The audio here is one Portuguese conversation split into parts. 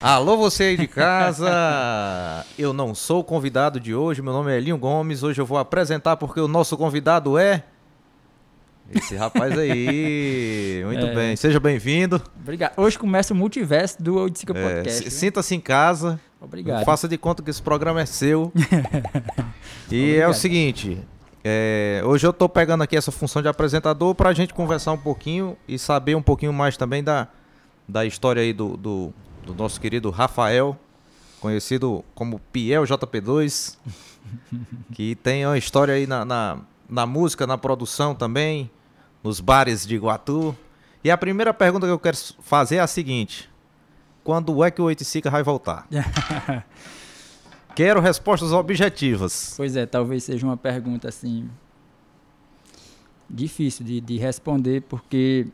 Alô, você aí de casa! Eu não sou o convidado de hoje, meu nome é Elinho Gomes. Hoje eu vou apresentar porque o nosso convidado é. Esse rapaz aí. Muito É. bem, seja bem-vindo. Obrigado. Hoje começa o multiverso do Oiticica É, Podcast. Sinta-se em casa. Obrigado. Faça de conta que esse programa é seu. e é o Obrigado. seguinte: é, hoje eu tô pegando aqui essa função de apresentador pra gente conversar um pouquinho e saber um pouquinho mais também da, da história aí do, do, do nosso querido Rafael, conhecido como Piel JP2, que tem uma história aí na, na, na música, na produção também, nos bares de Iguatu. E a primeira pergunta que eu quero fazer é a seguinte: quando é que o Oiticica vai voltar? Quero respostas objetivas. Pois é, talvez seja uma pergunta assim. difícil de, de responder, porque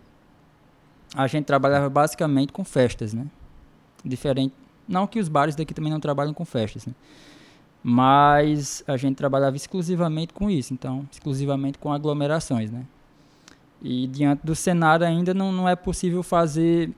a gente trabalhava basicamente com festas, né? Diferente. Não que os bares daqui também não trabalham com festas, né? Mas a gente trabalhava exclusivamente com isso, então, exclusivamente com aglomerações, né? E diante do cenário ainda não, não é possível fazer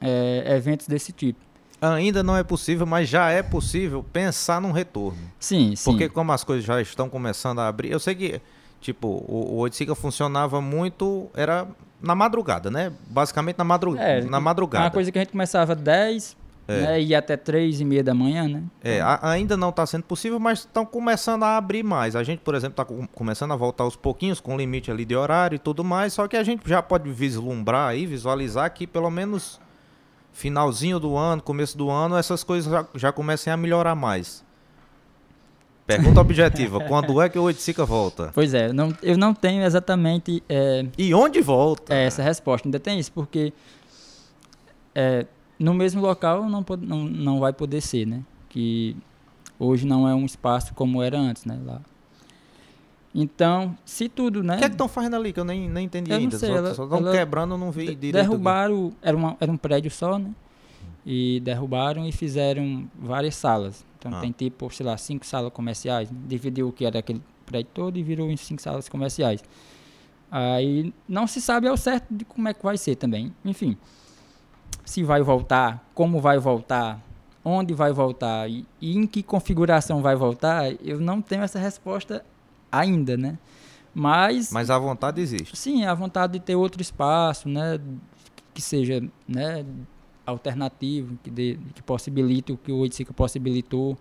eh, eventos desse tipo. Ainda não é possível, mas já é possível pensar num retorno. Sim, sim. Porque como as coisas já estão começando a abrir, eu sei que, tipo, o, o Oiticica funcionava muito, era na madrugada, né? Basicamente na, madru É, na É madrugada. uma coisa que a gente começava 10 né, e ia até 3 e meia da manhã, né? É, a- ainda não está sendo possível, mas estão começando a abrir mais. A gente, por exemplo, está começando a voltar aos pouquinhos, com limite ali de horário e tudo mais, só que a gente já pode vislumbrar aí, visualizar que pelo menos finalzinho do ano, começo do ano, essas coisas já, já comecem a melhorar mais. Pergunta objetiva, quando é que o Oiticica volta? Pois é, eu não, eu não tenho exatamente é, E onde volta? é, essa resposta. Ainda tem isso, porque é, no mesmo local não, não, não vai poder ser, né? Que hoje não é um espaço como era antes, né? Lá. Então, se tudo, né? O que é que estão fazendo ali que eu nem, nem entendi Eu ainda? sei, só estão quebrando, não vi direito. derrubaram, era, uma, era um prédio só, né? E derrubaram e fizeram várias salas. Então Ah. tem tipo, sei lá, cinco salas comerciais. né? Dividiu o que era aquele prédio todo e virou em cinco salas comerciais. Aí não se sabe ao certo de como é que vai ser também. Enfim, se vai voltar, como vai voltar, onde vai voltar e, e em que configuração vai voltar, eu não tenho essa resposta ainda, né? Mas Mas a vontade existe. Sim, a vontade de ter outro espaço, né, que seja, né, alternativo, que, dê, que possibilite o que o Oiticica possibilitou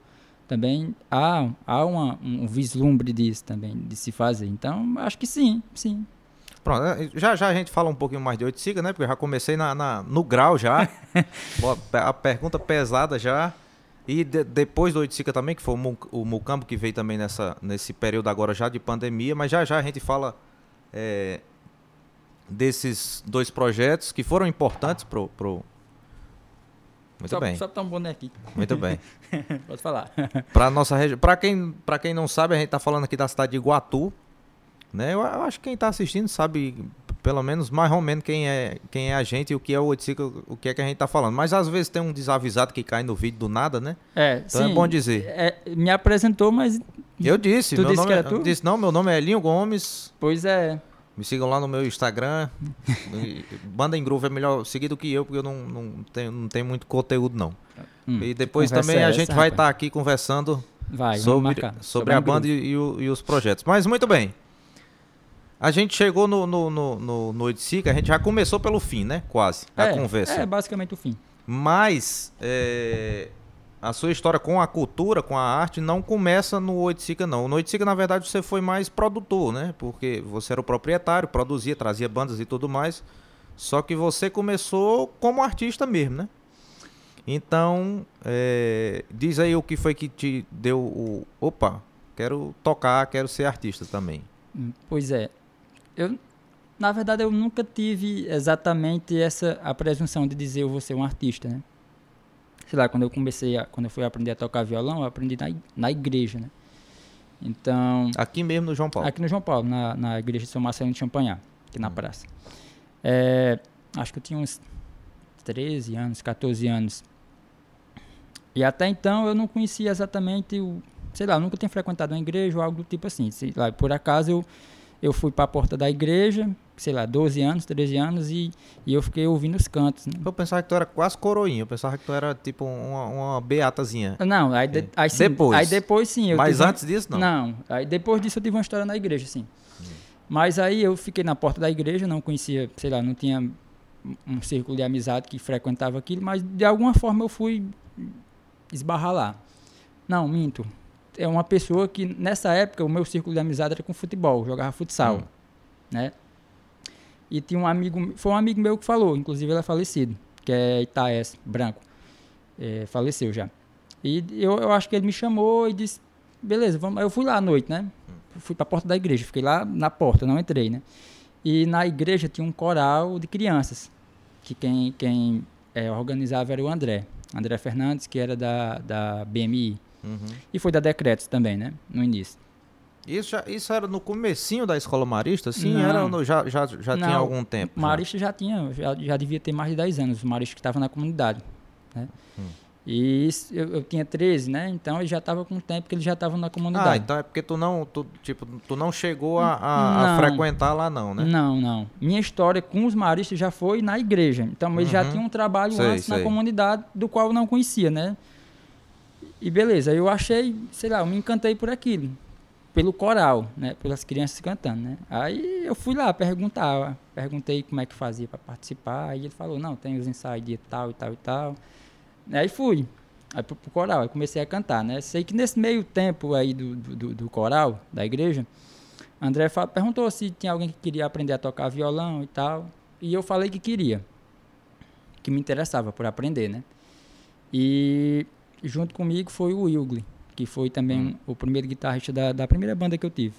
também. Há, há uma, um vislumbre disso também, de se fazer. Então, acho que sim, sim. Pronto, eh, já já a gente fala um pouquinho mais de Oiticica, né? Porque eu já comecei na, na- no grau já. A pergunta pesada já. E de- depois do Oiticica também, que foi o, Mu- o Mucambo que veio também nessa, nesse período agora já de pandemia. Mas já já a gente fala eh, desses dois projetos que foram importantes pro... pro... Muito só, bem, Só botar um boné aqui, muito bem. pode falar. Para nossa região, para quem, quem não sabe, a gente tá falando aqui da cidade de Iguatu, né? Eu, acho que quem tá assistindo sabe pelo menos mais ou menos quem é, quem é a gente e o que é o Oiticica, o que é que a gente tá falando. Mas às vezes tem um desavisado que cai no vídeo do nada, né? É, Então sim, é bom dizer. é, me apresentou, mas, Eu disse, Tu meu disse nome que era é- eu tu? disse, não, meu nome é Elinho Gomes. pois é, Me sigam lá no meu Instagram. Banda em Groove é melhor seguir do que eu, porque eu não, não, tenho, não tenho muito conteúdo, não. Hum, e depois também é a gente vai estar aqui conversando vai, sobre, marcar. sobre a banda e, e e os projetos. Mas muito bem. A gente chegou no, no, no, no, no Oiticica, a gente já começou pelo fim, né? Quase. A é, conversa. É, basicamente o fim. Mas é, a sua história com a cultura, com a arte, não começa no Oiticica, não. No Oiticica, na verdade, você foi mais produtor, né? Porque você era o proprietário, produzia, trazia bandas e tudo mais. Só que você começou como artista mesmo, né? Então, é, diz aí o que foi que te deu o. Opa, quero tocar, quero ser artista também. Hum, Pois é. Eu, na verdade, eu nunca tive exatamente essa a presunção de dizer eu vou ser um artista, né? Sei lá, quando eu comecei, a, quando eu fui aprender a tocar violão, eu aprendi na, na igreja, né? Então, Aqui mesmo no João Paulo. aqui no João Paulo, na, na igreja de São Marcelino de Champagnat, aqui na praça. É, acho que eu tinha uns 13 anos, 14 anos. E até então eu não conhecia exatamente o. Sei lá, eu nunca tinha frequentado uma igreja ou algo do tipo assim. Sei lá, por acaso eu, eu fui para a porta da igreja, sei lá, 12 anos, 13 anos e, e eu fiquei ouvindo os cantos, né? Eu pensava que tu era quase coroinha, eu pensava que tu era tipo uma, uma beatazinha. Não, aí, de, aí sim, Depois. Aí depois sim. Mas antes disso, não. Não, aí depois disso eu tive uma história na igreja, sim. Mas aí eu fiquei na porta da igreja, não conhecia, sei lá, não tinha um círculo de amizade que frequentava aquilo, mas de alguma forma eu fui esbarrar lá. Não, minto. É uma pessoa que, nessa época, o meu círculo de amizade era com futebol, jogava futsal, Hum. né? E tinha um amigo, foi um amigo meu que falou, inclusive ele é falecido, que é Itaés, branco. É, faleceu já. E eu, eu acho que ele me chamou e disse, beleza, vamos. Eu fui lá à noite, né? Fui pra porta da igreja, fiquei lá na porta, não entrei, né? E na igreja tinha um coral de crianças, que quem, quem é, organizava era o André. André Fernandes, que era da, da BMI. Uhum. E foi da Decretos também, né? No início. Isso, já, isso era no comecinho da escola marista? Sim, Não. era no- já, já, já tinha Não, algum tempo. já. Marista já tinha, já, já devia ter mais de 10 anos, o Marista que estava na comunidade. Né? Hum. E isso- eu, eu tinha 13, né? Então ele já estava com tempo que eles já estavam na Ah, comunidade. então é porque tu não, tu, tipo, tu não chegou a, a- a Não. frequentar lá não, né? Não, não. Minha história com os maristas já foi na igreja. Então eles já Uhum. tinham um trabalho Sei, antes na sei. comunidade do qual eu não conhecia, né? E beleza, eu achei, sei lá, eu me encantei por aquilo. Pelo coral, né? Pelas crianças cantando, né? Aí eu fui lá perguntar, perguntei como é que fazia para participar. Aí ele falou, não, tem os ensaios de tal e tal e tal. Aí fui. Aí pro, pro coral, aí comecei a cantar, né? Sei que nesse meio tempo aí do, do, do- coral, da igreja, André fa- perguntou se tinha alguém que queria aprender a tocar violão e tal. E eu falei que queria. Que me interessava por aprender, né? E junto comigo foi o Wilgli, que foi também Hum. o primeiro guitarrista da, da primeira banda que eu tive.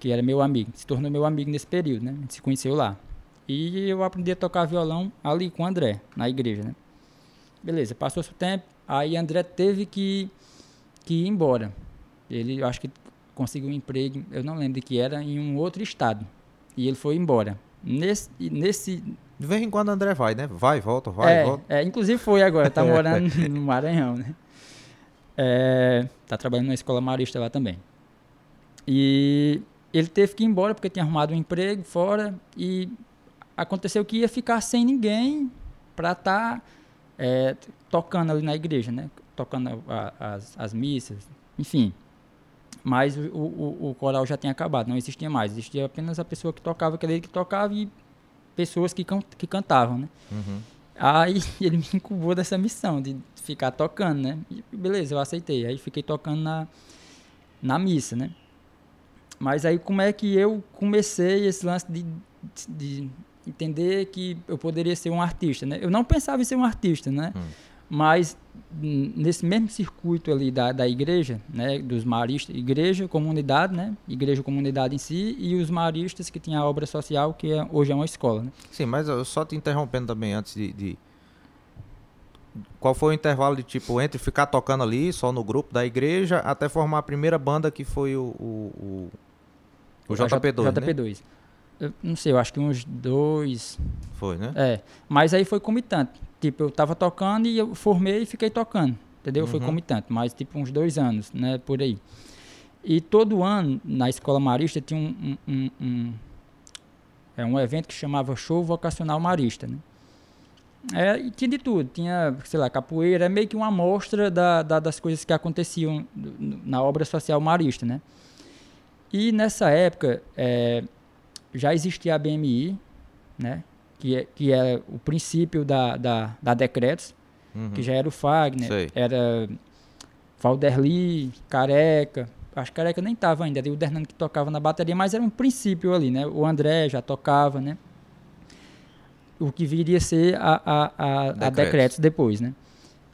Que era meu amigo. Se tornou meu amigo nesse período, né? A gente se conheceu lá. E eu aprendi a tocar violão ali com o André, na igreja, né? Beleza, passou-se o tempo. Aí André teve que, que ir embora. Ele, eu acho que conseguiu um emprego, eu não lembro de que era, em um outro estado. E ele foi embora. Nesse, nesse De vez em quando o André vai, né? Vai, volta, vai, é, volta. é, inclusive foi agora, tá morando no Maranhão, né? É, tá trabalhando na escola marista lá também. E ele teve que ir embora porque tinha arrumado um emprego fora e aconteceu que ia ficar sem ninguém para estar tocando ali na igreja, né? Tocando a- as, as missas, enfim. Mas o, o, o coral já tinha acabado, não existia mais. Existia apenas a pessoa que tocava, aquele que tocava e pessoas que, can, que cantavam, né? Uhum. Aí ele me incubou dessa missão de ficar tocando, né? E beleza, eu aceitei. Aí fiquei tocando na, na missa, né? Mas aí como é que eu comecei esse lance de, de entender que eu poderia ser um artista, né? Eu não pensava em ser um artista, né? Hum. Mas nesse mesmo circuito ali da, da igreja, né? Dos maristas, igreja, comunidade, né? Igreja, comunidade em si e os maristas que tinha a obra social, que é, hoje é uma escola, né? Sim, mas eu só te interrompendo também antes de, de- Qual foi o intervalo de tipo entre ficar tocando ali só no grupo da igreja até formar a primeira banda que foi o, o, o, o JP2, né? JP2. Eu não sei, eu acho que uns dois. Foi, né? É. Mas aí foi comitante. Tipo, eu tava tocando e eu formei e fiquei tocando. Entendeu? Foi Uhum. comitante. Mas tipo uns dois anos, né? Por aí. E todo ano, na escola marista, tinha um, um, um, um- é um evento que chamava Show Vocacional Marista, né? É, e tinha de tudo, tinha, sei lá, capoeira, é meio que uma amostra da, da- das coisas que aconteciam na obra social marista, né? E nessa época, é, já existia a BMI, né? Que é, que é o princípio da, da, da Decretos, Uhum. que já era o Fagner, Sei. era Valderli, Careca, acho que Careca nem tava ainda, era o Hernando que tocava na bateria, mas era um princípio ali, né? O André já tocava, né? O que viria a ser a, a, a, a Decretos. Decretos depois, né?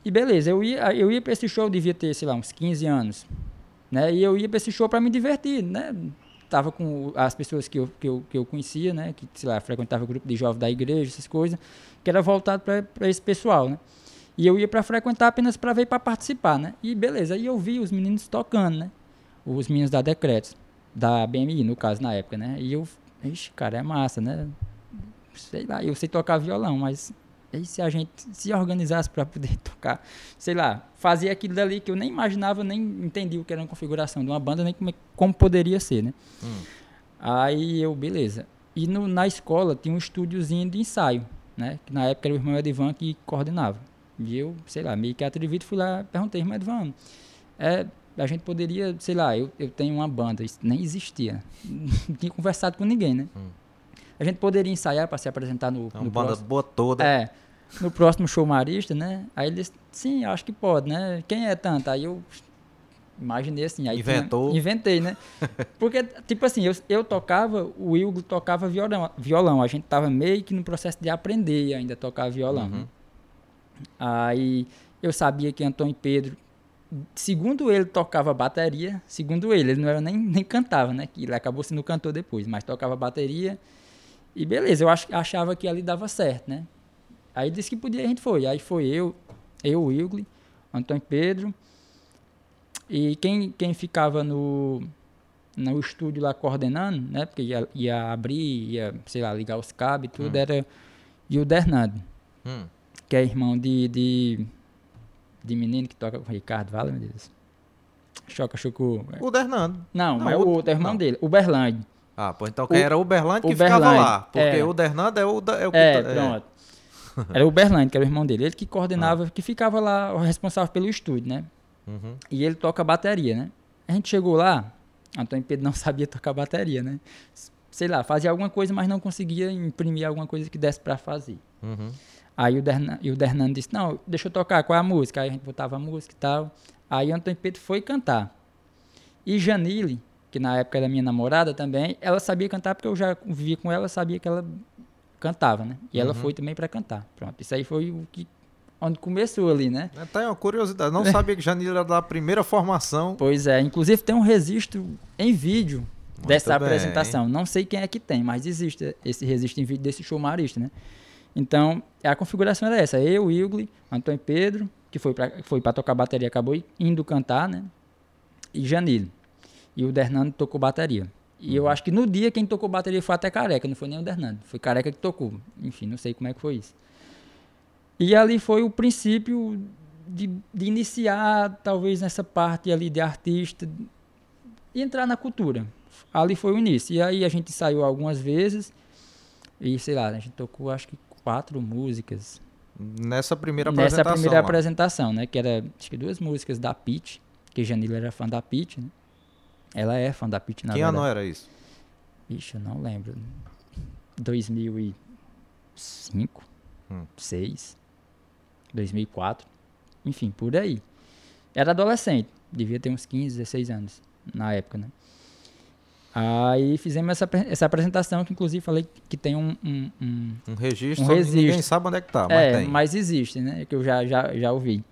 E beleza, eu ia, eu ia para esse show, devia ter, sei lá, uns 15 anos, né? E eu ia para esse show para me divertir, né? Tava com as pessoas que eu, que eu, que eu conhecia, né? Que, sei lá, frequentava o grupo de jovens da igreja, essas coisas, que era voltado para esse pessoal, né? E eu ia para frequentar apenas para ver para participar, né? E beleza, aí eu vi os meninos tocando, né? Os meninos da Decretos, da BMI, no caso, na época, né? E eu, ixi, cara, é massa, né? Sei lá, eu sei tocar violão, mas e se a gente se organizasse para poder tocar, sei lá, fazer aquilo dali que eu nem imaginava, nem entendi o que era uma configuração de uma banda, nem como, é- como poderia ser, né? Hum. Aí eu, beleza. E no, na escola tinha um estúdiozinho de ensaio, né? Que na época era o irmão Edivan que coordenava. E eu, sei lá, meio que atrevido, fui lá perguntei, irmão Edivan, é, a gente poderia, sei lá, eu, eu tenho uma banda, isso nem existia. Não tinha conversado com ninguém, né? Hum. A gente poderia ensaiar para se apresentar no, É uma no banda próximo. boa toda. É, no próximo show marista, né? Aí ele disse, sim, acho que pode, né? Quem é tanto? Aí eu imaginei assim. Aí tinha- Inventou. inventei, né? Porque, tipo assim, eu, eu tocava, o Wilgo tocava violão, violão. A gente tava meio que no processo de aprender ainda a tocar violão. Uhum. né? Aí eu sabia que Antônio Pedro, segundo ele, tocava bateria. Segundo ele, ele não era nem, nem cantava, né? Que ele acabou sendo cantor depois, mas tocava bateria. E beleza, eu ach, achava que ali dava certo, né? Aí disse que podia, a gente foi. Aí foi eu, eu, Wilgle, Antônio Pedro. E quem, quem ficava no, no estúdio lá coordenando, né? Porque ia, ia abrir, ia, sei lá, ligar os cabos e tudo, Hum. era Gildo Hernando Hum. que é irmão de, de, de menino que toca com o Ricardo, vale, meu Deus. Choca, choco. O Hernando. Não, Não, mas o- o outro é irmão não. dele, o Berlande. Ah, pô, então quem O- era o Berlante que o ficava lá. Porque é. o Hernando é o, da, é o que É, tá- pronto. Era o Berlande, que era o irmão dele. Ele que coordenava, que ficava lá, o responsável pelo estúdio, né? Uhum. E ele toca bateria, né? A gente chegou lá, Antônio Pedro não sabia tocar bateria, né? Sei lá, fazia alguma coisa, mas não conseguia imprimir alguma coisa que desse pra fazer. Uhum. Aí o, Derna, e o Hernando disse, não, deixa eu tocar, qual é a música? Aí a gente botava a música e tal. Aí Antônio Pedro foi cantar. E Janile, que na época era minha namorada também, ela sabia cantar porque eu já vivia com ela, sabia que ela cantava, né? E ela Uhum. foi também para cantar. Pronto, isso aí foi o que onde começou ali, né? Tem uma curiosidade. Não sabia que Janine era da primeira formação. Pois é, inclusive tem um registro em vídeo Muito dessa bem. apresentação. Não sei quem é que tem, mas existe esse registro em vídeo desse show marista, né? Então, a configuração era essa. Eu, Igli, Antônio Pedro, que foi pra, foi pra tocar bateria, acabou indo cantar, né? E Janile. E o Hernando tocou bateria. E eu acho que no dia quem tocou bateria foi até Careca, não foi nem o Hernando. Foi Careca que tocou. Enfim, não sei como é que foi isso. E ali foi o princípio de, de iniciar, talvez, nessa parte ali de artista e entrar na cultura. Ali foi o início. E aí a gente saiu algumas vezes e, sei lá, a gente tocou acho que quatro músicas Nessa primeira nessa apresentação. primeira lá. apresentação, né? Que era, acho que duas músicas da Pete, que Janila era fã da Pete, né? Ela é fã da Pete, na Que verdade. ano era isso? Ixi, eu não lembro. 2005, Hum. 6, 2004, enfim, por aí. Era adolescente, devia ter uns 15, 16 anos na época, né? Aí fizemos essa, essa apresentação, que inclusive falei que tem um- um- um Um registro. Um que Ninguém registro. sabe onde é que tá, mas é, tem. mas existe, né? Que eu já, já, já ouvi.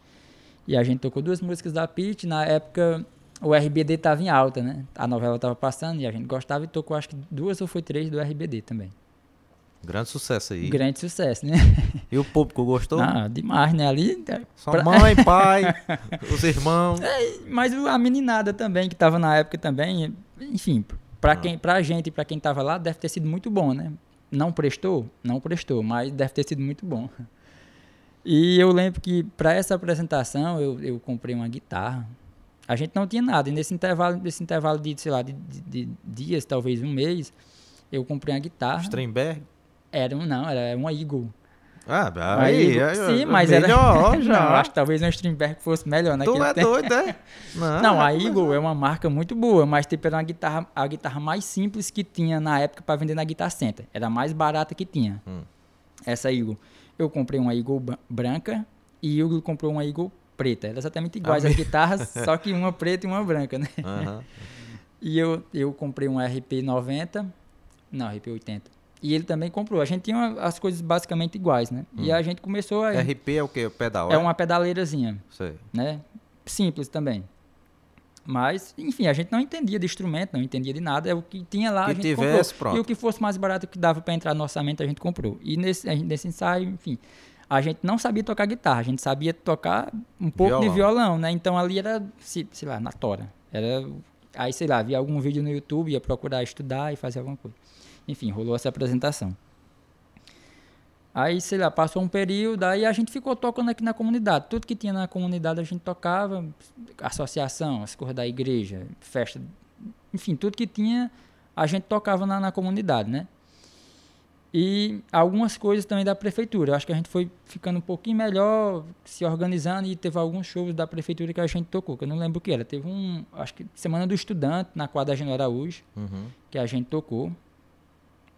E a gente tocou duas músicas da Pete. Na época, o RBD tava em alta, né? A novela tava passando e a gente gostava e tocou, acho que duas ou foi três do RBD também. Grande sucesso aí. Grande sucesso, né? E o público gostou? Ah, demais, né? Ali. é, Sua pra- mãe, pai, os irmãos. Mas o- a meninada também, que tava na época também, enfim, pra, Ah. quem, pra gente e pra quem tava lá, deve ter sido muito bom, né? Não prestou? Não prestou, mas deve ter sido muito bom. E eu lembro que para essa apresentação eu, eu comprei uma guitarra. A gente não tinha nada, e nesse intervalo, nesse intervalo de, sei lá, de, de- de dias, talvez um mês, eu comprei uma guitarra. Stremberg. Era um, não, era uma Eagle. Ah, aí, Eagle. aí, Sim, mas era. melhor não, já. acho que talvez uma Strindberg fosse melhor Tu naquele é doido, é? Não, Não, a é Eagle é uma marca muito boa, mas tipo, era uma guitarra, a guitarra mais simples que tinha na época para vender na Guitar Center. Era a mais barata que tinha. Hum. Essa Eagle. Eu comprei uma Eagle branca e o Eagle comprou uma Eagle preta. Eram exatamente iguais Ah, as guitarras, só que uma preta e uma branca, né? E eu, eu comprei um RP90, não, RP80. E ele também comprou. A gente tinha as coisas basicamente iguais, né? E a gente começou a... RP é o quê? O pedal? É uma pedaleirazinha Sei. né? Simples também. Mas, enfim, a gente não entendia de instrumento, não entendia de nada. É o que tinha lá, Que a gente tivesse, comprou. pronto. E o que fosse mais barato que dava para entrar no orçamento, a gente comprou. E nesse, gente- nesse ensaio, enfim, a gente não sabia tocar guitarra, a gente sabia tocar um pouco de Violão. violão, né? Então ali era, se- sei lá, na tora. Era, aí, sei lá, via algum vídeo no YouTube, ia procurar estudar e fazer alguma coisa. Enfim, rolou essa apresentação. Aí, sei lá, passou um período, aí a gente ficou tocando aqui na comunidade. Tudo que tinha na comunidade a gente tocava, associação, as coisas da igreja, festa, enfim, tudo que tinha a gente tocava na, na comunidade, né? E algumas coisas também da prefeitura. Acho que a gente foi ficando um pouquinho melhor, se organizando e teve alguns shows da prefeitura que a gente tocou, que eu não lembro o que era. Teve um, acho que Semana do Estudante, na quadra General Araújo, Uhum. que a gente tocou.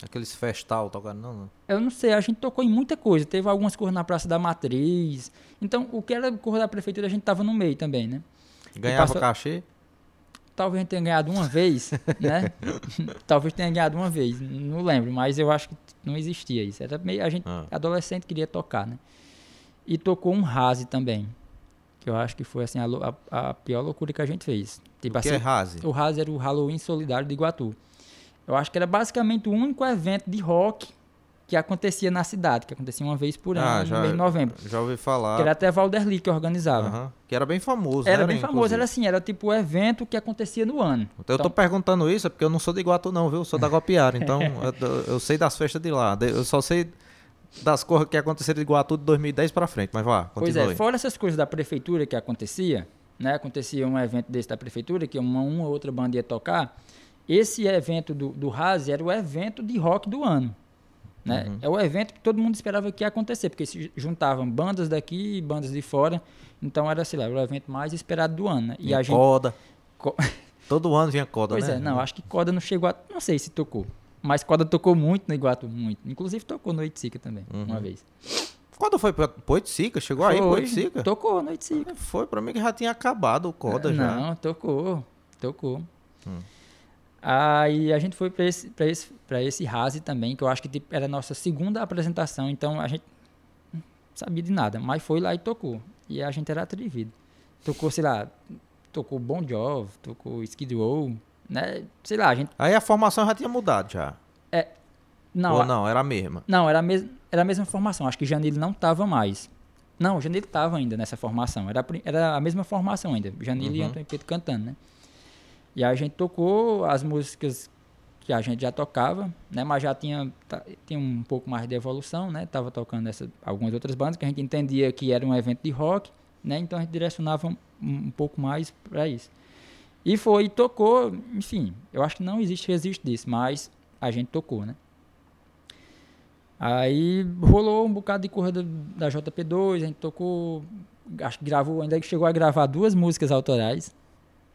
Aqueles festal tocaram, não, não. Eu não sei, a gente tocou em muita coisa. Teve algumas coisas na Praça da Matriz. Então, o que era cor da prefeitura, a gente tava no meio também, né? Ganhava passou- cachê? Talvez a gente tenha ganhado uma vez, né? Talvez tenha ganhado uma vez, não lembro, mas eu acho que não existia isso. Era meio, a gente, Ah. adolescente, queria tocar, né? E tocou um rase também, que eu acho que foi assim a, a- a pior loucura que a gente fez. Tipo O que assim, é rase? o rase era o Halloween Solidário de Iguatu. Eu acho que era basicamente o único evento de rock que acontecia na cidade, que acontecia uma vez por ano, Ah, no já- mês de novembro. Já ouvi falar. Que era até Valderli que organizava. Que era bem famoso, Era né, bem famoso, era inclusive? assim, era tipo o evento que acontecia no ano. Eu tô perguntando isso é porque eu não sou de Iguatu não, viu? Eu sou da Guapiara, então eu, eu sei das festas de lá. Eu só sei das coisas que aconteceram de Iguatu de 2010 pra frente, mas vá, Pois continue. é, fora essas coisas da prefeitura que acontecia, né? Acontecia um evento desse da prefeitura, que uma, uma ou outra banda ia tocar. Esse evento do, do Raze era o evento de rock do ano. Né? Uhum. É o evento que todo mundo esperava que ia acontecer, porque se juntavam bandas daqui e bandas de fora. Então era, sei lá, o evento mais esperado do ano. Né? E Vinha a gente. Coda. Co- Todo ano vinha Coda, Pois né? é, não, acho que Coda não chegou a. Não sei se tocou. Mas Coda tocou muito no Iguatu, muito. Inclusive tocou no Oiticica também, uma Uhum. vez. Quando foi pra Poiticica? Chegou aí, Foi, Poiticica? Tocou no Oiticica. Foi, pra mim que já tinha acabado o Coda já. Não, tocou, tocou. Hum. Aí a gente foi pra esse, pra esse, pra esse Rase também, que eu acho que tipo, era a nossa segunda apresentação, então a gente não sabia de nada, mas foi lá e tocou. E a gente era atrevido. Tocou, sei lá, tocou Bon Jovi, tocou Skid Row, né? Sei lá, a gente... Aí a formação já tinha mudado já. Não, Ou não, era a mesma. Não, era a, mes era a mesma formação. Acho que Janile não estava mais. Não, Janile estava ainda nessa formação. Era, a era a mesma formação ainda. Janile e Uhum. Antônio Pedro cantando, né? E a gente tocou as músicas que a gente já tocava, né? Mas já tinha, ta- tinha um pouco mais de evolução, né? Tava tocando essa, algumas outras bandas que a gente entendia que era um evento de rock, né? Então a gente direcionava um, um pouco mais para isso. E foi, tocou, enfim, eu acho que não existe registro disso, mas a gente tocou, né? Aí rolou um bocado de corrida da JP2, a gente tocou, acho que gravou, ainda chegou a gravar duas músicas autorais.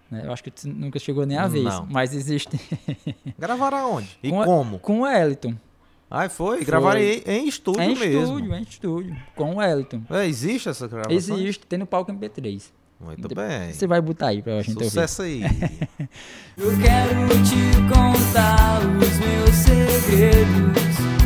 Né? Eu acho que nunca chegou nem a vez, Não. mas existe Gravaram aonde? E Com a- como? com o Wellington. Aí foi, Foi. gravaram em, em estúdio em mesmo. estúdio, em estúdio, com o Wellington. É, existe essa gravação? Existe, tem no palco MP3. Muito bem. Você vai botar aí pra gente ouvir. Sucesso aí. Eu quero te contar os meus segredos.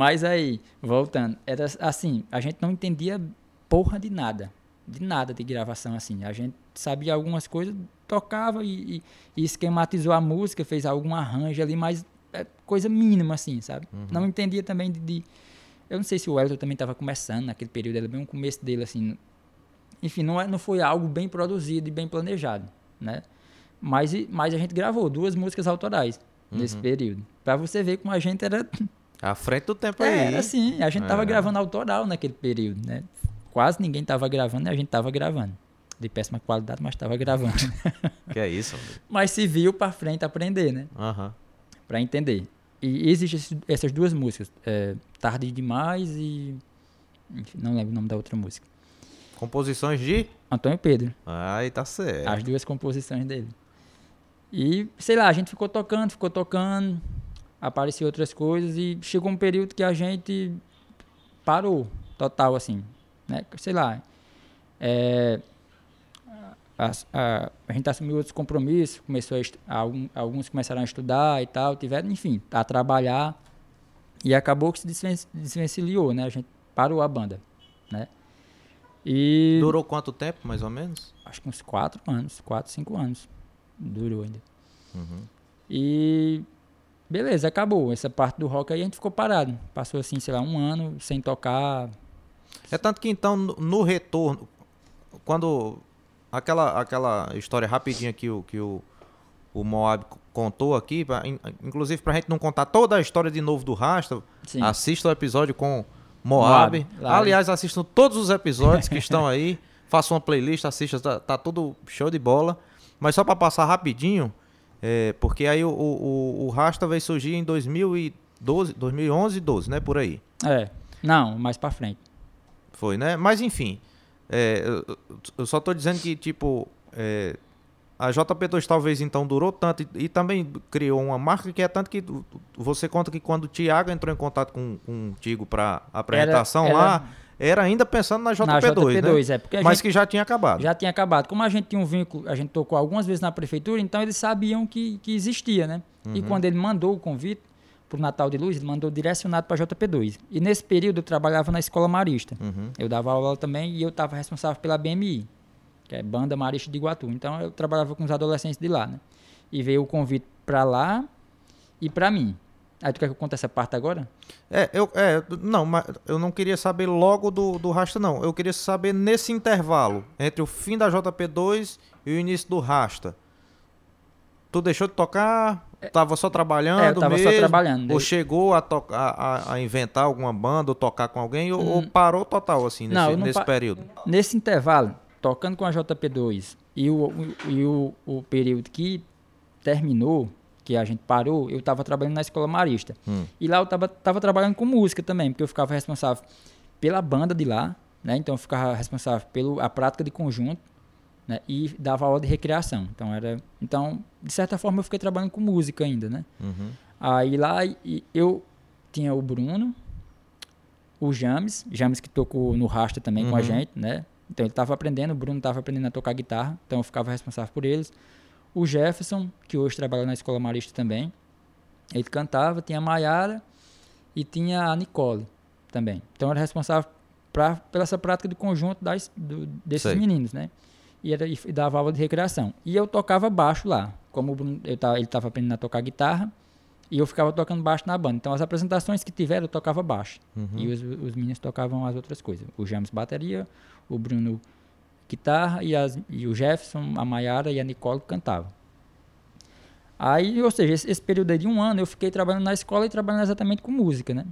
Mas aí, voltando, era assim, a gente não entendia porra de nada. De nada de gravação assim. A gente sabia algumas coisas, tocava e, e- esquematizou a música, fez algum arranjo ali, mas é coisa mínima assim, sabe? Não entendia também de, de- Eu não sei se o Elton também estava começando naquele período, era bem o começo dele assim. Enfim, não, é- não foi algo bem produzido e bem planejado, né? Mas, e- mas a gente gravou duas músicas autorais nesse período. Pra você ver como a gente era À frente do tempo é, aí. era assim, a gente tava É. gravando autoral naquele período, né? Quase ninguém tava gravando e a gente tava gravando. De péssima qualidade, mas tava gravando. Que é isso? André? mas se viu pra frente aprender, né? Aham. Pra entender. E existem essas duas músicas, é, Tarde Demais e... enfim, não lembro o nome da outra música. Composições de... Antônio Pedro, Ai, tá certo. as duas composições dele. E, sei lá, a gente ficou tocando, ficou tocando, apareciam outras coisas e chegou um período que a gente parou, total, assim, né? Sei lá, é, a, a, a gente assumiu outros compromissos, começou a, alguns começaram a estudar e tal, tiveram, enfim, a trabalhar e acabou que se desven- desvencilhou, né? A gente parou a banda, né? E Durou quanto tempo, mais ou menos? acho que uns quatro anos, quatro, cinco anos. Durou ainda. Uhum. E beleza, acabou. Essa parte do rock aí a gente ficou parado. Passou assim, sei lá, um ano sem tocar. É tanto que então, no, no retorno, quando aquela, aquela história rapidinha que o, que o, o Moab contou aqui, pra, in- inclusive pra gente não contar toda a história de novo do Rasta, Sim. assista o episódio com Moab. Moab. Aliás, assistam todos os episódios que estão aí. Faça uma playlist, assista, tá, tá tudo show de bola. Mas só para passar rapidinho, é, porque aí o, o, o- Rasta veio surgir em 2012, 2011, 12, né? Por aí. É. Não, mais pra frente. Foi, né? Mas enfim, é, eu- eu só tô dizendo que, tipo, é, a JP2 talvez então durou tanto e, e também criou uma marca que é tanto que você conta que quando o Thiago entrou em contato com, contigo pra apresentação era- lá, era ainda pensando na JP2, na JP2, né? é. Porque a Mas gente que já tinha acabado. já tinha acabado. Como a gente tinha um vínculo, a gente tocou algumas vezes na prefeitura, então eles sabiam que, que existia, né? Uhum. E quando ele mandou o convite pro Natal de Luz, ele mandou direcionado para JP2. E nesse período eu trabalhava na escola marista. Uhum. Eu dava aula também e eu estava responsável pela BMI, que é Banda Marista de Iguatu. Então eu trabalhava com os adolescentes de lá, né? E veio o convite para lá e para mim. Aí tu quer que eu conte essa parte agora? É, eu, é, não, mas eu não queria saber logo do, do Rasta, não. Eu queria saber nesse intervalo, entre o fim da JP2 e o início do Rasta. Tu deixou de tocar? Tava só trabalhando É, eu tava só mesmo? trabalhando. Ou chegou a, tocar, a, a inventar alguma banda ou tocar com alguém? Ou, ou parou total, assim, nesse, Hum. Não, não nesse pa- período? Nesse intervalo, tocando com a JP2 e o- e o, o período que terminou, que a gente parou, eu estava trabalhando na escola marista. Hum. E lá eu estava tava trabalhando com música também, porque eu ficava responsável pela banda de lá, né? Então eu ficava responsável pela prática de conjunto, né? E dava aula de recreação. Então era, então de certa forma eu fiquei trabalhando com música ainda, né? Uhum. Aí lá eu tinha o Bruno, o James, James que tocou no Rasta também com a Uhum. gente, né? Então ele estava aprendendo, o Bruno estava aprendendo a tocar guitarra, então eu ficava responsável por eles. O Jefferson, que hoje trabalha na escola marista também, ele cantava, tinha a Maiara e tinha a Nicole também. Então era responsável pra, pela essa prática de conjunto das, do- desses Sei. meninos, né? E, era, e dava aula de recreação. E eu tocava baixo lá. Como Bruno, eu tava, ele estava aprendendo a tocar guitarra, e eu ficava tocando baixo na banda. Então as apresentações que tiveram eu tocava baixo. E os, os meninos tocavam as outras coisas. O James bateria, o Bruno guitarra e, as, e o Jefferson, a Maiara e a Nicole cantavam. Aí, ou seja, esse, esse período aí de um ano eu fiquei trabalhando na escola e trabalhando exatamente com música, né?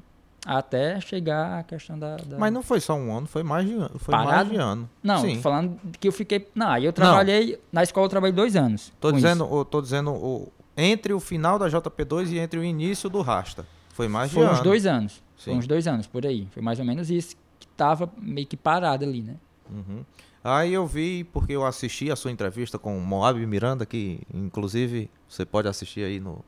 Até chegar a questão da. da- Mas não foi só um ano, foi mais de, foi mais Parado? de ano. Não, Sim. tô falando que eu fiquei. Não, aí eu trabalhei. Na escola eu trabalhei dois anos. Tô dizendo, isso. eu tô dizendo o, entre o final da JP2 e entre o início do Rasta. Foi mais de Foi ano. uns dois anos. Foi Sim. uns dois anos por aí. Foi mais ou menos isso que tava meio que parado ali, né? Uhum. Aí eu vi, porque eu assisti a sua entrevista com o Moab Miranda, que inclusive você pode assistir aí no.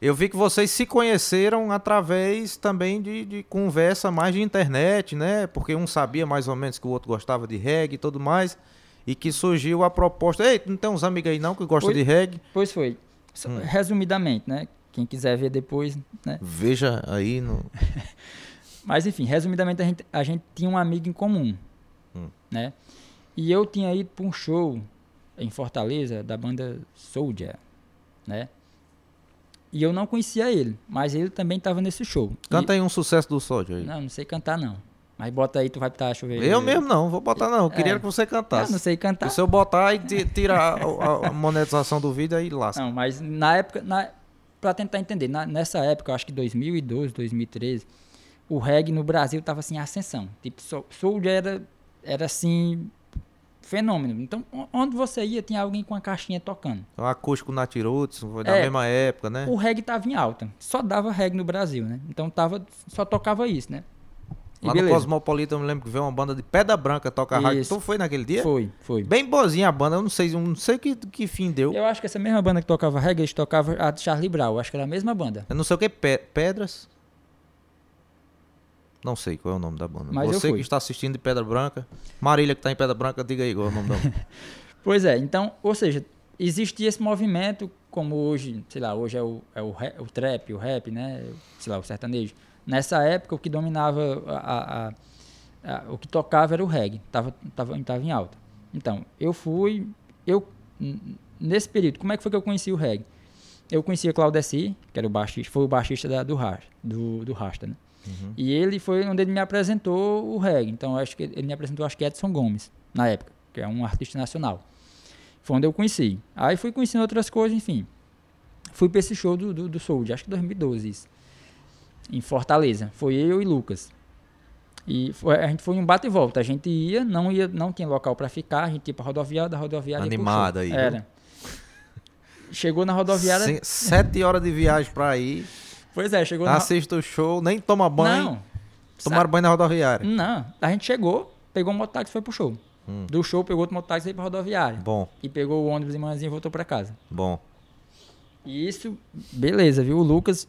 Eu vi que vocês se conheceram através também de, de conversa mais de internet, né? Porque um sabia mais ou menos que o outro gostava de reggae e tudo mais. E que surgiu a proposta. Ei, não tem uns amigos aí não que gostam de reggae? Pois foi. Hum. Resumidamente, né? Quem quiser ver depois, né? Veja aí no. Mas enfim, resumidamente a gente, a gente tinha um amigo em comum, Hum. né? E eu tinha ido para um show em Fortaleza da banda Soldier, né? E eu não conhecia ele, mas ele também estava nesse show. Canta aí um sucesso do Soldier E, aí. não, não sei cantar não. Mas bota aí, tu vai estar, deixa eu ver. Eu mesmo não, vou botar não. Eu queria É. que você cantasse. não sei cantar. E se eu botar e ti- tirar a, monetização do vídeo aí lasca. Não, mas na época, na, pra tentar entender, na- nessa época, eu acho que 2012, 2013, o reggae no Brasil tava assim, em ascensão. Tipo, Soulja era, era assim, fenômeno. Então, onde você ia, tinha alguém com a caixinha tocando. O acústico Natiroots, foi da É. mesma época, né? O reggae tava em alta. Só dava reggae no Brasil, né? Então tava, só tocava isso, né? E Lá no beleza. Cosmopolita eu me lembro que veio uma banda de Pedra Branca tocar rádio. Tu foi naquele dia? Foi, foi. Bem boazinha a banda, eu não sei, eu não sei que, que fim deu. Eu acho que essa mesma banda que tocava reggae, eles tocavam a de Charlie Brown. Eu acho que era a mesma banda. Eu não sei o que, Pe- Pedras? Não sei qual é o nome da banda. Mas Você que está assistindo de Pedra Branca, Marília que está em Pedra Branca, diga aí qual é o nome da banda. Pois é, então, ou seja, existia esse movimento, como hoje, sei lá, hoje é o, é o, ra- o trap, o rap, né? Sei lá, o sertanejo. Nessa época, o que dominava, a, a- a- o que tocava era o reggae, tava, tava, tava em alta. Então, eu fui, eu, nesse período, como é que foi que eu conheci o reggae? Eu conhecia Claudeci, que era o baixista, foi o baixista da- do, Rasta, do, do Rasta, né? E ele foi onde ele me apresentou o reggae. Então, acho que ele me apresentou, acho que Edson Gomes, na época, que é um artista nacional. Foi onde eu conheci. Aí fui conhecendo outras coisas, enfim. Fui pra esse show do, do, do Soul, acho que 2012 isso. Em Fortaleza. Foi eu e Lucas. E foi- a gente foi um bate e volta. A gente ia, não ia, não tinha local pra ficar, a gente ia pra rodoviária, da rodoviária. Animada aí? Era. Chegou na rodoviária. Se- Sete horas de viagem pra ir, Pois é, chegou na. assiste o show, nem toma banho. Não. Tomaram banho na rodoviária. Não. A gente chegou, pegou um mototáxi e foi pro show. Hum. Do show, pegou outro mototáxi e foi pra rodoviária. Bom, E pegou o ônibus de manhãzinha e voltou pra casa. bom. E isso, beleza, viu? O Lucas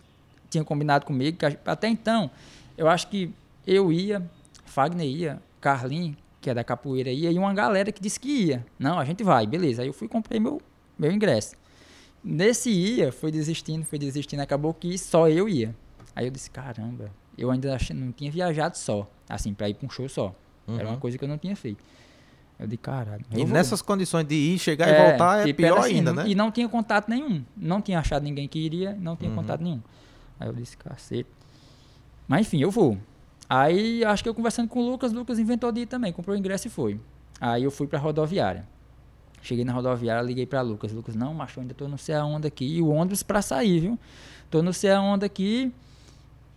tinha combinado comigo, que a até então, eu acho que eu ia, Fagner ia, Carlinhos, que é da capoeira, ia, e uma galera que disse que ia. Não, a gente vai, beleza. Aí eu fui e comprei meu, meu ingresso. Nesse ia, foi desistindo, foi desistindo, acabou que só eu ia. Aí eu disse, caramba, eu ainda não tinha viajado só, assim, pra ir pra um show só. Era uma Uhum. coisa que eu não tinha feito. Eu disse, caralho. E eu vou." nessas condições de ir, chegar e É, voltar é tipo, pior assim, ainda, não- né? E não tinha contato nenhum. Não tinha achado ninguém que iria, não tinha Uhum. contato nenhum. Aí eu disse, cacete. Mas enfim, eu vou. Aí acho que eu conversando com o Lucas, o Lucas inventou de ir também, comprou o ingresso e foi. Aí eu fui pra rodoviária. Cheguei na rodoviária, liguei pra Lucas. Lucas, não, macho, ainda tô no sei aonde aqui. E o ônibus pra sair, viu? Tô no sei aonde aqui.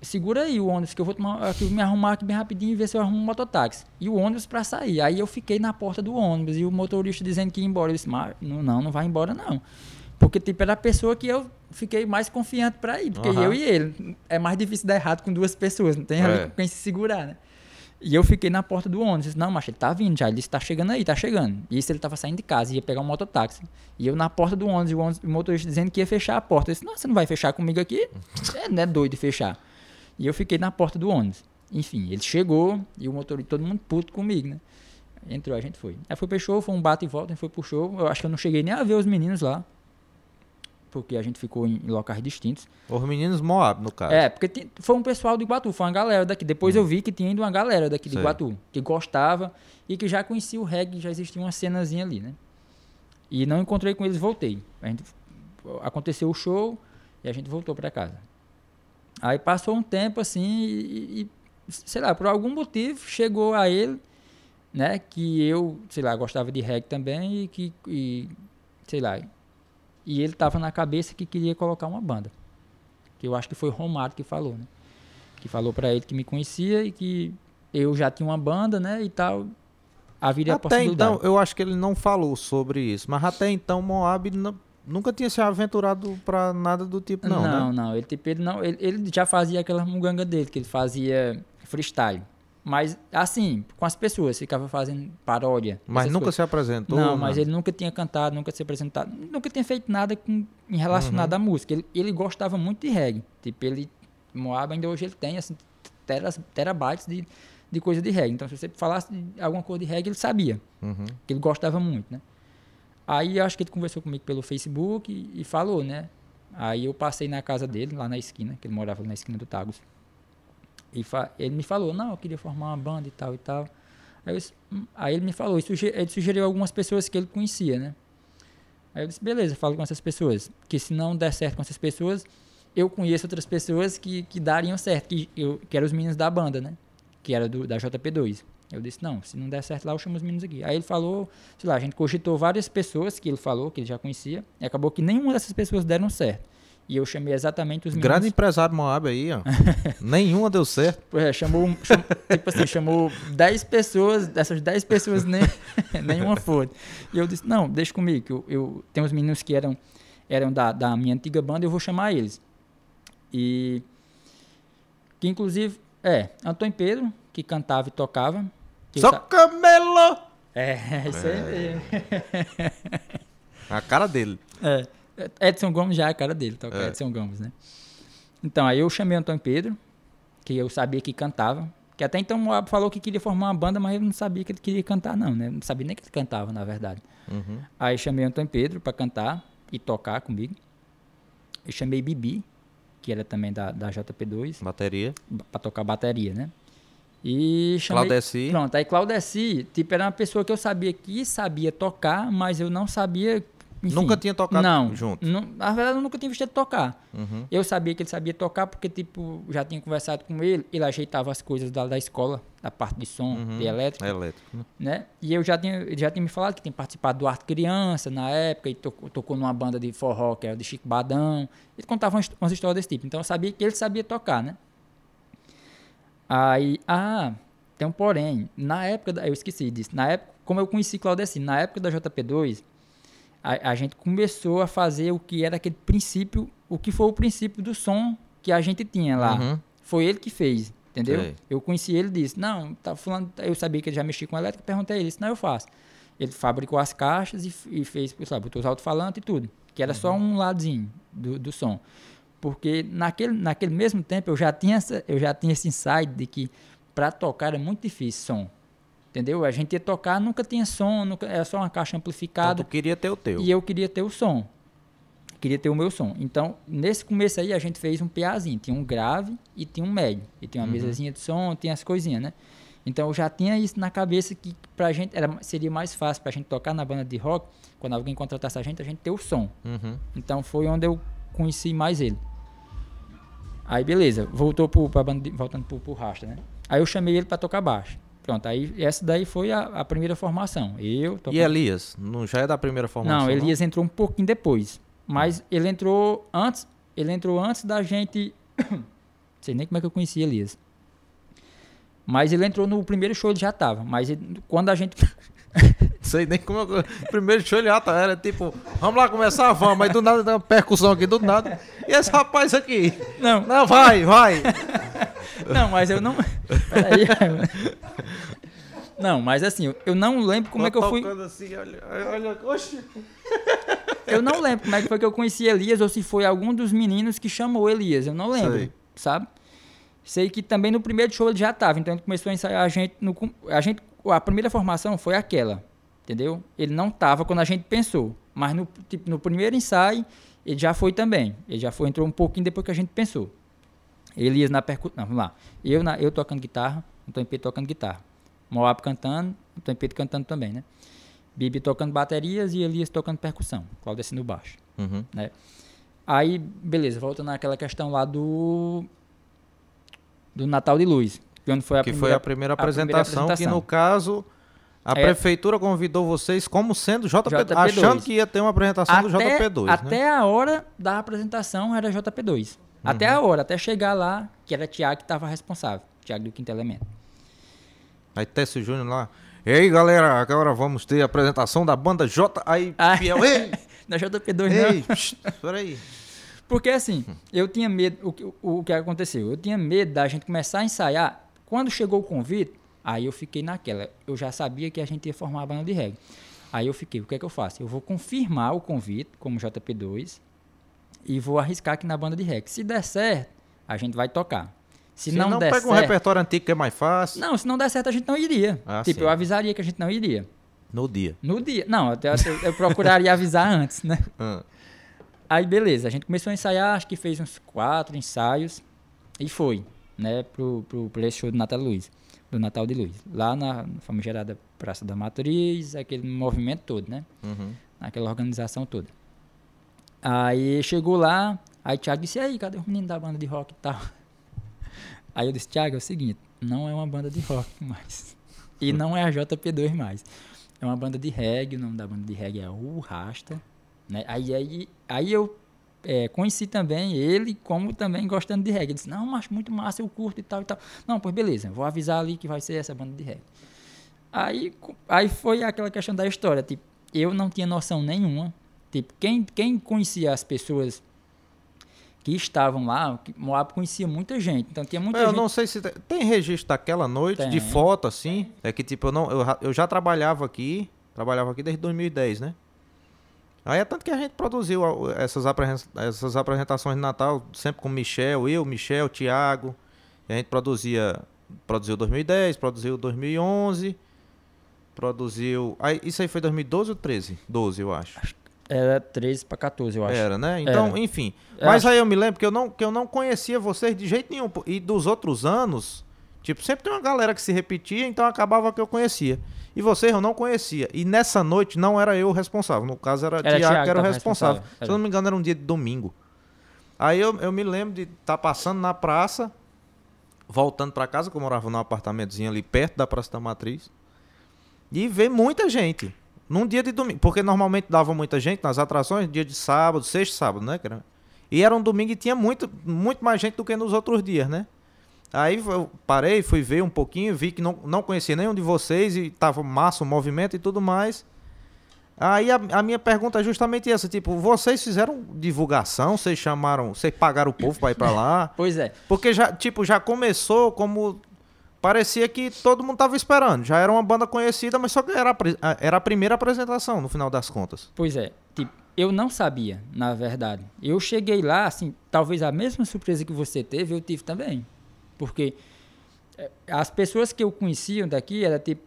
Segura aí o ônibus, que eu vou tomar, aqui, me arrumar aqui bem rapidinho e ver se eu arrumo um mototáxi. E o ônibus pra sair. Aí eu fiquei na porta do ônibus e o motorista dizendo que ia embora. Eu disse, não, não, não vai embora não. Porque, tipo, era a pessoa que eu fiquei mais confiante pra ir. Porque Aham. eu e ele. É mais difícil dar errado com duas pessoas. Não tem É. com quem se segurar, né? E eu fiquei na porta do ônibus. Disse, não, mas ele tá vindo já. Ele disse, tá chegando aí, tá chegando. E isso ele tava saindo de casa, ia pegar um mototáxi. E eu na porta do ônibus, e o, ônibus- o motorista dizendo que ia fechar a porta. Eu disse, não, você não vai fechar comigo aqui? É, não é doido de fechar. E eu fiquei na porta do ônibus. Enfim, ele chegou e o motorista, todo mundo puto comigo, né? Entrou, a gente foi. Aí foi pro show, foi um bate e volta, a gente foi pro show. Eu acho que eu não cheguei nem a ver os meninos lá. Porque a gente ficou em, locais distintos. Os meninos Moab, no caso. É, porque foi um pessoal do Iguatu, foi uma galera daqui. Depois eu vi que tinha ido uma galera daqui de. Iguatu, que gostava e que já conhecia o reggae, já existia uma cenazinha ali, né? E não encontrei com eles, voltei. A gente, aconteceu o show e a gente voltou pra casa. Aí passou um tempo assim e, e, sei lá, por algum motivo chegou a ele, né, que eu, sei lá, gostava de reggae também e que, e, sei lá, e ele tava na cabeça que queria colocar uma banda. Que eu acho que foi Romário que falou, né? Que falou pra ele que me conhecia e que eu já tinha uma banda, né, e tal. Haveria a Até possibilidade. então, eu acho que ele não falou sobre isso, mas até então Moab não- nunca tinha se aventurado pra nada do tipo, não, não, né? não, Ele, tipo, ele não. Ele, ele já fazia aquela muganga dele, que ele fazia freestyle. Mas, assim, com as pessoas, ficava fazendo paródia. Mas nunca coisas. se apresentou. Não, mas nada. ele nunca tinha cantado, nunca se apresentado, nunca tinha feito nada com, em relacionado à música. Ele, ele gostava muito de reggae. Tipo, ele. Moab ainda hoje ele tem, assim, teras, terabytes de, de coisa de reggae. Então, se você falasse de alguma coisa de reggae, ele sabia. Uhum. que ele gostava muito, né? Aí acho que ele conversou comigo pelo Facebook e, e falou, né? Aí eu passei na casa dele, lá na esquina, que ele morava na esquina do Tagus. E ele me falou, não, eu queria formar uma banda e tal e tal. Aí, "Hum." Aí ele me falou, ele sugeriu algumas pessoas que ele conhecia, né? Aí eu disse, beleza, falo com essas pessoas. Que se não der certo com essas pessoas, eu conheço outras pessoas que, que dariam certo, que, eu, que eram os meninos da banda, né? Que era do, da JP2. Eu disse, não, se não der certo lá, eu chamo os meninos aqui. Aí ele falou, sei lá, a gente cogitou várias pessoas que ele falou, que ele já conhecia, e acabou que nenhuma dessas pessoas deram certo. E eu chamei exatamente os Grande meninos. empresário Moab aí, ó. Nenhuma deu certo. Pois é, chamou, cham- tipo assim, chamou 10 pessoas, dessas 10 pessoas nem, nenhuma foi. E eu disse, não, deixa comigo, que eu, eu tenho uns meninos que eram, eram da, da minha antiga banda, eu vou chamar eles. E que inclusive, é, Antônio Pedro, que cantava e tocava. Só sa- camelo! É, isso aí mesmo. A cara dele. É, Edson Gomes já é a cara dele, toca É. Edson Gomes, né? Então, aí eu chamei o Antônio Pedro, que eu sabia que cantava. Que até então o Moab falou que queria formar uma banda, mas eu não sabia que ele queria cantar, não, né? Não sabia nem que ele cantava, na verdade. Uhum. Aí chamei o Antônio Pedro pra cantar e tocar comigo. Eu chamei Bibi, que era também da, da JP2, Bateria. pra tocar bateria, né? E chamei... Claudeci. Pronto, aí Claudeci, tipo, era uma pessoa que eu sabia que sabia tocar, mas eu não sabia. Enfim, Nunca tinha tocado não, junto. não, na verdade, eu nunca tinha visto ele tocar. Uhum. Eu sabia que ele sabia tocar porque, tipo, já tinha conversado com ele, ele ajeitava as coisas da, da escola, da parte de som, Uhum. de elétrica, É elétrico. né? né? E eu já tinha, ele já tinha me falado que tem participado do Arte Criança na época, e tocou, tocou numa banda de forró, que era de Chico Badão. Ele contava umas, umas histórias desse tipo. Então eu sabia que ele sabia tocar, né? Aí, ah, tem um porém. Na época, da, eu esqueci disso. Na época, como eu conheci Claudecino, na época da JP2, a, a gente começou a fazer o que era aquele princípio, o que foi o princípio do som que a gente tinha lá. Uhum. Foi ele que fez, entendeu? Sei. Eu conheci ele e disse, não, tá fulano, eu sabia que ele já mexia com elétrica, perguntei a ele, não, eu faço. Ele fabricou as caixas e, e fez, sabe, botou os alto-falantes e tudo, que era só um ladozinho do, do som. Porque naquele, naquele mesmo tempo eu já tinha, essa, eu já tinha esse insight de que para tocar era muito difícil som. Entendeu? A gente ia tocar, nunca tinha som, nunca, era só uma caixa Então, amplificada. tu queria ter o teu. E eu queria ter o som. Queria ter o meu som. Então, nesse começo aí, a gente fez um PAzinho. Tinha um grave e tinha um médio. E tinha uma mesazinha de som, tinha as coisinhas, né? Então, eu já tinha isso na cabeça que pra gente era, seria mais fácil pra gente tocar na banda de rock, quando alguém contratasse a gente, a gente ter o som. Uhum. Então, foi onde eu conheci mais ele. Aí, beleza. Voltou pro, pra banda de, voltando pro, pro Rasta, né? Aí eu chamei ele pra tocar baixo. Pronto, aí essa daí foi a, a primeira formação. Eu E Elias? Não já é da primeira formação? não, Elias entrou um pouquinho depois. Mas ele entrou antes. Ele entrou antes da gente. Não sei nem como é que eu conheci Elias. Mas ele entrou no primeiro show, ele já tava. Mas ele- quando a gente. Sei nem como. eu- Primeiro show ele já tá, era tipo, vamos lá começar, vamos, mas do nada tem uma percussão aqui, do nada. E esse rapaz aqui? Não, Não, vai, vai. não, mas eu não. Peraí. Não, mas assim, eu- não lembro como é que eu fui. Assim, olha, olha, oxe. Eu não lembro como é que foi que eu conheci Elias ou se foi algum dos meninos que chamou Elias. Eu não lembro, Sei. sabe? Sei que também no primeiro show ele já estava, então ele começou a ensaiar a gente no a gente a primeira formação foi aquela, entendeu? Ele não tava quando a gente pensou, mas no tipo, no primeiro ensaio ele já foi também. Ele já foi entrou um pouquinho depois que a gente pensou. Elias na percussão, vamos lá. Eu na eu tocando guitarra, o Tom Pedro tocando guitarra. Moab cantando, o Tom Pedro cantando também, né? Bibi tocando baterias e Elias tocando percussão, Claudeci no baixo. Uhum. Aí, beleza, voltando naquela questão lá do do Natal de Luz, foi a que primeira foi a primeira apresentação, que no caso a É. prefeitura convidou vocês como sendo JP, JP2. achando que ia ter uma apresentação do JP2, né? até a hora da apresentação era JP2. Até Uhum. a hora, até chegar lá, que era Tiago que estava responsável, Tiago do Quinto Elemento. Aí Técio Júnior lá. E aí, galera, agora vamos ter a apresentação da banda J. Aí, Ah. Ei, Na JP2 ei, não. psh, peraí. Porque assim, eu tinha medo, o, o, o que aconteceu? Eu tinha medo da gente começar a ensaiar. Quando chegou o convite, aí eu fiquei naquela. Eu já sabia que a gente ia formar a banda de reggae. Aí eu fiquei, o que é que eu faço? Eu vou confirmar o convite como JP2 e vou arriscar aqui na banda de reggae. Se der certo, a gente vai tocar. Se, Se não, não, der pega um certo, repertório antigo que é mais fácil. não, se não der certo a gente não iria. Ah, tipo, sim. eu avisaria que a gente não iria. No dia. No dia. Não, eu, eu, eu procuraria avisar antes, né? Ah, Aí beleza, a gente começou a ensaiar, acho que fez uns quatro ensaios e foi, né, pro, pro, esse show do Natal Luiz, do Natal de Luz. Lá na famigerada Praça da Matriz, aquele movimento todo, né? uhum. Aquela organização toda. Aí chegou lá, aí Thiago disse, aí, cadê os meninos da banda de rock e tal? Aí eu disse, Thiago, é o seguinte, não é uma banda de rock mais. E não é a JP2 mais. É uma banda de reggae, o nome da banda de reggae é o Rasta. Né? Aí, aí, aí eu é, conheci também ele como também gostando de reggae. Ele disse, não, mas muito massa, eu curto e tal e tal. Não, pois beleza, vou avisar ali que vai ser essa banda de reggae. Aí, aí foi aquela questão da história, tipo, eu não tinha noção nenhuma. Tipo, quem, quem conhecia as pessoas que estavam lá, Moab conhecia muita gente. Então tinha muita É, Eu gente. não sei se tem, tem registro daquela noite de Tem. foto assim. É que tipo, eu, não, eu, eu já trabalhava aqui, trabalhava aqui desde 2010, né? Aí é tanto que a gente produziu essas, essas apresentações de Natal sempre com Michel, eu, Michel, Thiago. E a gente produzia, produziu 2010, produziu 2011, produziu... Aí, isso aí foi 2012 ou 13? 12, eu acho. Era 13 para 14, eu acho. Era, né? Então, Era. enfim. Mas acho- aí eu me lembro que eu, não, que eu não conhecia vocês de jeito nenhum. E dos outros anos, tipo, sempre tem uma galera que se repetia, então acabava que eu conhecia. E vocês eu não conhecia. E nessa noite não era eu o responsável. No caso era, Era Tiago que era o responsável. responsável. Se eu não me engano, era um dia de domingo. Aí eu, eu me lembro de estar passando na praça, voltando pra casa, que eu morava num apartamentozinho ali perto da Praça da Matriz, e ver muita gente. Num dia de domingo. Porque normalmente dava muita gente nas atrações, dia de sábado, sexta e sábado, né? E era um domingo e tinha muito, muito mais gente do que nos outros dias, né? Aí eu parei, fui ver um pouquinho, vi que não, não conhecia nenhum de vocês e tava massa o movimento e tudo mais. Aí a, a minha pergunta é justamente essa, tipo, vocês fizeram divulgação, vocês chamaram, vocês pagaram o povo pra ir pra lá? Pois é. Porque já, tipo, já começou como parecia que todo mundo tava esperando. Já era uma banda conhecida, mas só que era, a- era a primeira apresentação, no final das contas. Pois é, tipo, eu não sabia, na verdade. Eu cheguei lá, assim, talvez a mesma surpresa que você teve, eu tive também. Porque eh, as pessoas que eu conhecia daqui, era, tipo,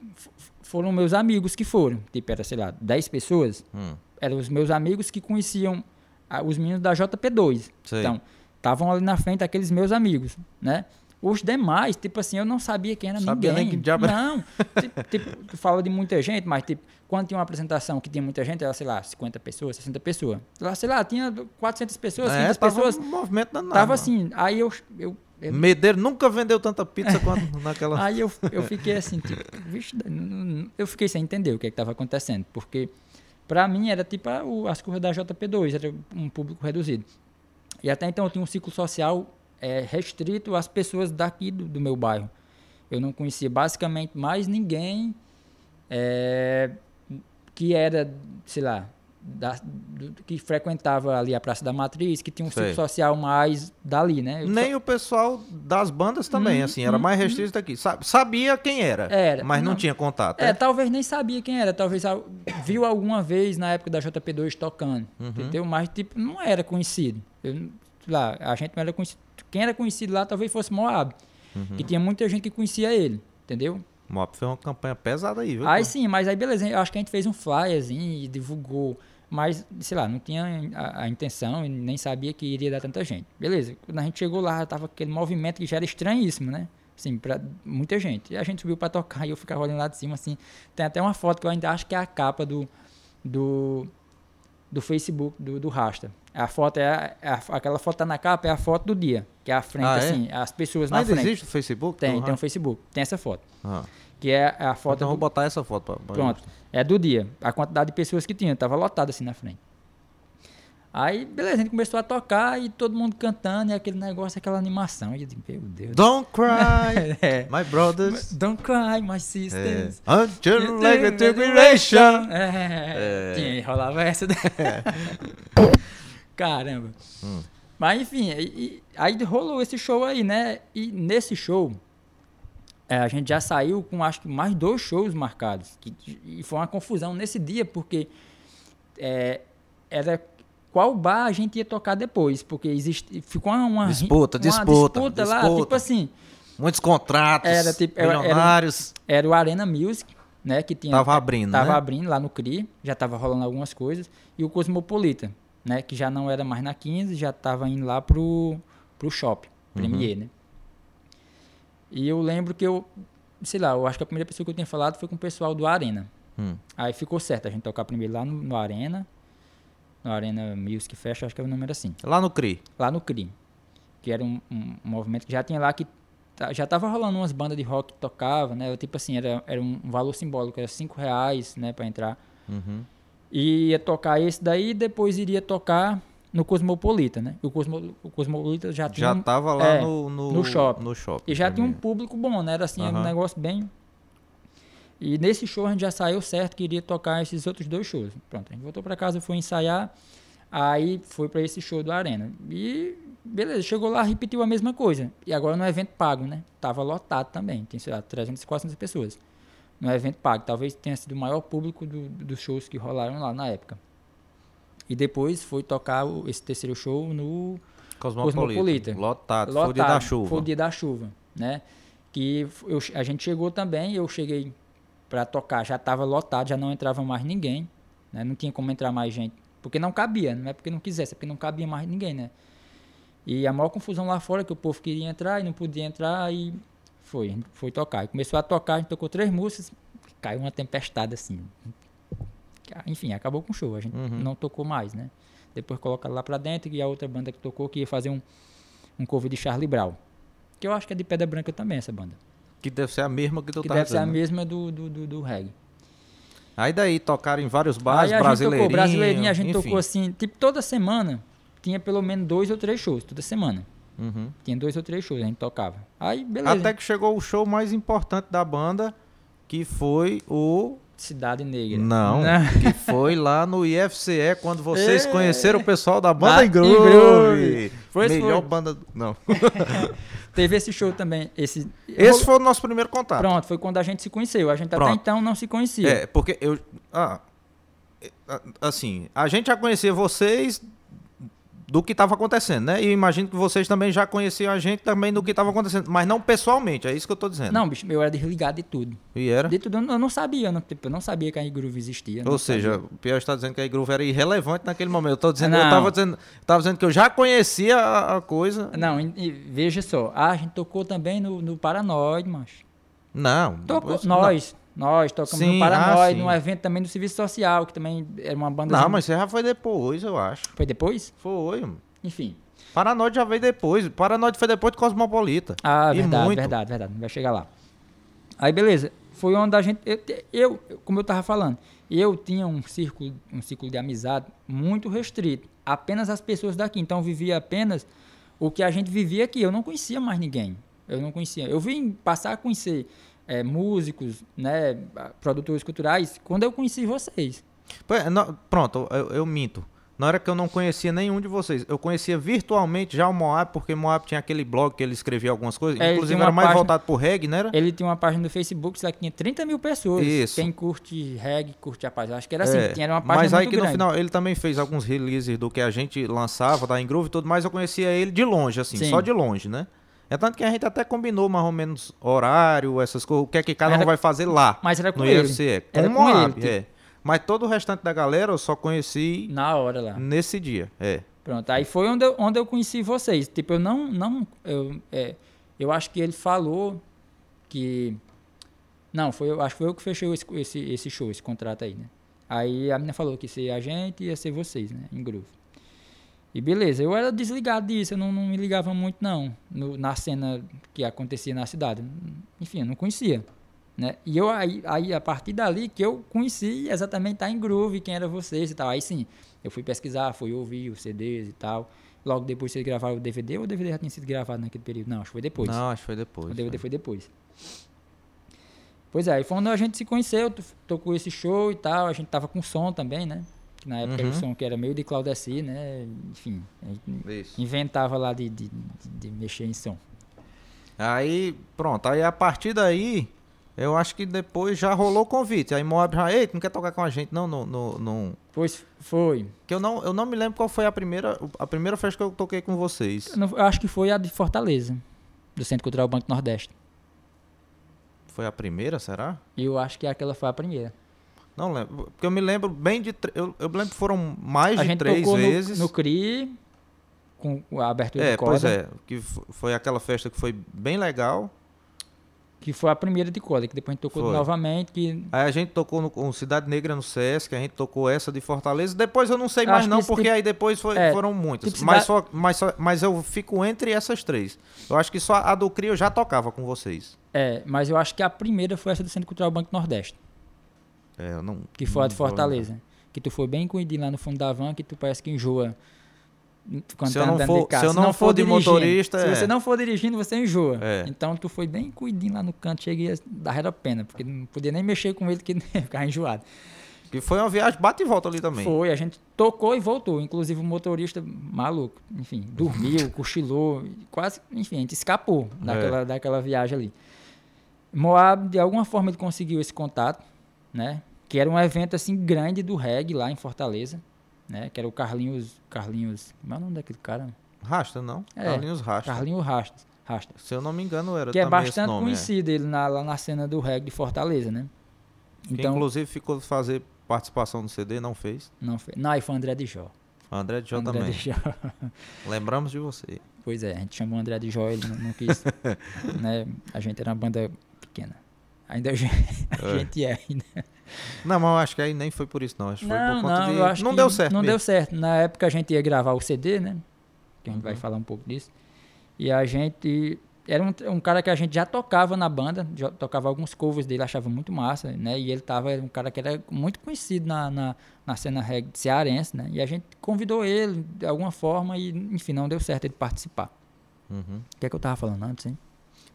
foram meus amigos que foram. Tipo, era, sei lá, 10 pessoas. Hum. Eram os meus amigos que conheciam ah, os meninos da JP2. Sei. Então, estavam ali na frente aqueles meus amigos, né? Os demais, tipo assim, eu não sabia quem era Sabia nem ninguém. que diabo. Não, tipo, tipo, tu fala de muita gente, mas tipo, quando tinha uma apresentação que tinha muita gente, era, sei lá, 50 pessoas, 60 pessoas. Lá, sei lá, tinha 400 pessoas, 500 É, pessoas. um movimento danado. Tava mano. assim, aí eu, eu, eu Medeiro nunca vendeu tanta pizza quanto naquela. Aí eu, eu fiquei assim, tipo, vixe, eu fiquei sem entender o que estava acontecendo, porque pra mim era tipo as curvas da JP2, era um público reduzido. E até então eu tinha um ciclo social eh, restrito às pessoas daqui do, do meu bairro. Eu não conhecia basicamente mais ninguém eh, que era, sei lá, da- do- que frequentava ali a Praça da Matriz, que tinha um Sei. ciclo social mais dali, né? Eu só- Nem o pessoal das bandas também, Hum, assim, era hum, mais restrito aqui. Sa- Sabia quem era, Era, mas não, não. tinha contato. É, É, talvez nem sabia quem era, talvez al- viu alguma vez na época da JP2 tocando, Uhum. entendeu? Mas, tipo, não era conhecido. Eu, lá, a gente não era conhecido. Quem era conhecido lá talvez fosse Moab, Uhum. que tinha muita gente que conhecia ele, entendeu? Mop fez uma campanha pesada aí, viu? Aí sim, mas aí beleza, eu acho que a gente fez um flyerzinho e divulgou, mas, sei lá, não tinha a, a intenção e nem sabia que iria dar tanta gente. Beleza, quando a gente chegou lá, tava aquele movimento que já era estranhíssimo, né? Assim, pra muita gente. E a gente subiu pra tocar e eu ficava olhando lá de cima, assim. Tem até uma foto que eu ainda acho que é a capa do, do, do Facebook, do, do Rasta. A foto é, a- é a- aquela foto tá na capa, é a foto do dia, que é a frente, Ah, é? assim, as pessoas na Ainda frente. existe o Facebook? Tem, tem um Ra- Facebook, tem essa foto. Ah. Que é a foto Então eu vou do- botar essa foto pra, pra Pronto. É do dia. A quantidade de pessoas que tinha. Tava lotado assim na frente. Aí, beleza, a gente começou a tocar e todo mundo cantando e aquele negócio, aquela animação. E eu digo, meu Deus. Don't cry, É. my brothers. Don't cry, my É. sisters. Until like a tribulation. É, É. tinha, rolava essa. daí. Caramba. Hum. Mas enfim, e- aí rolou esse show aí, né? E nesse show, é, a gente já saiu com acho que mais dois shows marcados. Que, e foi uma confusão nesse dia, porque é, era qual bar a gente ia tocar depois, porque existe, ficou uma, uma Disputa, uma disputa, lá, disputa. tipo assim, Muitos contratos, Era tipo- era- era- milionários. era o Arena Music, né, que tinha Tava abrindo, Tava né? abrindo lá no CRI, já tava rolando algumas coisas, e o Cosmopolita, né, que já não era mais na 15, já tava indo lá pro pro Shop, Uhum. Premier, né? E eu lembro que eu, sei lá, eu acho que a primeira pessoa que eu tinha falado foi com o pessoal do Arena. Hum. Aí ficou certo a gente tocar primeiro lá no, no Arena, no Arena Music Fest, acho que é o número assim Lá no CRI. lá no CRI, que era um, um- movimento que já tinha lá que já tava rolando umas bandas de rock que tocava, né? Tipo assim, era, era um valor simbólico, era cinco reais, né, para entrar. Uhum. E ia tocar esse daí depois iria tocar no Cosmopolita, né? O, Cosmo, o Cosmopolita já tinha Já tava lá é, no, no, no shopping. No shopping e já tinha um público bom, né? Era assim, era um negócio bem. E nesse show a gente já saiu certo que iria tocar esses outros dois shows. Pronto, a gente voltou pra casa, foi ensaiar, aí foi pra esse show do Arena. E beleza, chegou lá, repetiu a mesma coisa. E agora no evento pago, né? Tava lotado também, tem, sei lá, 300, 400 pessoas. No evento pago, talvez tenha sido o maior público do- dos shows que rolaram lá na época. E depois foi tocar o- esse terceiro show no Cosmopolita. Cosmopolita. Lotado. Foi o dia da Lotado, chuva. Foi o dia da chuva, né? Que eu, a gente chegou também, eu cheguei pra tocar, já tava lotado, já não entrava mais ninguém, né? Não tinha como entrar mais gente, porque não cabia, não é porque não quisesse, é porque não cabia mais ninguém, né? E a maior confusão lá fora que o povo queria entrar e não podia entrar e foi, a gente foi tocar. E começou a tocar, a gente tocou três músicas, caiu uma tempestade assim. Enfim, acabou com o show, a gente Uhum. não tocou mais, né? Depois colocaram lá pra dentro e a outra banda que tocou que ia fazer um, um cover de Charlie Brown. Que eu acho que é de Pedra Branca também, essa banda. Que deve ser a mesma que tu que tá deve ser a mesma do, do, do, do reggae. Aí daí tocaram em vários bares, Aí a brasileirinho. tocou brasileirinho, a gente enfim. tocou assim, tipo, toda semana tinha pelo menos dois ou três shows, toda semana. Uhum. Tinha dois ou três shows, a gente tocava. Aí, beleza. Até que chegou o show mais importante da banda, que foi o. Cidade Negra. Não, que foi lá no IFCE, quando vocês É. conheceram o pessoal da banda em Groove. Groove. Foi, Melhor foi. banda. Não. Teve esse show também. Esse, Esse foi o nosso primeiro contato. Pronto, foi quando a gente se conheceu. A gente até Pronto. então não se conhecia. É, porque eu. Ah, é, ah, assim, a gente já conhecia vocês do que estava acontecendo, né? E eu imagino que vocês também já conheciam a gente também do que estava acontecendo, mas não pessoalmente, é isso que eu tô dizendo. Não, bicho, eu era desligado de tudo. E era? De tudo, eu não- eu não sabia, eu não, tipo, eu não sabia que a Groove existia. Ou não seja, sabia. o Pierre está dizendo que a Groove era irrelevante naquele momento. Eu tô dizendo, eu Não. tava dizendo, tava dizendo que eu já conhecia a, a coisa. Não, e- e veja só, ah, a gente tocou também no, no Paranoide, macho. Não. Tocou, nós, nós tocamos Sim, no Paranoide, ah, num evento também do Serviço Social, que também era uma banda. Não, mas você já foi depois, eu acho. Foi depois? Foi. mano. Enfim. Paranoide já veio depois. Paranoide foi depois de Cosmopolita. Ah, E verdade, muito. verdade, verdade. Vai chegar lá. Aí, beleza. Foi onde a gente. Eu, eu, como eu tava falando, eu tinha um círculo, um círculo de amizade muito restrito. Apenas as pessoas daqui. Então, eu vivia apenas o que a gente vivia aqui. Eu não conhecia mais ninguém. Eu não conhecia. Eu vim passar a conhecer eh, músicos, né, produtores culturais, quando eu conheci vocês. É, Pronto, eu, eu minto. Na hora que eu não conhecia nenhum de vocês, eu conhecia virtualmente já o Moab, porque o Moab tinha aquele blog que ele escrevia algumas coisas. É, inclusive era mais página- voltado pro reggae, né? Era? Ele tinha uma página no Facebook, lá, que tinha 30 mil pessoas. Isso. Quem curte reggae, curte a. Eu Acho que era assim, É, tinha uma página mas aí que no grande. final ele também fez alguns releases do que a gente lançava da Engroove e tudo mais, eu conhecia ele de longe, assim, Sim. só de longe, né? É tanto que a gente até combinou mais ou menos horário, essas coisas, o que é que cada Era- um vai fazer lá Mas era com no ele. IFCE. Com Era com ele, é. Mas todo o restante da galera eu só conheci Na hora lá. nesse dia, é. Pronto, aí foi onde eu, onde eu conheci vocês. Tipo, eu não. não eu, é, eu acho que ele falou que. Não, foi, eu acho que foi eu que fechei esse, esse, esse show, esse contrato aí, né? Aí a menina falou que ia ser a gente e ia ser vocês, né? Em groove. E beleza, eu era desligado disso, eu não, não me ligava muito, não, no- na cena que acontecia na cidade. Enfim, eu não conhecia. Né? E eu aí, aí, a partir dali que eu conheci exatamente tá em groove, quem era vocês e tal. Aí sim, eu fui pesquisar, fui ouvir os CDs e tal. Logo depois vocês gravaram o DVD ou o DVD já tinha sido gravado naquele período? Não, acho que foi depois. Não, acho que foi depois. o DVD é. foi depois. Pois é, aí foi onde a gente se conheceu, tocou esse show e tal, a gente tava com som também, né? Que na época era o Uhum. som que era meio de Claudeci, né? Enfim, inventava lá de, de, de- mexer em som. Aí, pronto, aí a partir daí, eu acho que depois já rolou o convite. Aí Moab já, ei, tu não quer tocar com a gente? Não, no, no, no... Pois foi. Que eu não, eu não me lembro qual foi a primeira, a primeira festa que eu toquei com vocês. Eu não- eu acho que foi a de Fortaleza, do Centro Cultural Banco Nordeste. Foi a primeira, será? Eu acho que aquela foi a primeira. Não lembro. Porque eu me lembro bem de. Eu, eu lembro que foram mais a de três tocou no- vezes. No, CRI, com a abertura é, de corda, pois é. Que foi aquela festa que foi bem legal. que foi a primeira de corda, que depois a gente tocou novamente, que Aí a gente tocou no, com Cidade Negra no Sesc, a gente tocou essa de Fortaleza. Depois eu não sei mais acho não, porque tipo- aí depois foi- é, foram muitas. tipo mas, Cidade- só, mas, só, mas eu fico entre essas três. Eu acho que só a do CRI eu já tocava com vocês. É, mas eu acho que a primeira foi essa do Centro Cultural Banco Nordeste, É, não. que foi a não de Fortaleza. Que tu foi bem cuidinho lá no fundo da van, que tu parece que enjoa. Quando Se tá eu não for- de carro. se eu não for de dirigindo, motorista, Se é. você não for dirigindo, você enjoa. É. Então tu foi bem cuidinho lá no canto, cheguei a dar a pena, porque não podia nem mexer com ele, que ficava enjoado. Que foi uma viagem bate e volta ali também. Foi, a gente tocou e voltou. Inclusive o motorista maluco, enfim, dormiu, cochilou, quase, enfim, a gente escapou É. daquela, daquela viagem ali. Moab, de alguma forma, ele conseguiu esse contato, né? Que era um evento assim grande do reggae lá em Fortaleza, né? Que era o Carlinhos, Carlinhos, como é o nome daquele cara? Rasta, não? É, Carlinhos Rasta. Carlinhos Rastas, Rastas. Se eu não me engano, era Que é bastante nome, é. conhecido ele na- lá na cena do reggae de Fortaleza, né? Que Então, inclusive ficou fazer participação no CD, não fez. não foi. Não, aí foi André de Jó. André de Jó André também. de Jó. Lembramos de você. Pois é, a gente chamou o André de Jó, ele não, não quis. né? A gente era uma banda pequena. Ainda a gente, a É. gente é ainda. Não, mas eu acho que aí nem foi por isso, não. Acho que foi Não, não, de. eu acho não deu certo. Não mesmo. deu certo. Na época a gente ia gravar o CD, né? Que a gente vai Uhum. falar um pouco disso. E a gente. Era um, um cara que a gente já tocava na banda, já tocava alguns covers dele, achava muito massa, né? E ele tava, era um cara que era muito conhecido na, na, na cena reggae cearense, né? E a gente convidou ele de alguma forma e, enfim, não deu certo ele participar. Uhum. O que é que eu tava falando antes, hein?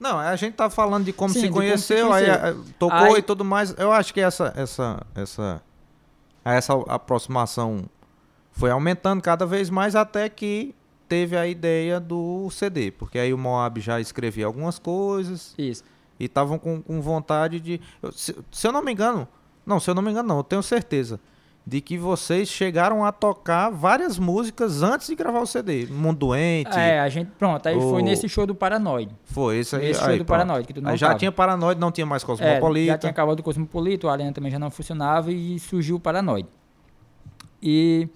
Não, a gente tá falando de como Sim, se de como se conheceu, aí conheceu. eh, tocou Aí- e tudo mais. Eu acho que essa essa essa essa aproximação foi aumentando cada vez mais até que teve a ideia do CD, porque aí o Moab já escrevia algumas coisas Isso. e estavam com, com vontade de. eu- se, se eu não me engano, não, se eu não me engano, não, eu tenho certeza de que vocês chegaram a tocar várias músicas antes de gravar o CD. Mundo Doente, É, a gente, pronto, aí O- foi nesse show do Paranoide. foi isso aí. Nesse show aí, do pronto. Paranoide, que tu não Aí já tava. tinha Paranoide, não tinha mais É, Cosmopolita. já tinha acabado o Cosmopolita, o Arena também já não funcionava e surgiu o Paranoide. E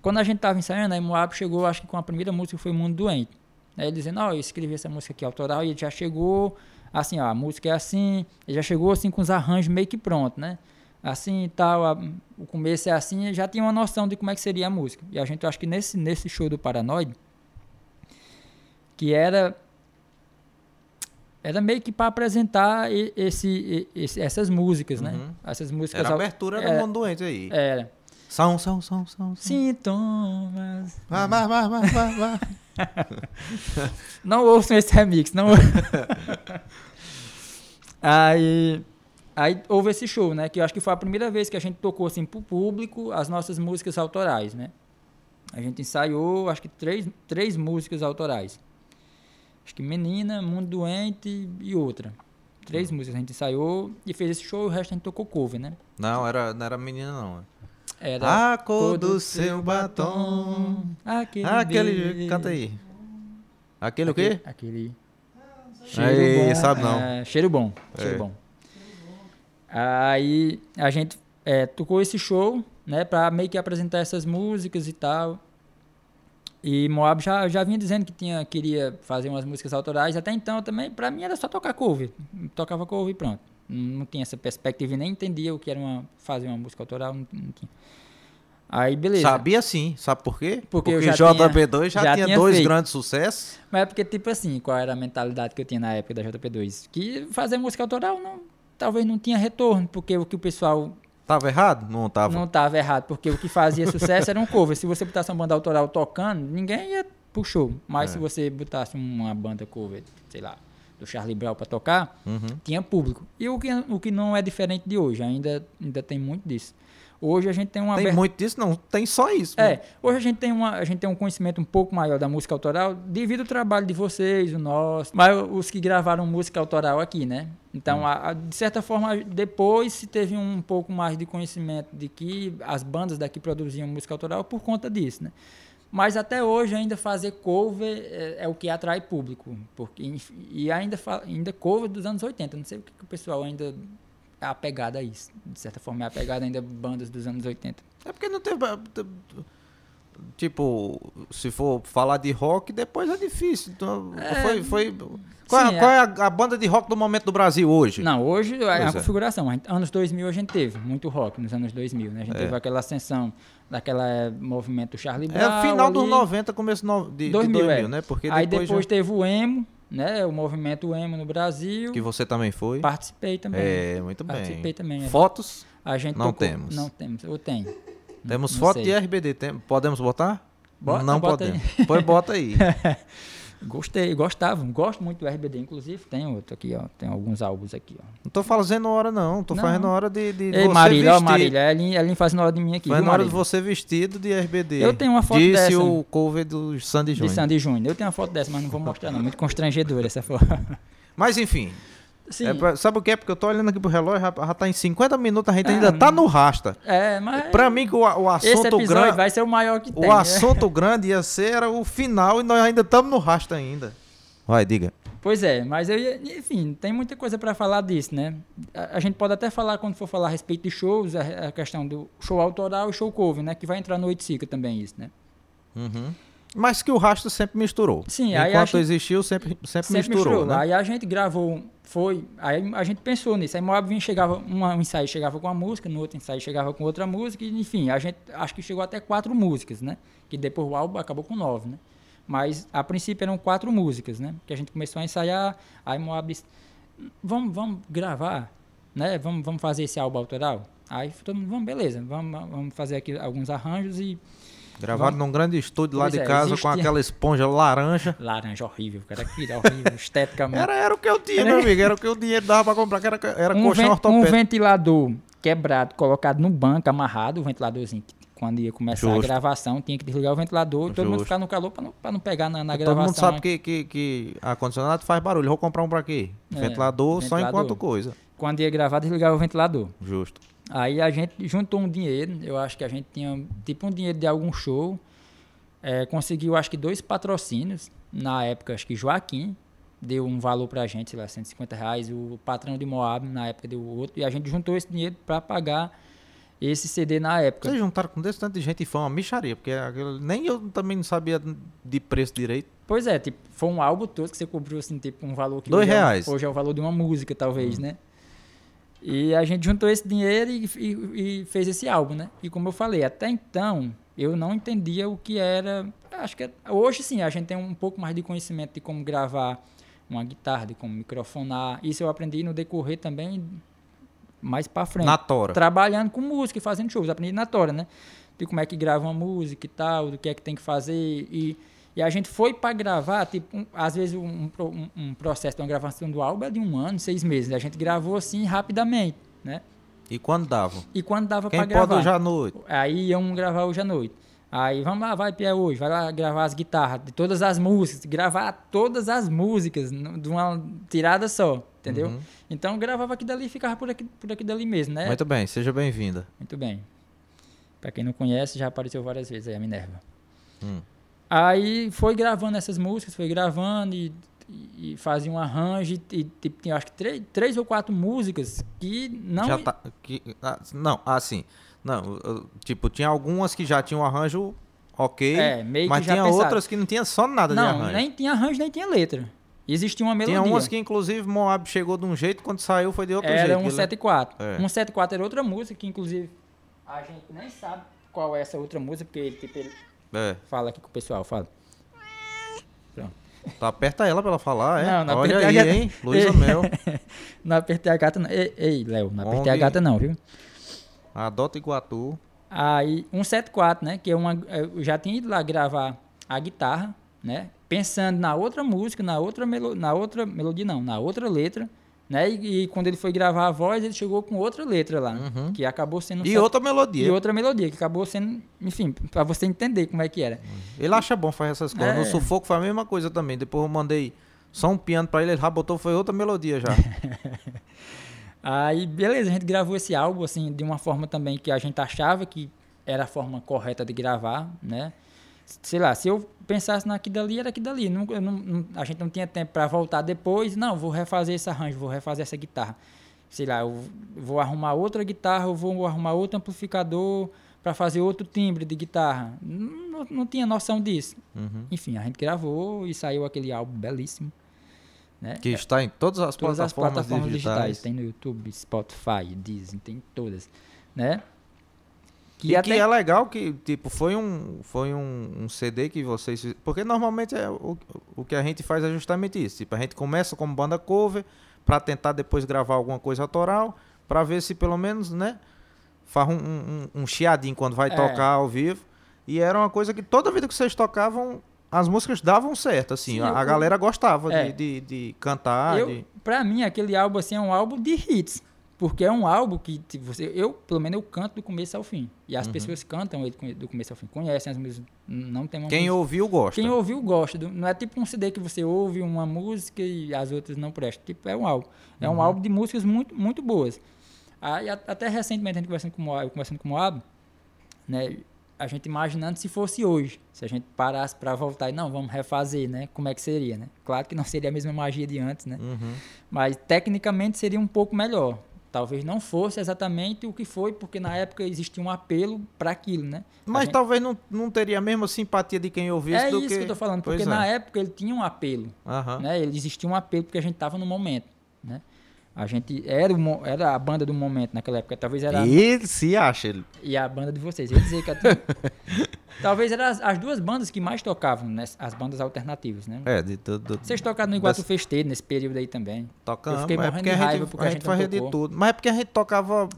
quando a gente tava ensaiando, aí Moab chegou, acho que com a primeira música foi Mundo Doente. Aí ele dizendo, ó, eu escrevi essa música aqui autoral e ele já chegou, assim, ó, a música é assim, ele já chegou assim com os arranjos meio que prontos, né? Assim e tal, a- o começo é assim, já tinha uma noção de como é que seria a música. E a gente, acho que nesse, nesse show do Paranoide, que era era meio que para apresentar esse, esse- essas músicas, né? Uhum. Essas músicas Era a abertura do é, Mundo Doente aí. Era. São, são, são, são. Sintomas. Vai, vai, vai, vai, vai, vai. Não ouçam esse remix, não. aí, aí houve esse show, né? Que eu acho que foi a primeira vez que a gente tocou assim pro público as nossas músicas autorais, né? A gente ensaiou, acho que três, três músicas autorais. Acho que Menina, Mundo Doente e outra. Três músicas a gente ensaiou e fez esse show o resto a gente tocou cover, né? Não, era, não era menina, não. Era A cor do seu batom. Aquele. Ah, aquele. Canta aí. Aquele o quê? Aquele. Aí, sabe não. é, cheiro bom. Cheiro É. bom. Aí a gente é, tocou esse show, né, pra meio que apresentar essas músicas e tal. E Moab já, já vinha dizendo que tinha, queria fazer umas músicas autorais. Até então também, pra mim era só tocar cover. Tocava cover e pronto. Não tinha essa perspectiva e nem entendia o que era uma, fazer uma música autoral. Não, não tinha. Aí, beleza. Sabia sim. Sabe por quê? Porque Porque já JB2 já, já tinha, tinha dois feito. grandes sucessos. Mas é porque, tipo assim, qual era a mentalidade que eu tinha na época da JP2? Que fazer música autoral não, talvez não tinha retorno, porque o que o pessoal Tava errado? Não tava. não estava errado, porque o que fazia sucesso era um cover. Se você botasse uma banda autoral tocando, ninguém ia pro show. Mas É. se você botasse uma banda cover, sei lá, do Charlie Brown pra tocar, Uhum. tinha público. E o que, o que não é diferente de hoje, ainda, ainda tem muito disso. Hoje a gente tem uma Tem abertura- muito disso? Não, tem só isso. é, hoje a gente tem uma, a gente tem um conhecimento um pouco maior da música autoral devido ao trabalho de vocês, o nosso, mas os que gravaram música autoral aqui, né? Então, a- a- de certa forma, depois se teve um pouco mais de conhecimento de que as bandas daqui produziam música autoral por conta disso, né? Mas até hoje ainda fazer cover é, é o que atrai público, porque e ainda ainda cover dos anos 80, não sei o que, que o pessoal ainda apegado a isso. De certa forma é apegado ainda a bandas dos anos 80. É porque não teve. Tipo, se for falar de rock, depois é difícil. Então, foi, foi... Qual, Sim, é, qual é a, a banda de rock do momento do Brasil hoje? Não, hoje é a Pois é. configuração. A gente- anos 2000 a gente teve muito rock nos anos 2000, né? A gente É. teve aquela ascensão daquela eh, movimento Charlie É Brown. final dos ali. 90, começo no- de, de 2000, 2000, é. né? Porque Aí depois, depois já- teve o emo, né? O movimento emo no Brasil. que você também foi. Participei também. É, muito bem. Participei também. é. Fotos? A gente Não tocou- temos. Não temos. Ou tem. Temos não foto sei. de RBD. Tem, podemos botar? Bota, não bota aí. podemos. Pois bota aí. Gostei, gostava. Gosto muito do RBD, inclusive. Tem outro aqui, ó. Tem alguns álbuns aqui, ó. Não tô fazendo hora, não. Tô Não. fazendo hora de, de Ei, você Marília, ó, vestir. Marília. Ela, ela fazendo hora de mim aqui. Fazendo viu, hora de você vestido de RBD. Eu tenho uma foto Disse dessa. o cover do Sandy De Júnior. Sandy Júnior. Eu tenho uma foto dessa, mas não vou mostrar, não. Muito constrangedora essa foto. Mas enfim. Sim. é pra- sabe o que é? Porque eu tô olhando aqui pro relógio, já, já tá em 50 minutos, a gente Ah, ainda tá no rasta. É, mas. Pra mim, que o, o assunto grande. vai ser o maior que tem. O né? assunto grande ia ser era o final e nós ainda estamos no rasta ainda. Vai, diga. Pois é, mas eu ia. Enfim, tem muita coisa pra falar disso, né? A, a gente pode até falar, quando for falar a respeito de shows, a, a questão do show autoral e show cover, né? Que vai entrar no Oiticica também, isso, né? Uhum. Mas que o rastro sempre misturou. Sim, aí Enquanto existiu, sempre, sempre, Sempre misturou, misturou. né? Aí a gente gravou, foi. Aí a gente pensou nisso. Aí Moab vinha, chegava, um, um ensaio chegava com uma música, no outro ensaio chegava com outra música, e, enfim, a gente acho que chegou até quatro músicas, né? Que depois o álbum acabou com nove, né? Mas a princípio eram quatro músicas, né? Que a gente começou a ensaiar, aí Moab disse, vamos, vamos gravar, né? Vamos, vamos fazer esse álbum autoral? Aí todo mundo, vamos, beleza, vamos, vamos fazer aqui alguns arranjos e Gravaram num grande estúdio lá Pois de é, casa com aquela esponja laranja. Laranja horrível, cara, que horrível, esteticamente. Era, era o que eu tinha, meu amigo. Era o que o dinheiro dava pra comprar, que era, era um, colchão ven- um ortopédico. ventilador quebrado, colocado no banco, amarrado, o ventiladorzinho. Quando ia começar Justo. a gravação, tinha que desligar o ventilador e todo mundo ficar no calor pra não, pra não pegar na, na Todo gravação. mundo sabe que, que, que ar-condicionado faz barulho. Vou comprar um pra quê? É, ventilador, só ventilador. enquanto coisa. Quando ia gravar, desligava o ventilador. Justo. Aí a gente juntou um dinheiro, eu acho que a gente tinha tipo um dinheiro de algum show. É, conseguiu acho que dois patrocínios. Na época, acho que Joaquim deu um valor pra gente, sei lá, 150 reais. O patrão de Moab na época deu outro. E a gente juntou esse dinheiro pra pagar esse CD na época. Vocês juntaram com desse tanto de gente e foi uma micharia, porque aquilo- nem eu também não sabia de preço direito. Pois é, tipo, foi um álbum todo que você cobriu assim, tipo, um valor que Dois hoje é- reais. hoje é o valor de uma música, talvez, né? E a gente juntou esse dinheiro e, e- e fez esse álbum, né? E como eu falei, até então eu não entendia o que era. Acho que hoje sim a gente tem um pouco mais de conhecimento de como gravar uma guitarra, de como microfonar. Isso eu aprendi no decorrer também mais pra frente Na tora. trabalhando com música e fazendo shows. Aprendi na Tora, né? De como é que grava uma música e tal, do que é que tem que fazer. E, e a gente foi para gravar, tipo, um- às vezes um, um, um processo de uma gravação do álbum é de um ano, seis meses. A gente gravou assim rapidamente, né? E quando dava? E quando dava Quem para pode gravar. hoje à noite? Aí iam gravar hoje à noite. Aí vamos lá, vai Pia hoje, vai lá gravar as guitarras de todas as músicas, gravar todas as músicas de uma tirada só, entendeu? Uhum. Então gravava aqui dali e ficava por aqui, por aqui dali mesmo, né? Muito bem, seja bem-vinda. Muito bem. Pra quem não conhece, já apareceu várias vezes aí a Minerva. Hum. Aí foi gravando essas músicas, foi gravando e, e, fazia um arranjo e, e, tipo, tinha acho que três, três ou quatro músicas que não... Já tá, que, ah, não, assim. Não, tipo, tinha algumas que já tinham arranjo ok, É, meio que mas tinha pensado. outras que não tinha só nada de Não, arranjo. nem tinha arranjo, nem tinha letra. Existia uma melodia. Tinha umas que, inclusive, Moab chegou de um jeito, quando saiu foi de outro Era jeito. um que ele- 74. É. Um 74 era outra música que, inclusive, a gente nem sabe qual é essa outra música, porque tipo, ele É, fala aqui com o pessoal, fala. tá, aperta ela pra ela falar, é? Não, não Olha aí, a gata. hein? Luísa Mel. Não apertei a gata, não. Ei, ei Léo, não apertei a gata não, viu? Adota Iguatu. Aí, 174, né? Que é uma, eu já tinha ido lá gravar a guitarra, né? Pensando na outra música, na outra, melo, na outra melodia, não, na outra letra, né? E, e quando ele foi gravar a voz, ele chegou com outra letra lá, Uhum. que acabou sendo... E set- outra melodia. e outra melodia, que acabou sendo, enfim, pra você entender como é que era. Ele acha bom fazer essas coisas. É. No sufoco foi a mesma coisa também. Depois eu mandei só um piano pra ele, ele já botou, foi outra melodia já. Aí, beleza, a gente gravou esse álbum, assim, de uma forma também que a gente achava que era a forma correta de gravar, né? Sei lá, se eu pensasse naquilo dali, era aquilo dali. Não, não- a gente não tinha tempo para voltar depois. Não, vou refazer esse arranjo, vou refazer essa guitarra. Sei lá, eu vou arrumar outra guitarra, eu vou arrumar outro amplificador para fazer outro timbre de guitarra. Não, não- tinha noção disso. Uhum. Enfim, a gente gravou e saiu aquele álbum belíssimo. Né? Que está em todas as todas as plataformas, plataformas digitais. digitais. Tem no YouTube, Spotify, Disney, tem todas, né? E que é legal que, tipo, foi um, foi um, um CD que vocês... Porque normalmente é o, o que a gente faz é justamente isso. Tipo, a gente começa como banda cover pra tentar depois gravar alguma coisa autoral pra ver se pelo menos, né, faz um, um, um chiadinho quando vai É. tocar ao vivo. E era uma coisa que toda vida que vocês tocavam, as músicas davam certo, assim. Sim, a, a eu- galera gostava É. de, de, de cantar, eu, de... pra mim, aquele álbum assim é um álbum de hits. Porque é um álbum que tipo, você, eu, pelo menos, eu canto do começo ao fim. E as Uhum. pessoas cantam ele do começo ao fim, conhecem as músicas, não tem uma Quem música- ouviu gosta. Quem ouviu gosta. não é tipo um CD que você ouve uma música e as outras não prestam. Tipo, é um álbum. É Uhum. um álbum de músicas muito, muito boas. Aí, a- até recentemente, a gente conversando com o Moab, conversando com o Moab, né? A gente imaginando se fosse hoje. Se a gente parasse para voltar e não, vamos refazer, né? Como é que seria, né? Claro que não seria a mesma magia de antes, né? Uhum. Mas tecnicamente seria um pouco melhor. Talvez não fosse exatamente o que foi, porque na época existia um apelo para aquilo, né? Mas gente- talvez não, não teria a mesma simpatia de quem ouvisse é do isso que... que eu tô falando, porque Pois na é. época ele tinha um apelo, Aham. né? Ele existia um apelo porque a gente tava no momento, né? A gente era, o era a banda do momento naquela época, talvez era Ele se acha. Ele... e a banda de vocês. Eu ia dizer que até- talvez eram as, as duas bandas que mais tocavam, né? As bandas alternativas, né? É, de tudo. Vocês tocaram no Iguatu Das- Festeiro nesse período aí também. Eu fiquei é morrendo de a gente, porque a a gente gente fazia de tudo. Mas é porque a gente tocava.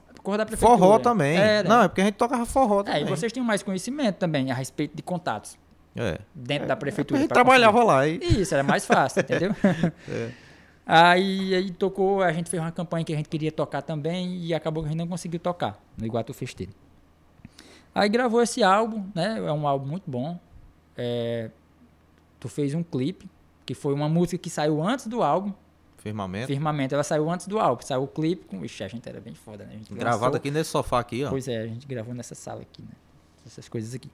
Forró também. Era. Não, é porque a gente tocava forró É, também. e vocês tinham mais conhecimento também a respeito de contatos É. dentro da A prefeitura. gente pra trabalhava lá e... conseguir. Isso, era mais fácil, entendeu? É. Aí, aí tocou, a gente fez uma campanha que a gente queria tocar também e acabou que a gente não conseguiu tocar no Iguatu Festeiro. Aí gravou esse álbum, né? É um álbum muito bom. É, tu fez um clipe, que foi uma música que saiu antes do álbum, Firmamento. Firmamento. Ela saiu antes do álbum, saiu o clipe com. Ixi, a gente era bem foda, né? Gravado lançou- aqui nesse sofá aqui, ó. Pois é, a gente gravou nessa sala aqui, né? Essas coisas aqui.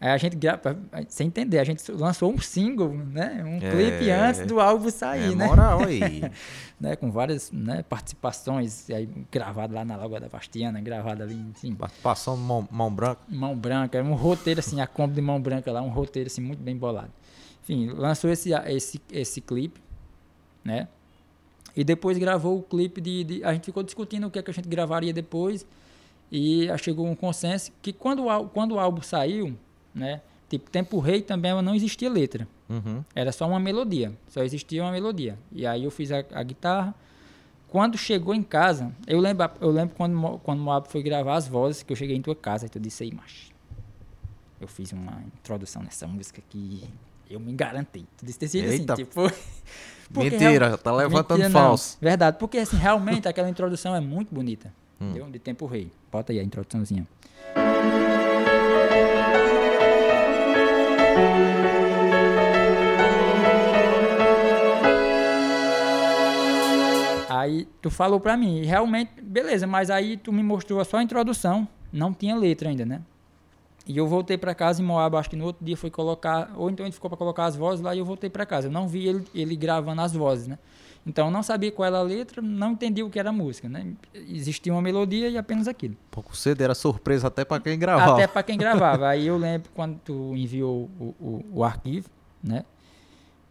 Aí a gente grava, sem entender, a gente lançou um single, né? Um É. clipe antes do álbum sair, é né? moral aí. né? Com várias né, participações, aí gravado lá na Lagoa da Bastiana, gravado ali, enfim, Participação mão, mão branca. mão branca, um roteiro assim, a Kombi de mão branca lá, um roteiro assim muito bem bolado. Enfim, lançou esse esse esse clipe, né? E depois gravou o clipe de, de- a gente ficou discutindo o que é que a gente gravaria depois e chegou um consenso que quando o, quando o álbum saiu, né? Tipo, Tempo Rei também não existia letra. Uhum. Era só uma melodia, só existia uma melodia. E aí eu fiz a, a guitarra. Quando chegou em casa, eu lembro, eu lembro quando, quando o Moab foi gravar as vozes, que eu cheguei em tua casa, e tu disse aí, macho. Eu fiz uma introdução nessa música que eu me garantei. Tu disse assim, Eita. tipo. porque Mentira, real- tá levantando Mentira, não. falso. Verdade, porque assim, realmente aquela introdução é muito bonita. Hum. Entendeu? De Tempo Rei. Bota aí a introduçãozinha. Aí tu falou pra mim, e realmente, beleza, mas aí tu me mostrou só a introdução, não tinha letra ainda, né? E eu voltei pra casa em Moab, acho que no outro dia foi colocar, ou então ele ficou pra colocar as vozes lá e eu voltei pra casa. Eu não vi ele, ele gravando as vozes, né? Então eu não sabia qual era a letra, não entendi o que era a música, né? Existia uma melodia e apenas aquilo. Pouco cedo era surpresa até pra quem gravava. Até pra quem gravava. Aí eu lembro quando tu enviou o, o, o arquivo, né?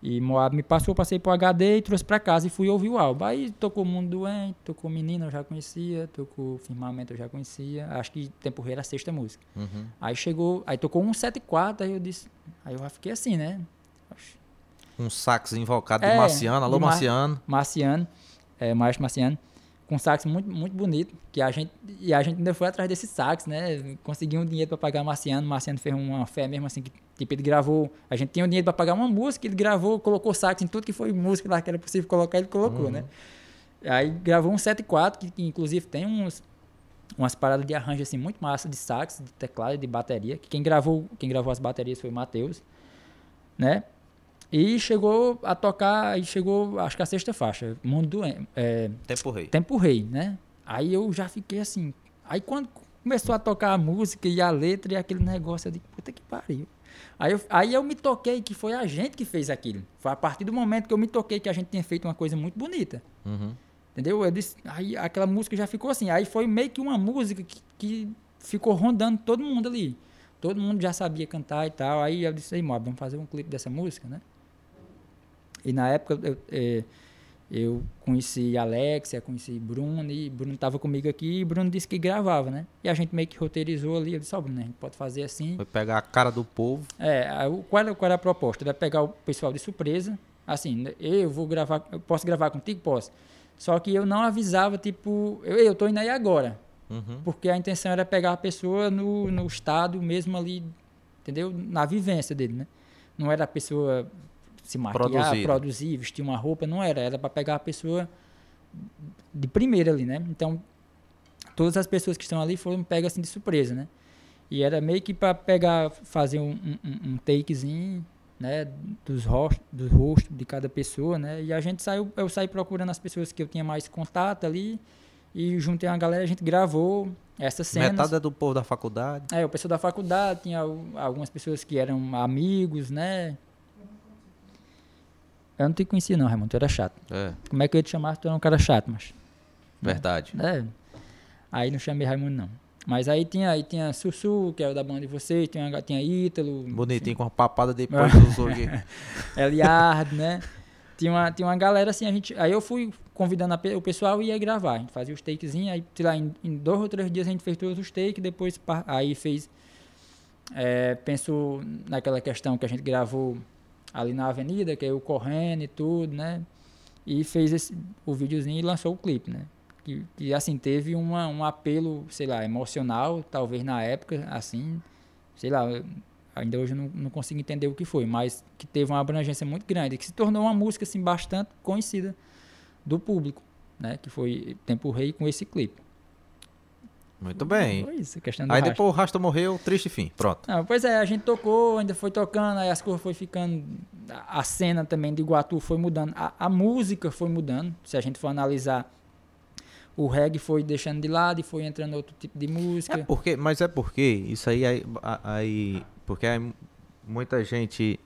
E Moab me passou, passei pro HD e trouxe pra casa e fui ouvir o álbum. Aí tocou Mundo Doente, tocou Menina, eu já conhecia, tocou Firmamento, eu já conhecia. Acho que Tempo Rei era a sexta música. Uhum. Aí chegou, aí tocou 174, aí eu disse, aí eu já fiquei assim, né? Oxe, Um sax invocado de É, Marciano. Alô, de Mar- Marciano. Marciano, é, Maestro Marciano, com um sax muito, muito bonito, que a gente, e a gente ainda foi atrás desse sax, né? Conseguiu um dinheiro para pagar Marciano, Marciano fez uma fé mesmo assim, que tipo, ele gravou, a gente tinha o dinheiro para pagar uma música, ele gravou, colocou sax em tudo que foi música lá que era possível colocar, ele colocou, né? Aí gravou um 74, que, que inclusive tem uns, umas paradas de arranjo assim muito massa de sax, de teclado, e de bateria, que quem gravou, quem gravou as baterias foi o Matheus, né? E chegou a tocar, e chegou, acho que a sexta faixa, Mundo Doente, é, Tempo Rei. Tempo Rei, né? Aí eu já fiquei assim. Aí quando começou a tocar a música e a letra e aquele negócio, eu digo, puta que pariu. Aí eu, aí eu me toquei que foi a gente que fez aquilo. Foi a partir do momento que eu me toquei que a gente tinha feito uma coisa muito bonita. Uhum. Entendeu? Eu disse, aí aquela música já ficou assim. Aí foi meio que uma música que, que ficou rondando todo mundo ali. Todo mundo já sabia cantar e tal. Aí eu disse, aí, Mob, vamos fazer um clipe dessa música, né? E na época eu, eh, eu conheci a Alexia, conheci Bruno, e Bruno estava comigo aqui e Bruno disse que gravava, né? E a gente meio que roteirizou ali. Eu disse, ó, Bruno, a gente pode fazer assim. Foi pegar a cara do povo. É, qual era, qual era a proposta? Era pegar o pessoal de surpresa, assim, eu vou gravar, eu posso gravar contigo? Posso. Só que eu não avisava, tipo, eu, eu tô indo aí agora. Uhum. Porque a intenção era pegar a pessoa no, no estado mesmo ali, entendeu? Na vivência dele, né? Não era a pessoa se maquiar, Produzida. produzir, vestir uma roupa, não era. Era para pegar a pessoa de primeira ali, né? Então, todas as pessoas que estão ali foram pegas assim de surpresa, né? E era meio que para pegar, fazer um, um, um takezinho, né? Dos rostos, do rosto de cada pessoa, né? E a gente saiu, eu saí procurando as pessoas que eu tinha mais contato ali e juntei uma galera, a gente gravou essas cenas. Metade é do povo da faculdade. É, o pessoal da faculdade, tinha al- algumas pessoas que eram amigos, né? Eu não te conhecia não, Raimundo, tu era chato. É, Como é que eu ia te chamar se tu era um cara chato, mas... verdade. É. Aí não chamei Raimundo não. Mas aí tinha, aí tinha Sussu, que era da banda de vocês, tinha, tinha Ítalo, Bonitinho, com uma papada depois dos aqui. Eliard, né? Tinha uma, tinha uma galera assim, a gente, aí eu fui convidando pe- o pessoal e ia gravar. A gente fazia os takezinhos, aí, sei lá, em, em dois ou três dias a gente fez todos os takes, depois aí fez. É, pensou naquela questão que a gente gravou ali na avenida, que é eu correndo e tudo, né? E fez esse, o videozinho e lançou o clipe, né? Que, que assim, teve uma, um apelo, sei lá, emocional, talvez na época, assim, sei lá, ainda hoje eu não, não consigo entender o que foi, mas que teve uma abrangência muito grande, que se tornou uma música, assim, bastante conhecida do público, né? Que foi Tempo Rei com esse clipe. Muito bem. Foi isso, questão do Aí rastro. depois o Rasta morreu, triste fim. Pronto. Não, pois é, a gente tocou, ainda foi tocando, aí as coisas foi ficando. A cena também de Iguatu foi mudando, a, a música foi mudando. Se a gente for analisar, o reggae foi deixando de lado e foi entrando outro tipo de música. É porque, mas é porque isso aí, aí, aí- porque aí muita gente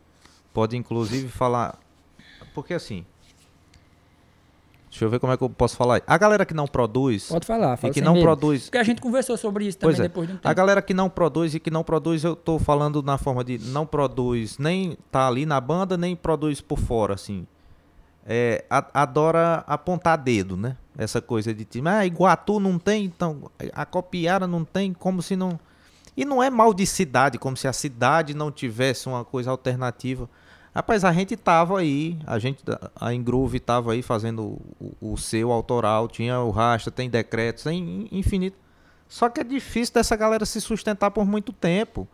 pode inclusive falar, porque assim, deixa eu ver como é que eu posso falar. A galera que não produz Pode falar, fala e que sem não medo. produz, Porque a gente conversou sobre isso também Pois é. depois de um a tempo. galera que não produz e que não produz, eu tô falando na forma de não produz nem tá ali na banda nem produz por fora, assim. É, a- adora apontar dedo, né? Essa coisa de time, ah, Iguatu não tem, então a Copiara não tem, como se não. E não é mal de cidade, como se a cidade não tivesse uma coisa alternativa. Rapaz, a gente tava aí, a gente, a Engroove tava aí fazendo o, o seu autoral, tinha o Rasta, tem decretos, tem infinito. Só que é difícil dessa galera se sustentar por muito tempo,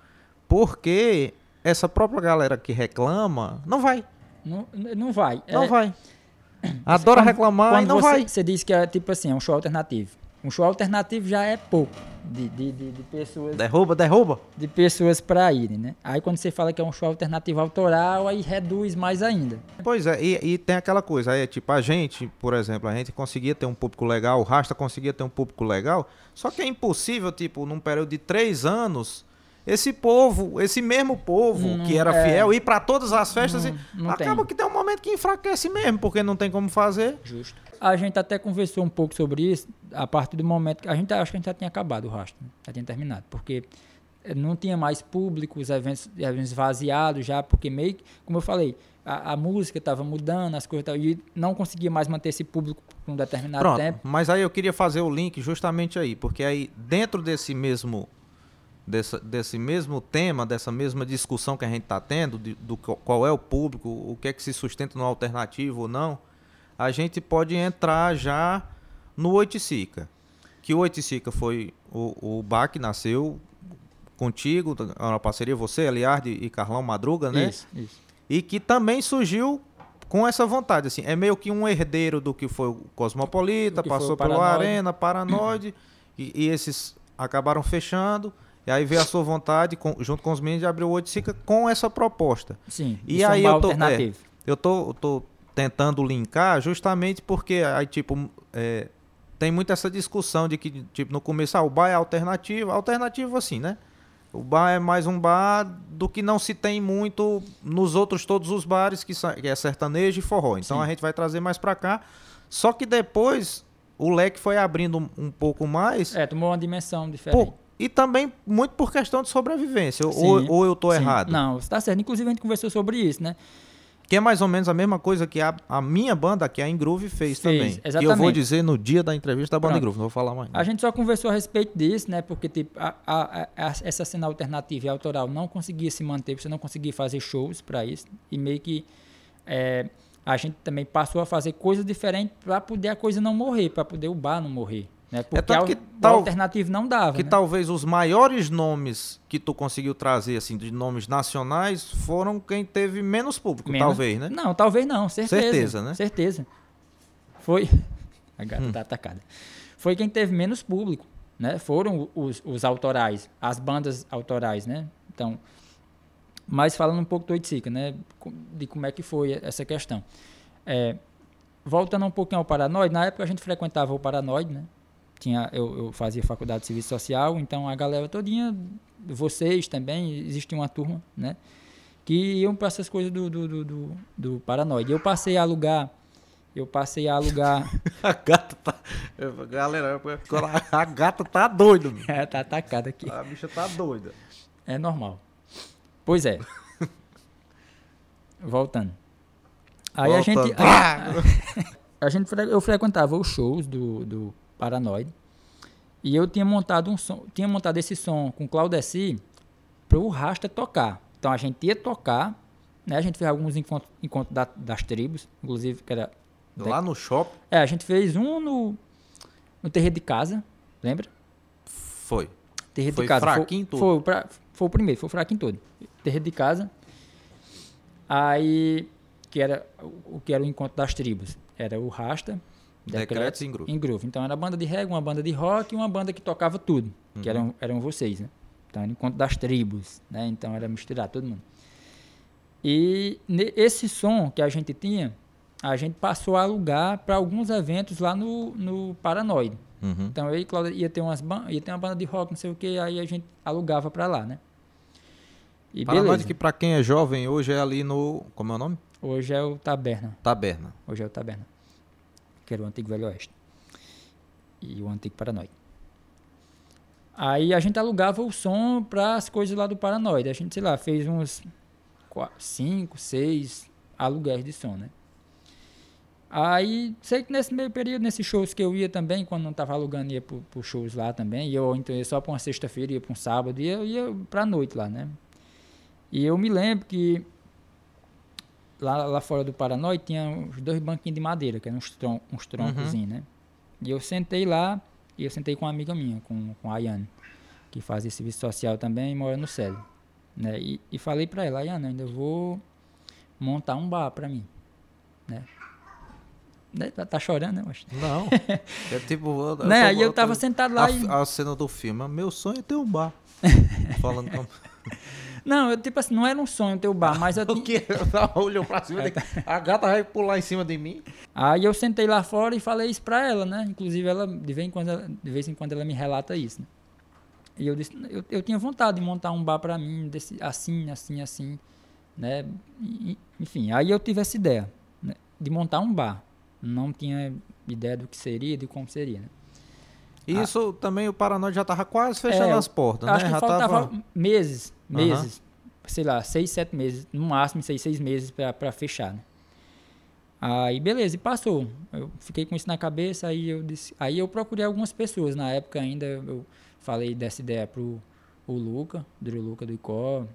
porque essa própria galera que reclama não vai, Não, não vai. não É, vai. Adora reclamar e não você, vai. Você disse que é tipo assim, é um show alternativo. Um show alternativo já é pouco de, de, de, de pessoas Derruba, derruba. de pessoas para irem, né? Aí quando você fala que é um show alternativo autoral, aí reduz mais ainda. Pois é, e, e tem aquela coisa, aí, tipo, a gente, por exemplo, a gente conseguia ter um público legal, o Rasta conseguia ter um público legal, só que é impossível, tipo, num período de três anos, esse povo, esse mesmo povo Não, que era é. fiel, ir pra todas as festas Não- e acaba tem. que tem um momento que enfraquece mesmo, porque não tem como fazer. Justo. A gente até conversou um pouco sobre isso a partir do momento que a gente acho que a gente já tinha acabado o rastro, né? já tinha terminado, porque não tinha mais público, os eventos, eventos vaziados já, porque meio que, como eu falei, a, a música estava mudando, as coisas tavam- e não conseguia mais manter esse público por um determinado Pronto, tempo. mas aí eu queria fazer o link justamente aí, porque aí dentro desse mesmo dessa, desse mesmo tema, dessa mesma discussão que a gente está tendo, de- do qual- qual é o público, o que é que se sustenta no alternativo ou não, a gente pode entrar já no Oiticica. Que o Oiticica foi o, o bar que nasceu contigo, é uma parceria você, Eliardo e Carlão Madruga, né? Isso, isso. e que também surgiu com essa vontade, assim, é meio que um herdeiro do que foi o Cosmopolita, foi passou o pelo. Arena, Paranoide, e, e esses acabaram fechando, e aí veio a sua vontade, com- junto com os meninos, de abrir o Oiticica com essa proposta. Sim, E isso é aí bar eu tô- alternativo. Eu tô, eu tô tentando linkar justamente porque aí, tipo, é, tem muito essa discussão de que, tipo, no começo, ah, o bar é alternativo, alternativo assim, né? O bar é mais um bar do que não se tem muito nos outros todos os bares, que, sa- que é sertanejo e forró. Então Sim. a gente vai trazer mais pra cá. Só que depois o leque foi abrindo um, um pouco mais. É, tomou uma dimensão diferente. por- e também muito por questão de sobrevivência. Ou, Sim, ou eu tô Sim. errado? Não, você tá certo. Inclusive a gente conversou sobre isso, né? Que é mais ou menos a mesma coisa que a, a minha banda, que é a Ingroove, fez, Fez, também. Que eu exatamente. vou dizer no dia da entrevista da banda. Ingroove, não vou falar mais. A gente só conversou a respeito disso, né? Porque tipo, a- a- essa cena alternativa e autoral não conseguia se manter, você não conseguia fazer shows para isso. E meio que é, a gente também passou a fazer coisas diferentes para poder a coisa não morrer, para poder o bar não morrer. Né? Porque tanto a- que o tal- alternativo não dava. que né? talvez os maiores nomes que tu conseguiu trazer, assim, de nomes nacionais, foram quem teve menos público, Menos- talvez, né? Não, talvez não, certeza. Certeza, né? Certeza. Foi. A Hum. gata tá atacada. Foi quem teve menos público, né? Foram os, os autorais, as bandas autorais, né? Então, mas falando um pouco do Oiticica, né? De como é que foi essa questão. É, voltando um pouquinho ao Paranoide, na época a gente frequentava o Paranoide, né? Tinha, eu, eu fazia faculdade de serviço social, então a galera todinha, vocês também, existia uma turma, né? Que iam para essas coisas do, do, do, do, do Paranoide. Eu passei a alugar, eu passei a alugar... A gata tá. Galera, a gata tá doida, meu. é, tá atacada aqui. A bicha tá doida. É normal. Pois é. Voltando. Aí a Voltando. gente. A, a gente eu frequentava os shows do, do Paranoide. E eu tinha montado um som, tinha montado esse som com Claudeci para o Rasta tocar. Então a gente ia tocar, né? A gente fez alguns encontros, encontros da- das tribos, inclusive que era Lá no shopping. é, a gente fez um no no terreiro de casa, lembra? Foi. Terreiro Foi de casa. fraquinho foi, todo. Foi, o pra- foi o primeiro, foi o fraquinho todo. Terreiro de casa. Aí, que era o que era o encontro das tribos? Era o Rasta, Decretos em grupo. em groove. Então era banda de reggae, uma banda de rock e uma banda que tocava tudo, que Uhum. eram, eram vocês, né? Então era encontro das tribos, né? Então era misturar todo mundo. E esse som que a gente tinha, a gente passou a alugar para alguns eventos lá no, no Paranoide. Uhum. Então eu e Cláudia ia ter umas ia ter uma banda de rock, não sei o que, aí a gente alugava para lá, né? E Paranoide beleza. que pra quem é jovem hoje é ali no. Como é o nome? Hoje é o Taberna. Taberna. Hoje é o Taberna. Que era o antigo Velho Oeste. E o antigo Paranoide. Aí a gente alugava o som para as coisas lá do Paranoide. A gente, sei lá, fez uns 5, 6 aluguéis de som, né? Aí, sei que nesse meio período, nesses shows que eu ia também, quando não tava alugando, ia pro, pro shows lá também. E eu então ia só pra uma sexta-feira, ia pra um sábado, ia, ia pra noite lá, né? E eu me lembro que lá, lá fora do Paranoide tinha uns dois banquinhos de madeira, que eram uns, tron uns troncos, né? E eu sentei lá, e eu sentei com uma amiga minha, com, com a Ayane, que faz esse serviço social também e mora no Célio. Né? E, e falei pra ela, Ayane, ainda vou montar um bar pra mim. Né? Né? Tá, tá chorando, né? Mas... Não. É tipo. Eu, né? Aí eu tava sentado lá a, e... a cena do filme. Meu sonho é ter um bar. Falando com. Não, eu tipo assim, não era um sonho ter o bar, mas eu O tinha... que? Olhou pra cima. daqui, A gata vai pular em cima de mim. Aí eu sentei lá fora e falei isso pra ela, né? Inclusive ela de vez em quando, ela- de vez em quando ela me relata isso. Né? E eu disse, eu, eu tinha vontade de montar um bar pra mim, desse, assim, assim, assim, né? E- enfim, aí eu tive essa ideia né? de montar um bar. Não tinha ideia do que seria, de como seria. Né? E isso também o Paranoide já tava quase fechando É, as portas, Acho né? que Já faltava tava. meses, Meses, sei lá, seis, sete meses, no máximo seis, seis meses pra fechar, né? Aí beleza, e passou. Eu fiquei com isso na cabeça, aí eu disse, aí eu procurei algumas pessoas na época ainda, eu falei dessa ideia pro o Luca, do Luca do Icó,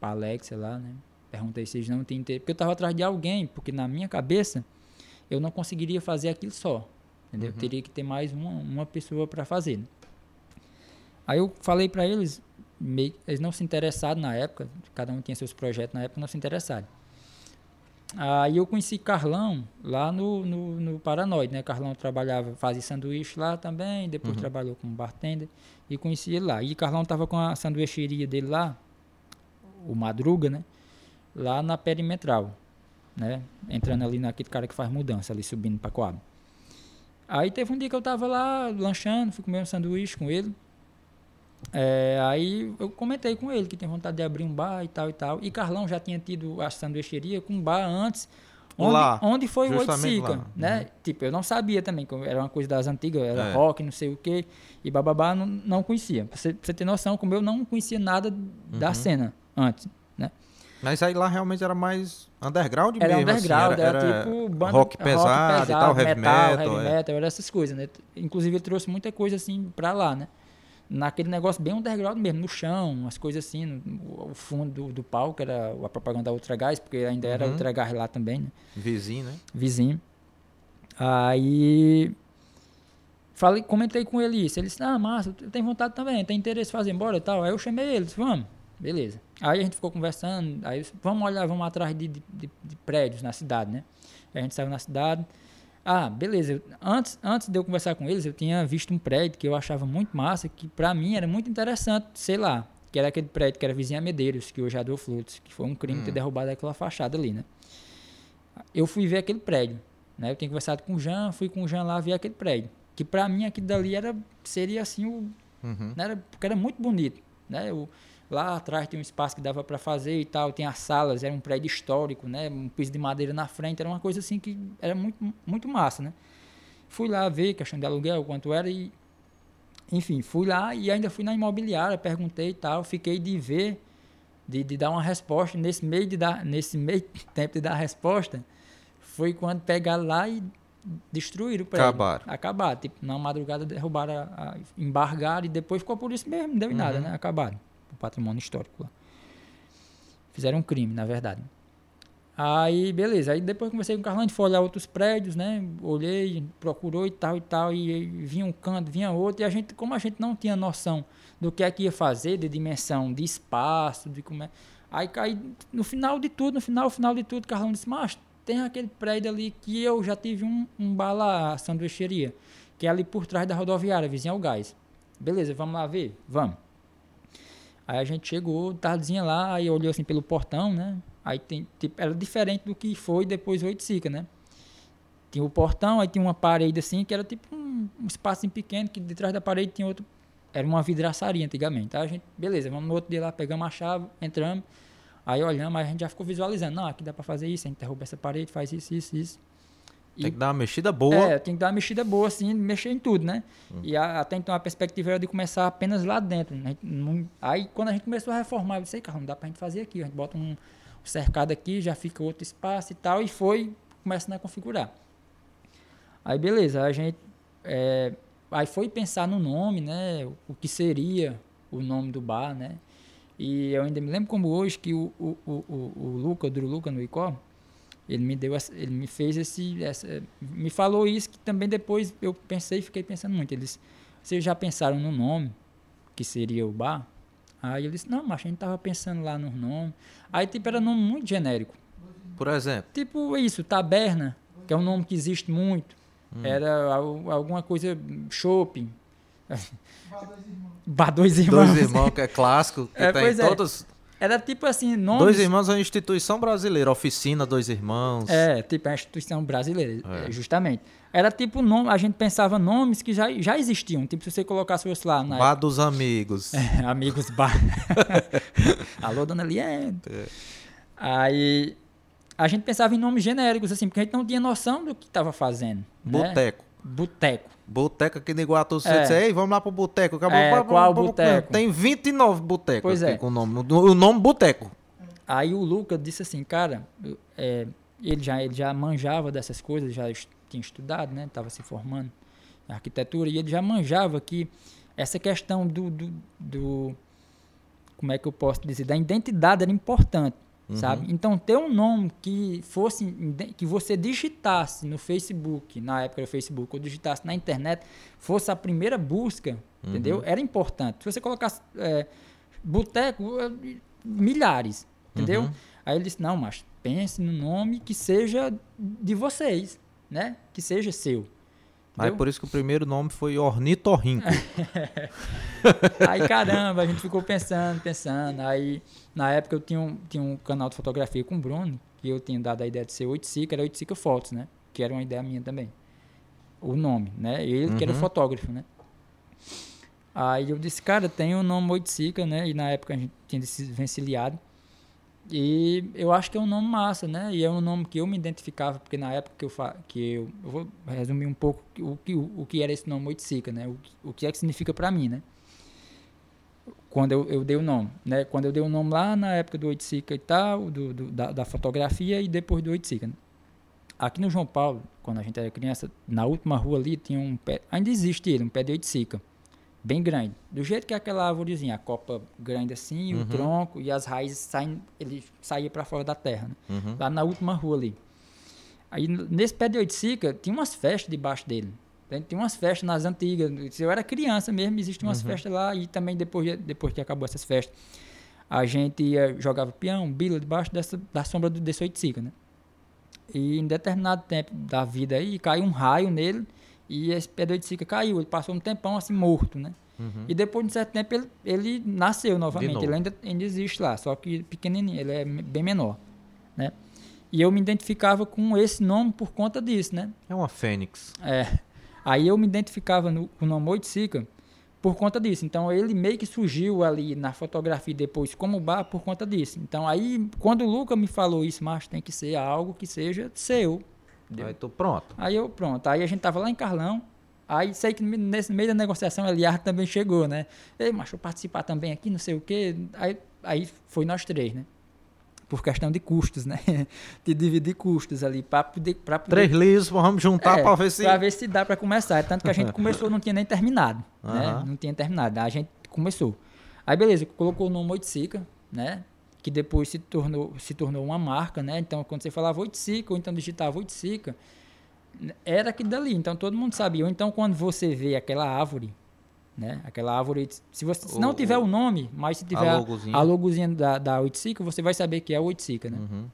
pra Alex, sei lá, né? Perguntei se eles não tinham interesse, porque eu tava atrás de alguém, porque na minha cabeça eu não conseguiria fazer aquilo só, entendeu? Uhum. Teria que ter mais uma, uma pessoa para fazer. né? Aí eu falei para eles, meio, eles não se interessaram na época, cada um tinha seus projetos na época, não se interessaram. Aí eu conheci Carlão lá no, no, no Paranoide, né? Carlão trabalhava, fazia sanduíche lá também, depois trabalhou como bartender e conheci ele lá. E Carlão tava com a sanduicheria dele lá, o Madruga, né? Lá na perimetral, né? Entrando ali naquele cara que faz mudança, ali subindo para Coab. Aí teve um dia que eu tava lá lanchando, fui comer um sanduíche com ele. É, aí eu comentei com ele que tem vontade de abrir um bar e tal e tal. E Carlão já tinha tido a sanduicheria com um bar antes. Onde, Lá, onde foi o Oiticica, né? Tipo, eu não sabia também, que era uma coisa das antigas, era É. rock, não sei o que, e bababá, não, não conhecia. Pra você, pra você ter noção, como eu não conhecia nada da Uhum. cena antes, né? Mas aí lá realmente era mais underground Era mesmo. underground, assim, era, tipo banda, rock pesado, e tal, heavy metal. heavy é. metal, era essas coisas, né? Inclusive ele trouxe muita coisa assim pra lá, né? Naquele negócio bem underground mesmo, no chão, umas coisas assim, no, o fundo do, do palco era a propaganda da Ultra Gás, porque ainda era Uhum. Ultra Gás lá também, né? Vizinho, né? vizinho. Aí falei, comentei com ele isso. Ele disse: "Ah, massa, tenho vontade também, tem interesse em fazer embora e tal". Aí eu chamei ele, disse: "Vamos". Beleza. Aí a gente ficou conversando, aí disse, vamos olhar, vamos atrás de, de, de- de prédios na cidade, né? Aí a gente saiu na cidade. Ah, beleza. Eu- Antes, antes de eu conversar com eles, eu tinha visto um prédio que eu achava muito massa, que pra mim era muito interessante, sei lá, que era aquele prédio que era vizinho a Medeiros, que hoje é a do Flutos, que foi um crime ter derrubado aquela fachada ali, né? eu fui ver aquele prédio. Né? Eu tinha conversado com o Jean, fui com o Jean lá ver aquele prédio. Que pra mim aquilo dali era, seria assim, o, Uhum. né? era, porque era muito bonito. Né? O, lá atrás tem um espaço que dava para fazer e tal, tem as salas, era um prédio histórico, né? um piso de madeira na frente, era uma coisa assim que era muito, muito massa. Né? Fui lá ver questão de aluguel, quanto era e. Enfim, fui lá e ainda fui na imobiliária, perguntei e tal, fiquei de ver de, de dar uma resposta nesse meio de dar nesse meio tempo de dar a resposta foi quando pegaram lá e destruíram o prédio Acabaram. acabaram tipo na madrugada derrubaram a, a, embargaram e depois ficou por isso mesmo não deu em nada Uhum. né acabaram o patrimônio histórico lá fizeram um crime na verdade Aí, beleza. Aí depois comecei com o Carlão, a gente foi olhar outros prédios, né? Olhei, procurou e tal e tal. E, aí vinha um canto, vinha outro. E a gente, como a gente não tinha noção do que é que ia fazer, de dimensão, de espaço, de como é. Aí caí no final de tudo, no final, final de tudo, o Carlão disse, mas tem aquele prédio ali que eu já tive um, um bar lá, a sanduicheria, que é ali por trás da rodoviária, vizinha ao gás. Beleza, vamos lá ver? Vamos. Aí a gente chegou, tardezinha lá, aí olhou assim pelo portão, né? Aí tem, tipo, era diferente do que foi depois o Oiticica, né? Tinha o portão, aí tinha uma parede assim, que era tipo um, um espaço pequeno, que de trás da parede tinha outro. Era uma vidraçaria antigamente. Tá? A gente, beleza, vamos no outro dia lá, pegamos a chave, entramos. Aí olhamos, aí a gente já ficou visualizando. Não, aqui dá pra fazer isso, a gente derruba essa parede, faz isso, isso, isso. Tem que dar uma mexida boa. É, tem que dar uma mexida boa, assim, mexer em tudo, né? E a- até então a perspectiva era de começar apenas lá dentro. Né? Não- Aí quando a gente começou a reformar, eu disse, "Ei, cara, não dá pra gente fazer aqui. A gente bota um, cercado aqui, já fica outro espaço e tal, e foi começando a configurar. Aí beleza, a gente. é, aí foi pensar no nome, né? O que seria o nome do bar, né? E eu ainda me lembro como hoje que o, o, o, o, o Luca, o Dru Luca no Icó, ele me deu essa- ele me fez esse essa, me falou isso que também depois eu pensei e fiquei pensando muito eles vocês já pensaram no nome que seria o bar aí eu disse não mas a gente tava pensando lá no nome aí tipo era nome muito genérico Por exemplo. tipo isso taberna que é um nome que existe muito era al- alguma coisa shopping Bar dois irmãos. Dois irmãos, que é clássico, que É, tem pois é. todos. Era tipo assim, nomes. Dois irmãos é uma instituição brasileira, oficina Dois Irmãos. É, tipo, é uma instituição brasileira, É. é, justamente. Era tipo nome, a gente pensava nomes que já, já existiam. Tipo, se você colocasse fosse lá na Bar dos Amigos. É, Amigos Bar. Alô, dona Liane. É. Aí a gente pensava em nomes genéricos, assim, porque a gente não tinha noção do que estava fazendo. né? Boteco. Boteco. Aqui no Iguatu, você É. disse, ei, vamos lá pro boteco. Acabou, É, vamos- qual boteco? Tem 29 botecos Pois é. com o nome. O nome boteco. Aí o Luca disse assim, cara, é, ele, já, ele já manjava dessas coisas, já tinha estudado, né? Estava se formando em arquitetura, e ele já manjava que essa questão do, do, do- como é que eu posso dizer, da identidade era importante, sabe? Então ter um nome que fosse, que você digitasse no Facebook, na época do Facebook, ou digitasse na internet, fosse a primeira busca, entendeu? Era importante. Se você colocasse é, boteco, é, milhares, entendeu? Uhum. Aí ele disse, não, mas pense no nome que seja de vocês, né? Que seja seu. Aí por isso que o primeiro nome foi Ornitorrinco. Aí, caramba, a gente ficou pensando, pensando. Aí, na época, eu tinha um, tinha um canal de fotografia com o Bruno, que eu tinha dado a ideia de ser Oiticica, era Oiticica Fotos, né? Que era uma ideia minha também. O nome, né? Ele que era Uhum. fotógrafo, né? Aí eu disse, cara, tem o nome Oiticica, né? E na época a gente tinha se vencilhado. E eu acho que é um nome massa, né? E é um nome que eu me identificava, porque na época que eu fa que eu, eu vou resumir um pouco o que, o que era esse nome Oiticica, né? O, o que é que significa pra mim, né? Quando eu, eu dei o nome, né? Quando eu dei o nome lá na época do Oiticica e tal, do, do- da, da fotografia e depois do Oiticica, né? Aqui no João Paulo, quando a gente era criança, na última rua ali tinha um pé, ainda existe ele, um pé de oiticica, bem grande. Do jeito que é aquela árvorezinha, a copa grande assim, Uhum. o tronco e as raízes saem, ele saía para fora da terra, né? Uhum. lá na última rua ali. Aí nesse pé de oiticica tinha umas festas debaixo dele. Tem- Tinha umas festas nas antigas. Eu era criança mesmo, existiam umas festas lá e também depois, de- depois que acabou essas festas, a gente ia, jogava peão, bila debaixo dessa, da sombra do, desse oiticica, né? E em determinado tempo da vida aí, caiu um raio nele e esse pé de oiticica caiu. Ele passou um tempão assim morto, né? Uhum. E depois de um certo tempo ele, ele nasceu novamente. Ele ainda, ainda existe lá, só que pequenininho, ele é bem menor, né? E eu me identificava com esse nome por conta disso, né? É uma fênix. É. Aí eu me identificava no, com o nome Oiticica por conta disso. Então ele meio que surgiu ali na fotografia depois como bar por conta disso. Então aí quando o Luca me falou isso, mas tem que ser algo que seja seu. Entendeu? Aí tô pronto. Aí eu, pronto. Aí a gente tava lá em Carlão. Aí sei que nesse meio da negociação Eliar também chegou, né? Ei, mas deixa eu participar também aqui, não sei o quê. Aí, aí foi nós três, né? Por questão de custos, né? de dividir custos ali, para poder, pra poder Três lisos, vamos juntar é, pra ver se. Pra ver se dá pra começar. Tanto que a gente começou, não tinha nem terminado. né? Aham. Não tinha terminado. A gente começou. Aí, beleza, colocou o nome Oiticica, né? Que depois se tornou, se tornou uma marca, né? Então, quando você falava Oiticica, ou então digitava Oiticica, era aquilo dali. Então, todo mundo sabia. Ou então, quando você vê aquela árvore, né? Aquela árvore, se você se não O- tiver o- nome, mas se tiver a logozinha. a logozinha da, da Oiticica, você vai saber que é Oiticica, né? Uhum.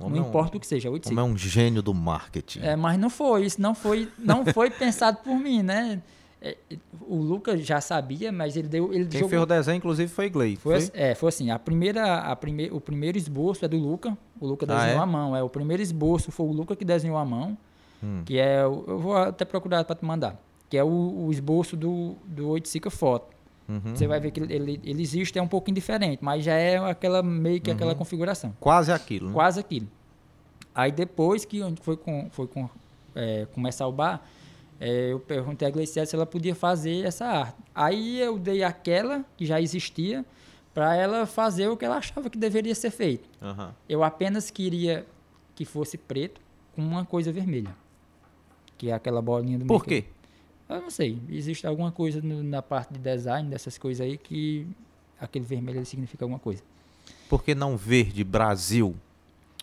Não Homem é um- importa o que seja, é Oiticica. Homem é um gênio do marketing. É, mas não foi, isso não foi, não foi pensado por mim, né? É, o Lucas já sabia, mas ele deu, ele Quem jogou, fez o desenho, inclusive, foi Gley. foi, assim- é, foi assim, a primeira, a prime, o primeiro esboço é do Luca, o Luca Ah, desenhou é? à mão, é o primeiro esboço foi o Luca que desenhou à mão, Hum. que é, eu vou até procurar para te mandar, que é o, o esboço do do Oiticica Foto. Uhum. Você vai ver que ele, ele, existe é um pouquinho diferente, mas já é aquela meio que aquela Uhum. configuração. Quase aquilo. né? Quase aquilo. Aí depois que a foi, com, foi com, é, começar o bar, é, eu perguntei a Gleiciela se ela podia fazer essa arte. Aí eu dei aquela que já existia para ela fazer o que ela achava que deveria ser feito. Aham. Eu apenas queria que fosse preto com uma coisa vermelha. Que é aquela bolinha do Por quê? Eu não sei. Existe alguma coisa no- na parte de design dessas coisas aí que aquele vermelho significa alguma coisa. Por que não verde, Brasil,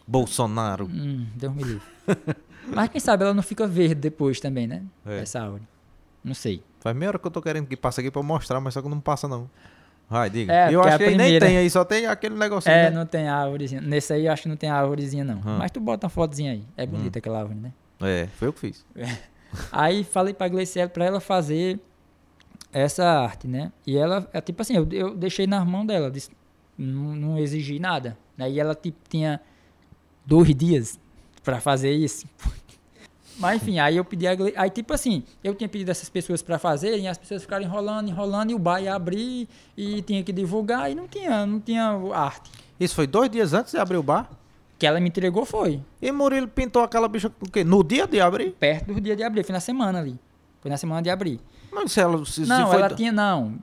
Bolsonaro? Hum, Deus me livre. Mas quem sabe ela não fica verde depois também, né? É. Essa árvore. Não sei. Faz meia hora que eu tô querendo que passe aqui pra mostrar, mas só que não passa não. Vai, diga. É, eu porque acho que aí nem primeira- tem aí, só tem aquele negocinho. É, né? não tem árvorezinha. Nesse aí eu acho que não tem árvorezinha, não. Hum. Mas tu bota uma fotozinha aí. É bonita aquela árvore, né? É, foi eu que fiz. Aí falei pra Gleiciela pra ela fazer essa arte, né? E ela, é tipo assim, eu, eu deixei nas mãos dela, disse, não, não exigi nada. Aí ela tipo, tinha dois dias pra fazer isso. Mas enfim, aí eu pedi a. Aí tipo assim, eu tinha pedido essas pessoas pra fazerem, e as pessoas ficaram enrolando, enrolando, e o bar ia abrir, e tinha que divulgar, e não tinha, não tinha arte. Isso foi dois dias antes de abrir o bar? que ela me entregou foi E Murilo pintou aquela bicha o quê? No dia de abrir? perto do dia de abrir, foi na semana ali. Foi na semana de abrir. Mas se ela se, se não, foi ela tinha, não,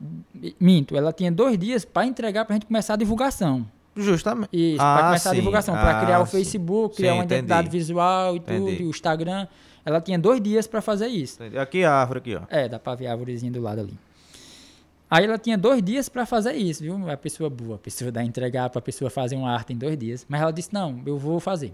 minto, ela tinha dois dias para entregar pra gente começar a divulgação. Justamente. Isso, Ah, para começar a sim. divulgação, para Ah, criar o sim. Facebook, criar Sim, uma entendi. identidade visual e tudo, Entendi. e o Instagram. Ela tinha dois dias para fazer isso. Entendi. Aqui a árvore aqui, ó. É, dá pra ver a árvorezinha do lado ali. Aí ela tinha dois dias para fazer isso, viu? A pessoa boa, a pessoa dá entregar pra pessoa fazer uma arte em dois dias. Mas ela disse, não, eu vou fazer.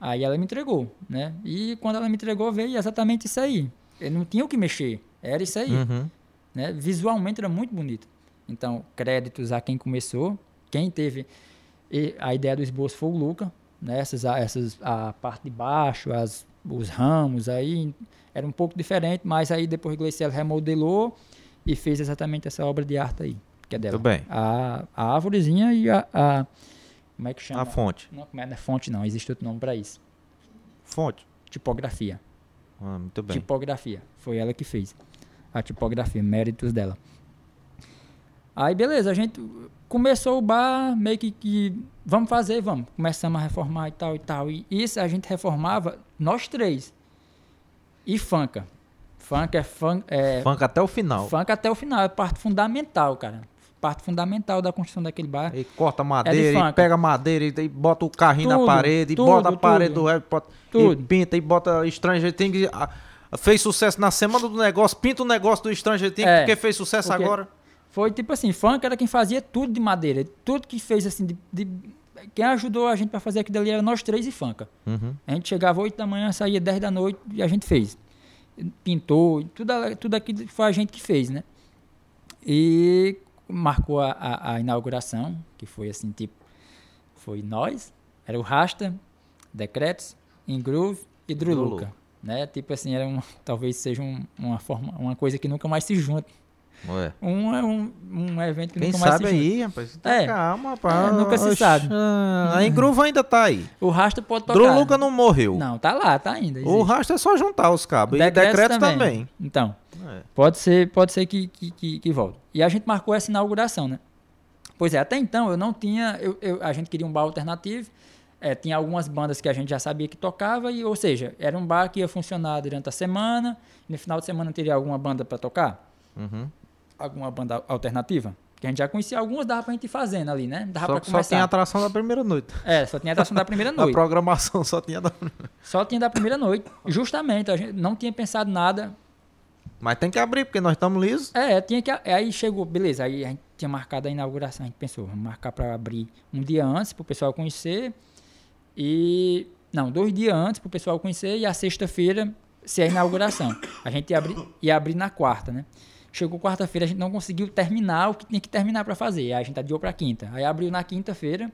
Aí ela me entregou, né? E quando ela me entregou, veio exatamente isso aí. Eu não tinha o que mexer, era isso aí. Uhum. né? Visualmente era muito bonito. Então, créditos a quem começou, quem teve e a ideia do esboço foi o Luca, né? Essas, a- essas, a parte de baixo, as, os ramos aí, era um pouco diferente, mas aí depois o Gleiciel remodelou e fez exatamente essa obra de arte aí, que é dela. Muito bem. A, a árvorezinha e a, a- como é que chama? A fonte. Não, é, não é fonte não, existe outro nome para isso. Fonte. Tipografia. Ah, muito bem. Tipografia. Foi ela que fez. A tipografia, méritos dela. Aí, beleza, a gente começou o bar, meio que, que vamos fazer, vamos. Começamos a reformar e tal e tal. E isso a gente reformava nós três. E funka. Funk é funk. É, Funk até o final. funk até o final, é parte fundamental, cara. Parte fundamental da construção daquele bar. E corta madeira, e funk. pega madeira, e, e bota o carrinho na Tudo, parede, e tudo, bota a parede do rap, e pinta, e bota Stranger Things. ah, Fez sucesso na semana do negócio, pinta o negócio do Stranger Things, É, porque fez sucesso porque- agora. Foi tipo assim, funk era quem fazia tudo de madeira. Tudo que fez assim, de, de- quem ajudou a gente pra fazer aquilo ali era nós três e funka. Uhum. A gente chegava 8 da manhã, saía 10 da noite e a gente fez. Pintou, tudo, tudo aquilo foi a gente que fez, né? E marcou a, a, a inauguração, que foi assim, tipo, foi nós, era o Rasta, Decretos, Ingroove e. Druluca. Né? Tipo assim, era um, talvez seja um- uma, forma, uma coisa que nunca mais se junta. Ué. Um é um, um evento que Quem nunca mais sabe aí, rapaz? Tá É. Calma, rapaz. É, nunca se sabe. A Engruva ainda tá aí. O Rasta pode tocar. Druluca não morreu. Não, tá lá, tá ainda. O existe. rastro é só juntar os cabos. Decretos e decretos também. Então, É. pode ser, pode ser que, que, que, que volte. E a gente marcou essa inauguração, né? Pois é, até então eu não tinha. Eu, eu- a gente queria um bar alternativo. é, tinha algumas bandas que a gente já sabia que tocava, e, ou seja, era um bar que ia funcionar durante a semana. E no final de semana teria alguma banda para tocar? Uhum. Alguma banda alternativa? Que a gente já conhecia algumas, dava pra gente ir fazendo ali, né? Dava Só, pra só começar. tem a atração da primeira noite. É, só tinha a atração da primeira A noite. programação só tinha da... Só tinha da primeira noite. Justamente, a gente não tinha pensado nada Mas tem que abrir, porque nós estamos lisos. É, tinha que. Aí chegou, beleza, aí a gente tinha marcado a inauguração. A gente pensou, vamos marcar para abrir um dia antes para o pessoal conhecer. E. Não, dois dias antes para o pessoal conhecer. E a sexta-feira ser a inauguração. A gente ia abrir, ia abrir na quarta, né? Chegou quarta-feira, a gente não conseguiu terminar o que tinha que terminar para fazer. Aí a gente adiou para quinta. Aí abriu na quinta-feira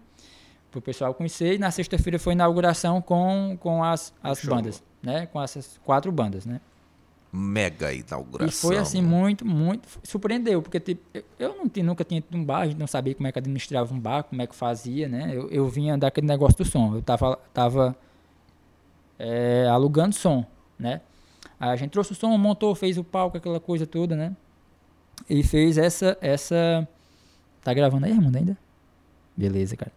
para o pessoal conhecer. E na sexta-feira foi a inauguração com, com as, as Show. bandas, né? Com essas quatro bandas, né? Mega inauguração. E foi assim, muito, muito. Surpreendeu, porque tipo, eu- não tinha, nunca tinha ido num bar, a gente não sabia como é que administrava um bar, como é que fazia, né? Eu, eu vinha daquele negócio do som. Eu tava, tava é, alugando som, né? Aí a gente trouxe o som, montou, fez o palco, aquela coisa toda, né? E fez essa. essa... Tá gravando aí, Raimundo, ainda? Beleza, cara.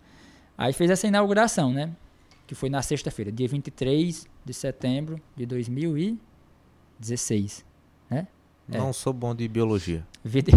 Aí fez essa inauguração, né? Que foi na sexta-feira, dia 23 de setembro de 2016. É. Não sou bom de biologia. 20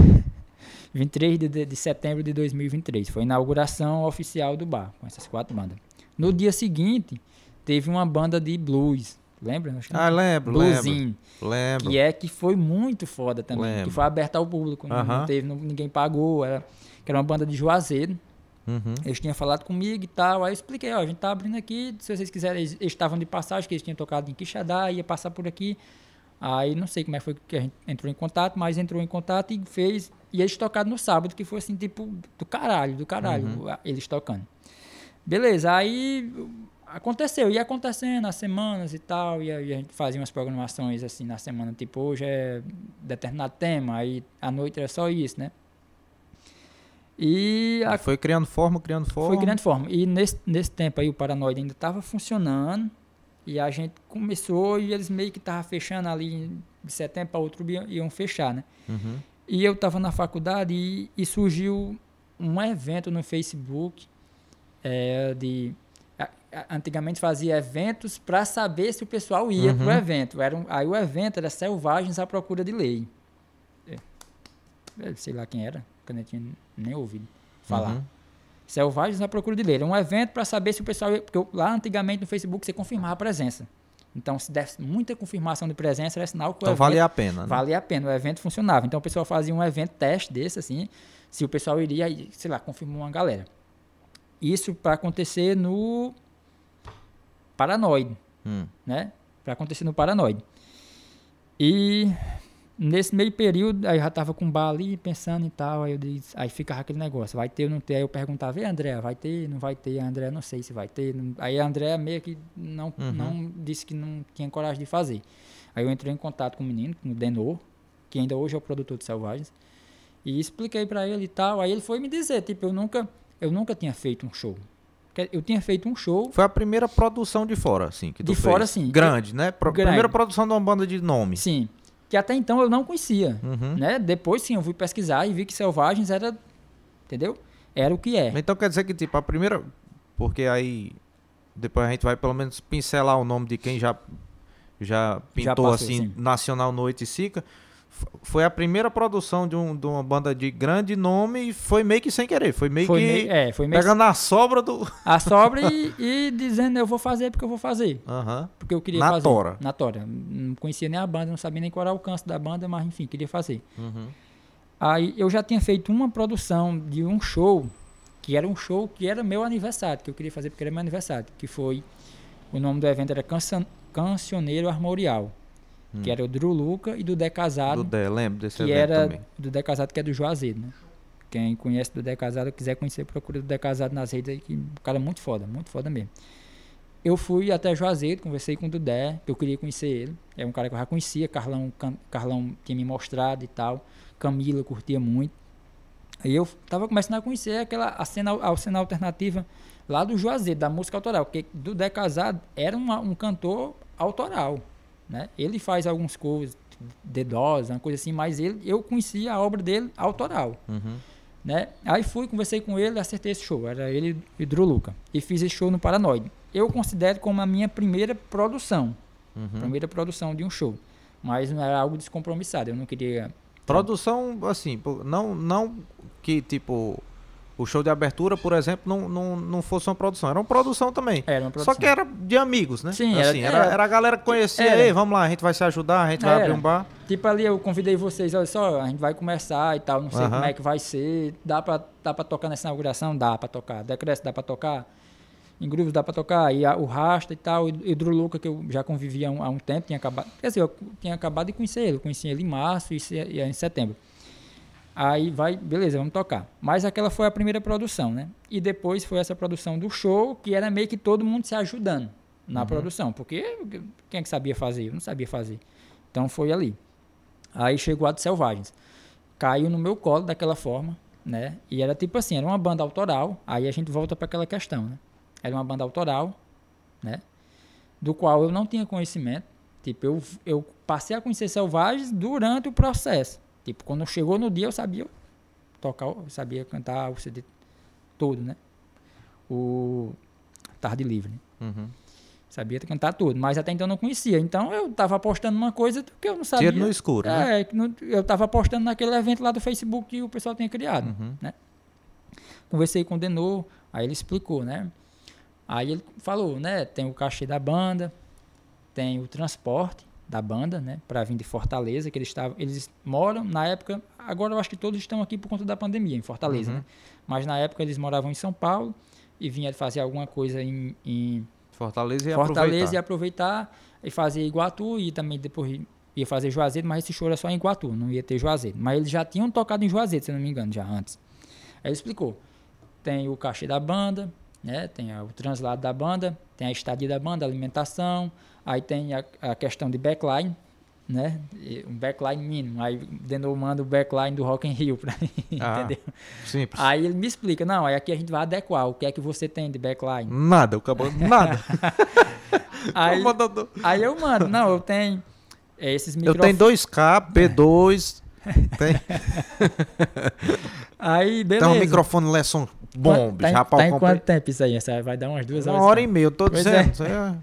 23 de, de, de setembro de 2023. Foi a inauguração oficial do bar, com essas quatro bandas. No dia seguinte, teve uma banda de blues. Lembra? Acho que- Ah, lembro, lembro. Bluesinho. Lembro. Que é que foi muito foda também. Lembro. Que foi aberta ao público. não- Não Aham. teve, não- ninguém pagou. Era, que era uma banda de Juazeiro. Uhum. Eles tinham falado comigo e tal. Aí eu expliquei, ó, a gente tá abrindo aqui. Se vocês quiserem, eles, eles estavam de passagem, que eles tinham tocado em Quixadá, ia passar por aqui. Aí não sei como é que foi que a gente entrou em contato, mas entrou em contato e fez. E eles tocaram no sábado, que foi assim, tipo, do caralho, do caralho, a- eles tocando. Beleza, aí aconteceu, ia acontecendo as semanas e tal, e a gente fazia umas programações assim na semana, tipo, hoje é determinado tema, aí à noite era só isso, né? E a Foi criando forma, criando forma. foi grande forma. E nesse, nesse tempo aí o Paranoide ainda estava funcionando. E a gente começou e eles meio que estavam fechando ali de setembro para outubro iam, fechar, né? Uhum. E eu estava na faculdade e, e surgiu um evento no Facebook é, de antigamente fazia eventos para saber se o pessoal ia Uhum. pro evento. Era um- aí o evento era Selvagens à Procura de Lei. É, é, sei lá quem era, que eu nem tinha nem ouvido falar. Uhum. Selvagens à Procura de Lei. Era um evento para saber se o pessoal. ia- Porque lá antigamente no Facebook você confirmava a presença. Então, se desse muita confirmação de presença, era sinal que o Então evento valia a pena, né? valia a pena, o evento funcionava. Então o pessoal fazia um evento teste desse, assim, se o pessoal iria, e, sei lá, confirmou uma galera. Isso para acontecer no Paranoide, Hum. né? Para acontecer no Paranoide. E nesse meio período, aí eu já tava com o bar ali pensando e tal, aí eu disse, aí ficava aquele negócio, vai ter ou não ter? Aí eu perguntava, e André, vai ter, não vai ter? A André, não sei se vai ter. Aí a André meio que não, Uhum. não disse que não tinha coragem de fazer. Aí eu entrei em contato com o menino, com o Denor, que ainda hoje é o produtor de Selvagens, e expliquei pra ele e tal. Aí ele foi me dizer, tipo, eu nunca, eu nunca tinha feito um show. Eu tinha feito um show Foi a primeira produção de fora, assim, que tu De fez. fora, sim. Grande, né? Pro- Grande. Primeira produção de uma banda de nome. Sim. Que até então eu não conhecia. Uhum. Né? Depois sim, eu fui pesquisar e vi que Selvagens era. Entendeu? Era o que é. Então quer dizer que, tipo, a primeira... Porque aí... Depois a gente vai pelo menos pincelar o nome de quem já, já pintou, passou, assim, sim. Nacional Noite Sica. Foi a primeira produção de, um- de uma banda de grande nome e foi meio que sem querer. Foi meio Foi que meio, é, foi meio pegando a sobra do... a sobra e, e dizendo eu vou fazer porque eu vou fazer. Aham. Porque eu queria Na fazer. tora. Na tora. Não conhecia nem a banda, não sabia nem qual era o alcance da banda, mas enfim, queria fazer. Uhum. Aí eu já tinha feito uma produção de um show, que era um show que era meu aniversário, que eu queria fazer porque era meu aniversário, que foi o nome do evento era Cancioneiro Armorial, que era o Drew Luca e do Dé Casado, Do Dé, lembro desse que era também. do Dé Casado, que é do Juazeiro, né? Quem conhece do Dé Casado, quiser conhecer, procura do Dé Casado nas redes aí, que o cara é muito foda, muito foda mesmo. Eu fui até Juazeiro, conversei com o Dudé, que eu queria conhecer ele. É um cara que eu já conhecia, Carlão, Carlão tinha me mostrado e tal. Camila curtia muito. Aí eu tava começando a conhecer aquela a cena, a cena alternativa lá do Juazeiro, da música autoral, porque Dudé Casado era uma- um cantor autoral, né? Ele faz alguns covers, D-Dose, uma coisa assim, mas ele, eu conhecia a obra dele autoral, Uhum. né? Aí fui, conversei com ele, acertei esse show, era ele e Drew Luca, e fiz esse show no Paranoide. Eu considero como a minha primeira produção, Uhum. primeira produção de um show, mas não era algo descompromissado, eu não queria... Produção, assim, não, não que, tipo, o show de abertura, por exemplo, não, não, não fosse uma produção. Era uma produção também. Era uma produção. Só que era de amigos, né? Sim, era- assim, era, era- era a galera que conhecia. Era. Ei, vamos lá, a gente vai se ajudar, a gente vai Era. abrir um bar. Tipo ali, eu convidei vocês, olha só, a gente vai começar e tal, não sei como é que vai ser. Dá pra, dá pra tocar nessa inauguração? Dá pra tocar. Decresce, dá pra tocar. Em grupos dá pra tocar. E a- o Rasta e tal, e Hidro Luca, que eu já convivia há um, há um tempo, tinha acabado. Quer dizer, eu tinha acabado de conhecer ele. Eu conheci ele em março e, e em setembro. Aí vai, beleza, vamos tocar. Mas aquela foi a primeira produção, né? E depois foi essa produção do show, que era meio que todo mundo se ajudando na produção. Porque quem é que sabia fazer? Eu não sabia fazer. Então foi ali. Aí chegou a de Selvagens. Caiu no meu colo daquela forma, né? E era tipo assim, era uma banda autoral. Aí a gente volta para aquela questão, né? Era uma banda autoral, né? Do qual eu não tinha conhecimento. Tipo, eu, eu passei a conhecer Selvagens durante o processo. Tipo, quando chegou no dia eu sabia tocar, eu sabia cantar o CD todo, né? O Tarde Livre. né? Uhum. Sabia cantar tudo, mas até então eu não conhecia. Então eu tava apostando numa coisa que eu não sabia. Tiro no escuro, né? É, não- eu tava apostando naquele evento lá do Facebook que o pessoal tinha criado, Uhum. né? Conversei com o Denô, aí ele explicou, né? Aí ele falou, né? Tem o cachê da banda, tem o transporte da banda, né? Para vir de Fortaleza, que eles estavam, eles moram na época. Agora eu acho que todos estão aqui por conta da pandemia em Fortaleza, Uhum. né? Mas na época eles moravam em São Paulo e vinha fazer alguma coisa em, em Fortaleza e Fortaleza aproveitar. aproveitar e fazer Iguatu e também depois ia fazer Juazeiro, mas esse show era só em Iguatu, não ia ter Juazeiro. Mas eles já tinham tocado em Juazeiro, se não me engano, já antes. Aí ele explicou. Tem o cachê da banda, né? Tem o translado da banda, tem a estadia da banda, a alimentação, aí tem a, a questão de backline, né? E Um backline mínimo. Aí Denô manda o backline do Rock in Rio pra mim, Ah, entendeu? Simples. Aí ele me explica, não, aí aqui a gente vai adequar, o que é que você tem de backline? Nada, o cabo nada. Aí, Aí eu mando, não, eu tenho é, esses Eu microfones. tenho 2K, B2, tem, Aí, tem beleza. um microfone Lesson bom, tá, já tá em quanto tempo isso aí? Vai dar umas duas Uma horas. hora e então. meia, eu tô Pois dizendo. é.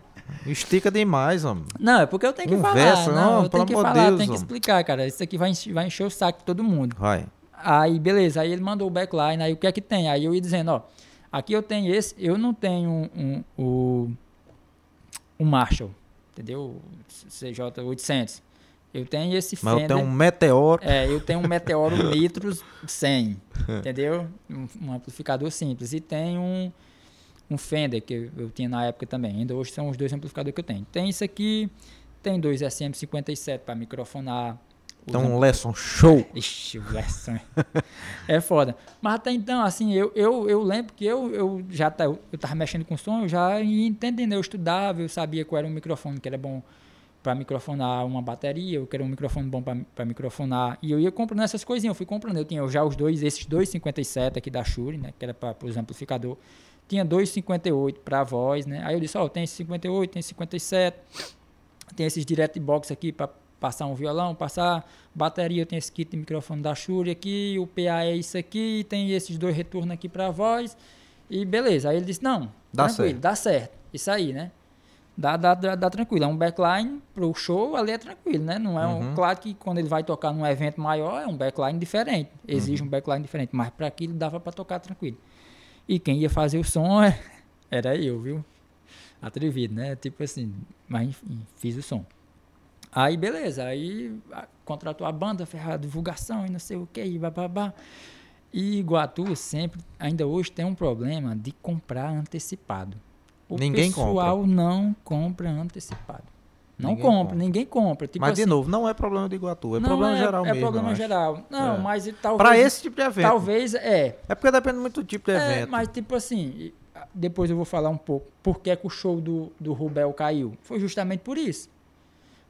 Estica demais, homem. Não, é porque eu tenho que Conversa, falar. não, Não, eu tenho que falar, Deus, tenho que homem. explicar, cara. Isso aqui vai encher, vai encher o saco de todo mundo. Vai. Aí, beleza. Aí ele mandou o backline. Aí o que é que tem? Aí eu ia dizendo, ó. Aqui eu tenho esse. Eu não tenho um, um, o- um Marshall. Entendeu? O CJ800. Eu tenho esse Mas eu Fender. tenho um meteoro. É, eu tenho um Meteoro Nitros 100, entendeu? Um, um amplificador simples. E tem um, um Fender, que eu, tinha na época também. Ainda hoje são os dois amplificadores que eu tenho. Tem isso aqui, tem dois SM57 para microfonar. Tem um Lesson show. Ixi, o versão. é foda. Mas até então, assim, eu, eu, eu lembro que eu, eu já tá, eu tava mexendo com som, eu já ia entendendo, eu estudava, eu sabia qual era um microfone que era bom para microfonar uma bateria, eu queria um microfone bom para microfonar, e eu ia comprando essas coisinhas, eu fui comprando, eu tinha já os dois, esses dois 57 aqui da Shure, né, que era para os amplificador, tinha dois 58 para voz, né, aí eu disse, ó, tem esse 58, tem esse 57, tem esses direct box aqui para passar um violão, passar bateria, tem esse kit de microfone da Shure aqui, o PA é isso aqui, tem esses dois retornos aqui para voz. E beleza. Aí ele disse: "Não, Dá tranquilo, certo. dá certo. Isso aí, né? Dá, dá, dá, dá tranquilo. É um backline pro show, ali é tranquilo, né? Não é um, Uhum. claro que quando ele vai tocar num evento maior, é um backline diferente. Exige Uhum. um backline diferente, mas para aquilo dava para tocar tranquilo. E quem ia fazer o som é- era eu, viu? Atrevido, né? Tipo assim, mas enfim, fiz o som. Aí beleza, aí contratou a banda, fez a divulgação e não sei o que, e bababá. E Iguatu sempre, ainda hoje tem um problema de comprar antecipado. O Ninguém pessoal não compra antecipado. Não Ninguém compra, compra. ninguém compra. Tipo Mas, assim, de novo, não é problema de Iguatu, é não problema é, geral é mesmo. problema eu acho. geral. Não, É. mas talvez. Pra esse tipo de evento. Talvez é. É porque depende muito do tipo de É, evento. mas tipo assim, depois eu vou falar um pouco por que, que o show do, do Rubel caiu. Foi justamente por isso.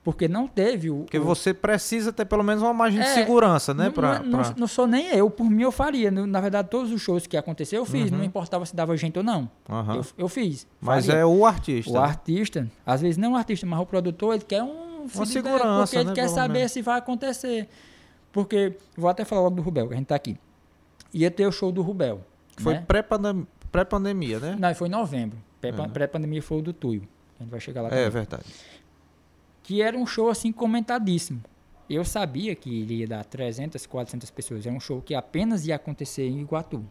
Porque não teve o. Porque o- você precisa ter pelo menos uma margem de É, segurança, né? não, Pra, não, pra- não sou nem eu, por mim eu faria. Na verdade, todos os shows que aconteceu eu fiz. Uhum. Não importava se dava gente ou não. Aham. Eu, eu fiz. Mas faria. é o artista. O artista, às vezes não o artista, mas o produtor, ele quer um feedback, segurança, porque ele né, quer saber menos. se vai acontecer. Porque, vou até falar logo do Rubel, que a gente tá aqui. Ia ter o show do Rubel. Foi né? pré-pandem- pré-pandemia, né? Não, foi em novembro. Pré- É. Pré-pandemia foi o do Tuyo. A gente vai chegar lá É também. verdade. Que era um show assim comentadíssimo. Eu sabia que iria dar 300, 400 pessoas. Era um show que apenas ia acontecer em Iguatu.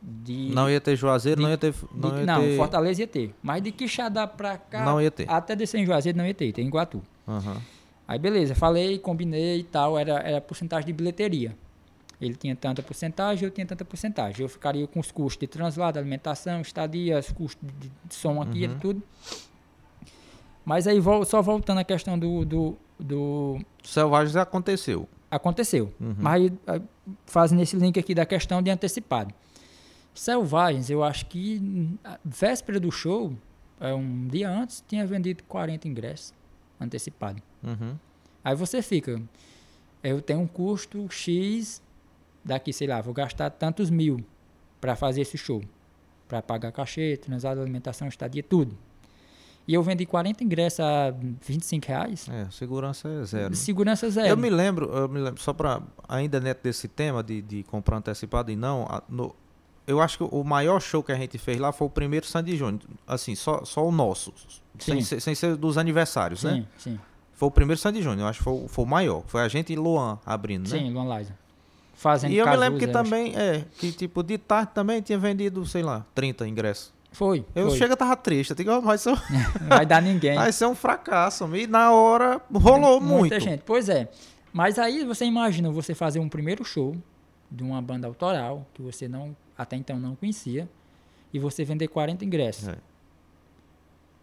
De, Não ia ter Juazeiro, de- não ia ter. de- Não, ia não, ter... Fortaleza ia ter. Mas de Quixadá pra cá, Não ia ter. até descer em Juazeiro não ia ter, tem em Iguatu. Aham. Aí beleza, falei, combinei e tal, era, era porcentagem de bilheteria. Ele tinha tanta porcentagem, eu tinha tanta porcentagem. Eu ficaria com os custos de translado, alimentação, estadia, os custos de, de som aqui e tudo. Mas aí, só voltando à questão do, do, do Selvagens aconteceu. aconteceu. Uhum. Mas aí, fazendo esse link aqui da questão de antecipado. Selvagens, eu acho que véspera do show, é, um dia antes, tinha vendido 40 ingressos antecipado. Uhum. Aí você fica, eu tenho um custo X, daqui, sei lá, vou gastar tantos mil para fazer esse show. Para pagar cachê, translado, alimentação, estadia, tudo. E eu vendi 40 ingressos a 25 reais. É, segurança é zero. né? Segurança zero. Eu me lembro, eu me lembro, só para ainda dentro desse tema de, de comprar antecipado e não, a- no- eu acho que o maior show que a gente fez lá foi o primeiro Sandy Júnior, assim, só, só o nosso, sem Sim. ser, sem ser dos aniversários, né? Sim, sim. Foi o primeiro Sandy Júnior, eu acho que foi, o- foi o maior, foi a gente e Luan abrindo, né? Sim, Luan Liza. Fazendo E eu me lembro que eu acho. também, é, que tipo, de tarde também tinha vendido, sei lá, 30 ingressos. Foi. Eu foi. chega tava triste, eu digo, "Ah, vai ser, Não vai dar ninguém. vai ser um fracasso. E na hora rolou muito. Muita gente. Pois é. Mas aí você imagina você fazer um primeiro show de uma banda autoral que você não até então não conhecia e você vender 40 ingressos. É.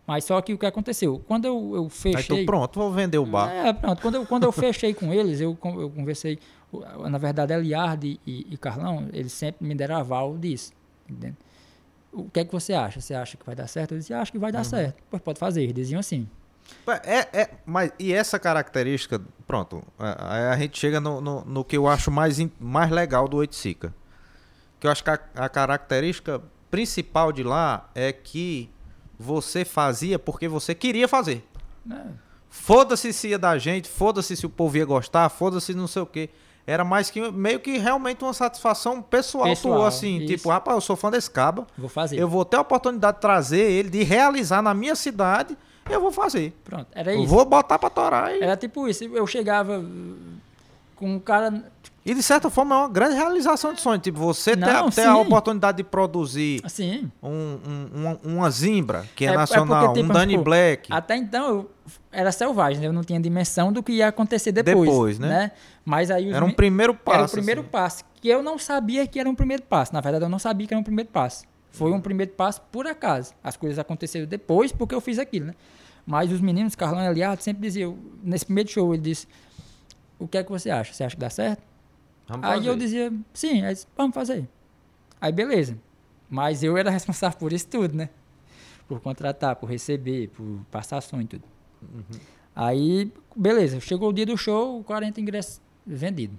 Mas só que o que aconteceu? Quando eu, eu Aí fechei. tu, pronto, vou vender o bar. É, pronto. Quando eu, quando eu fechei com eles, eu, eu conversei. Na verdade, Eliardo e, e Carlão, eles sempre me deram aval disso. entende? O que é que você acha? Você acha que vai dar certo? Eu disse, acho que vai dar Uhum. certo. Pois pode fazer. Eles diziam assim. É, é, mas e essa característica, pronto, a, aí a gente chega no, no, no que eu acho mais, mais legal do Oiticica. Que eu acho que a, a característica principal de lá é que você fazia porque você queria fazer. né? Foda-se se ia da gente, foda-se se o povo ia gostar, foda-se não sei o quê. Era mais que meio que realmente uma satisfação pessoal, Pessoal, tua, assim. isso. Tipo, rapaz, eu sou fã desse caba. Vou fazer. Eu vou ter a oportunidade de trazer ele, de realizar na minha cidade, eu vou fazer. Pronto. Era Eu isso. vou botar pra torar e, Era tipo isso. Eu chegava com um cara. E de certa forma é uma grande realização de sonho. Tipo, você ter, Não, ter a sim. oportunidade de produzir Assim. um, um- uma, uma Zimbra, que é, É- é nacional, porque, tipo, um Danny tipo, Black. Até então eu era selvagem, né? eu não tinha dimensão do que ia acontecer depois. Depois, né? Mas aí Era um me- primeiro passo. Era o primeiro assim. passo. Que eu não sabia que era um primeiro passo. Na verdade, eu não sabia que era um primeiro passo. Foi um primeiro passo por acaso. As coisas aconteceram depois porque eu fiz aquilo, né? Mas os meninos, Carlão e Aliado, sempre diziam, nesse primeiro show, ele disse: O que é que você acha? Você acha que dá certo? Vamos Aí eu fazer. dizia, sim, aí disse, vamos fazer. Aí beleza. Mas eu era responsável por isso tudo, né? Por contratar, por receber, por passar som e tudo. Uhum. Aí, beleza, chegou o dia do show, 40 ingressos vendidos.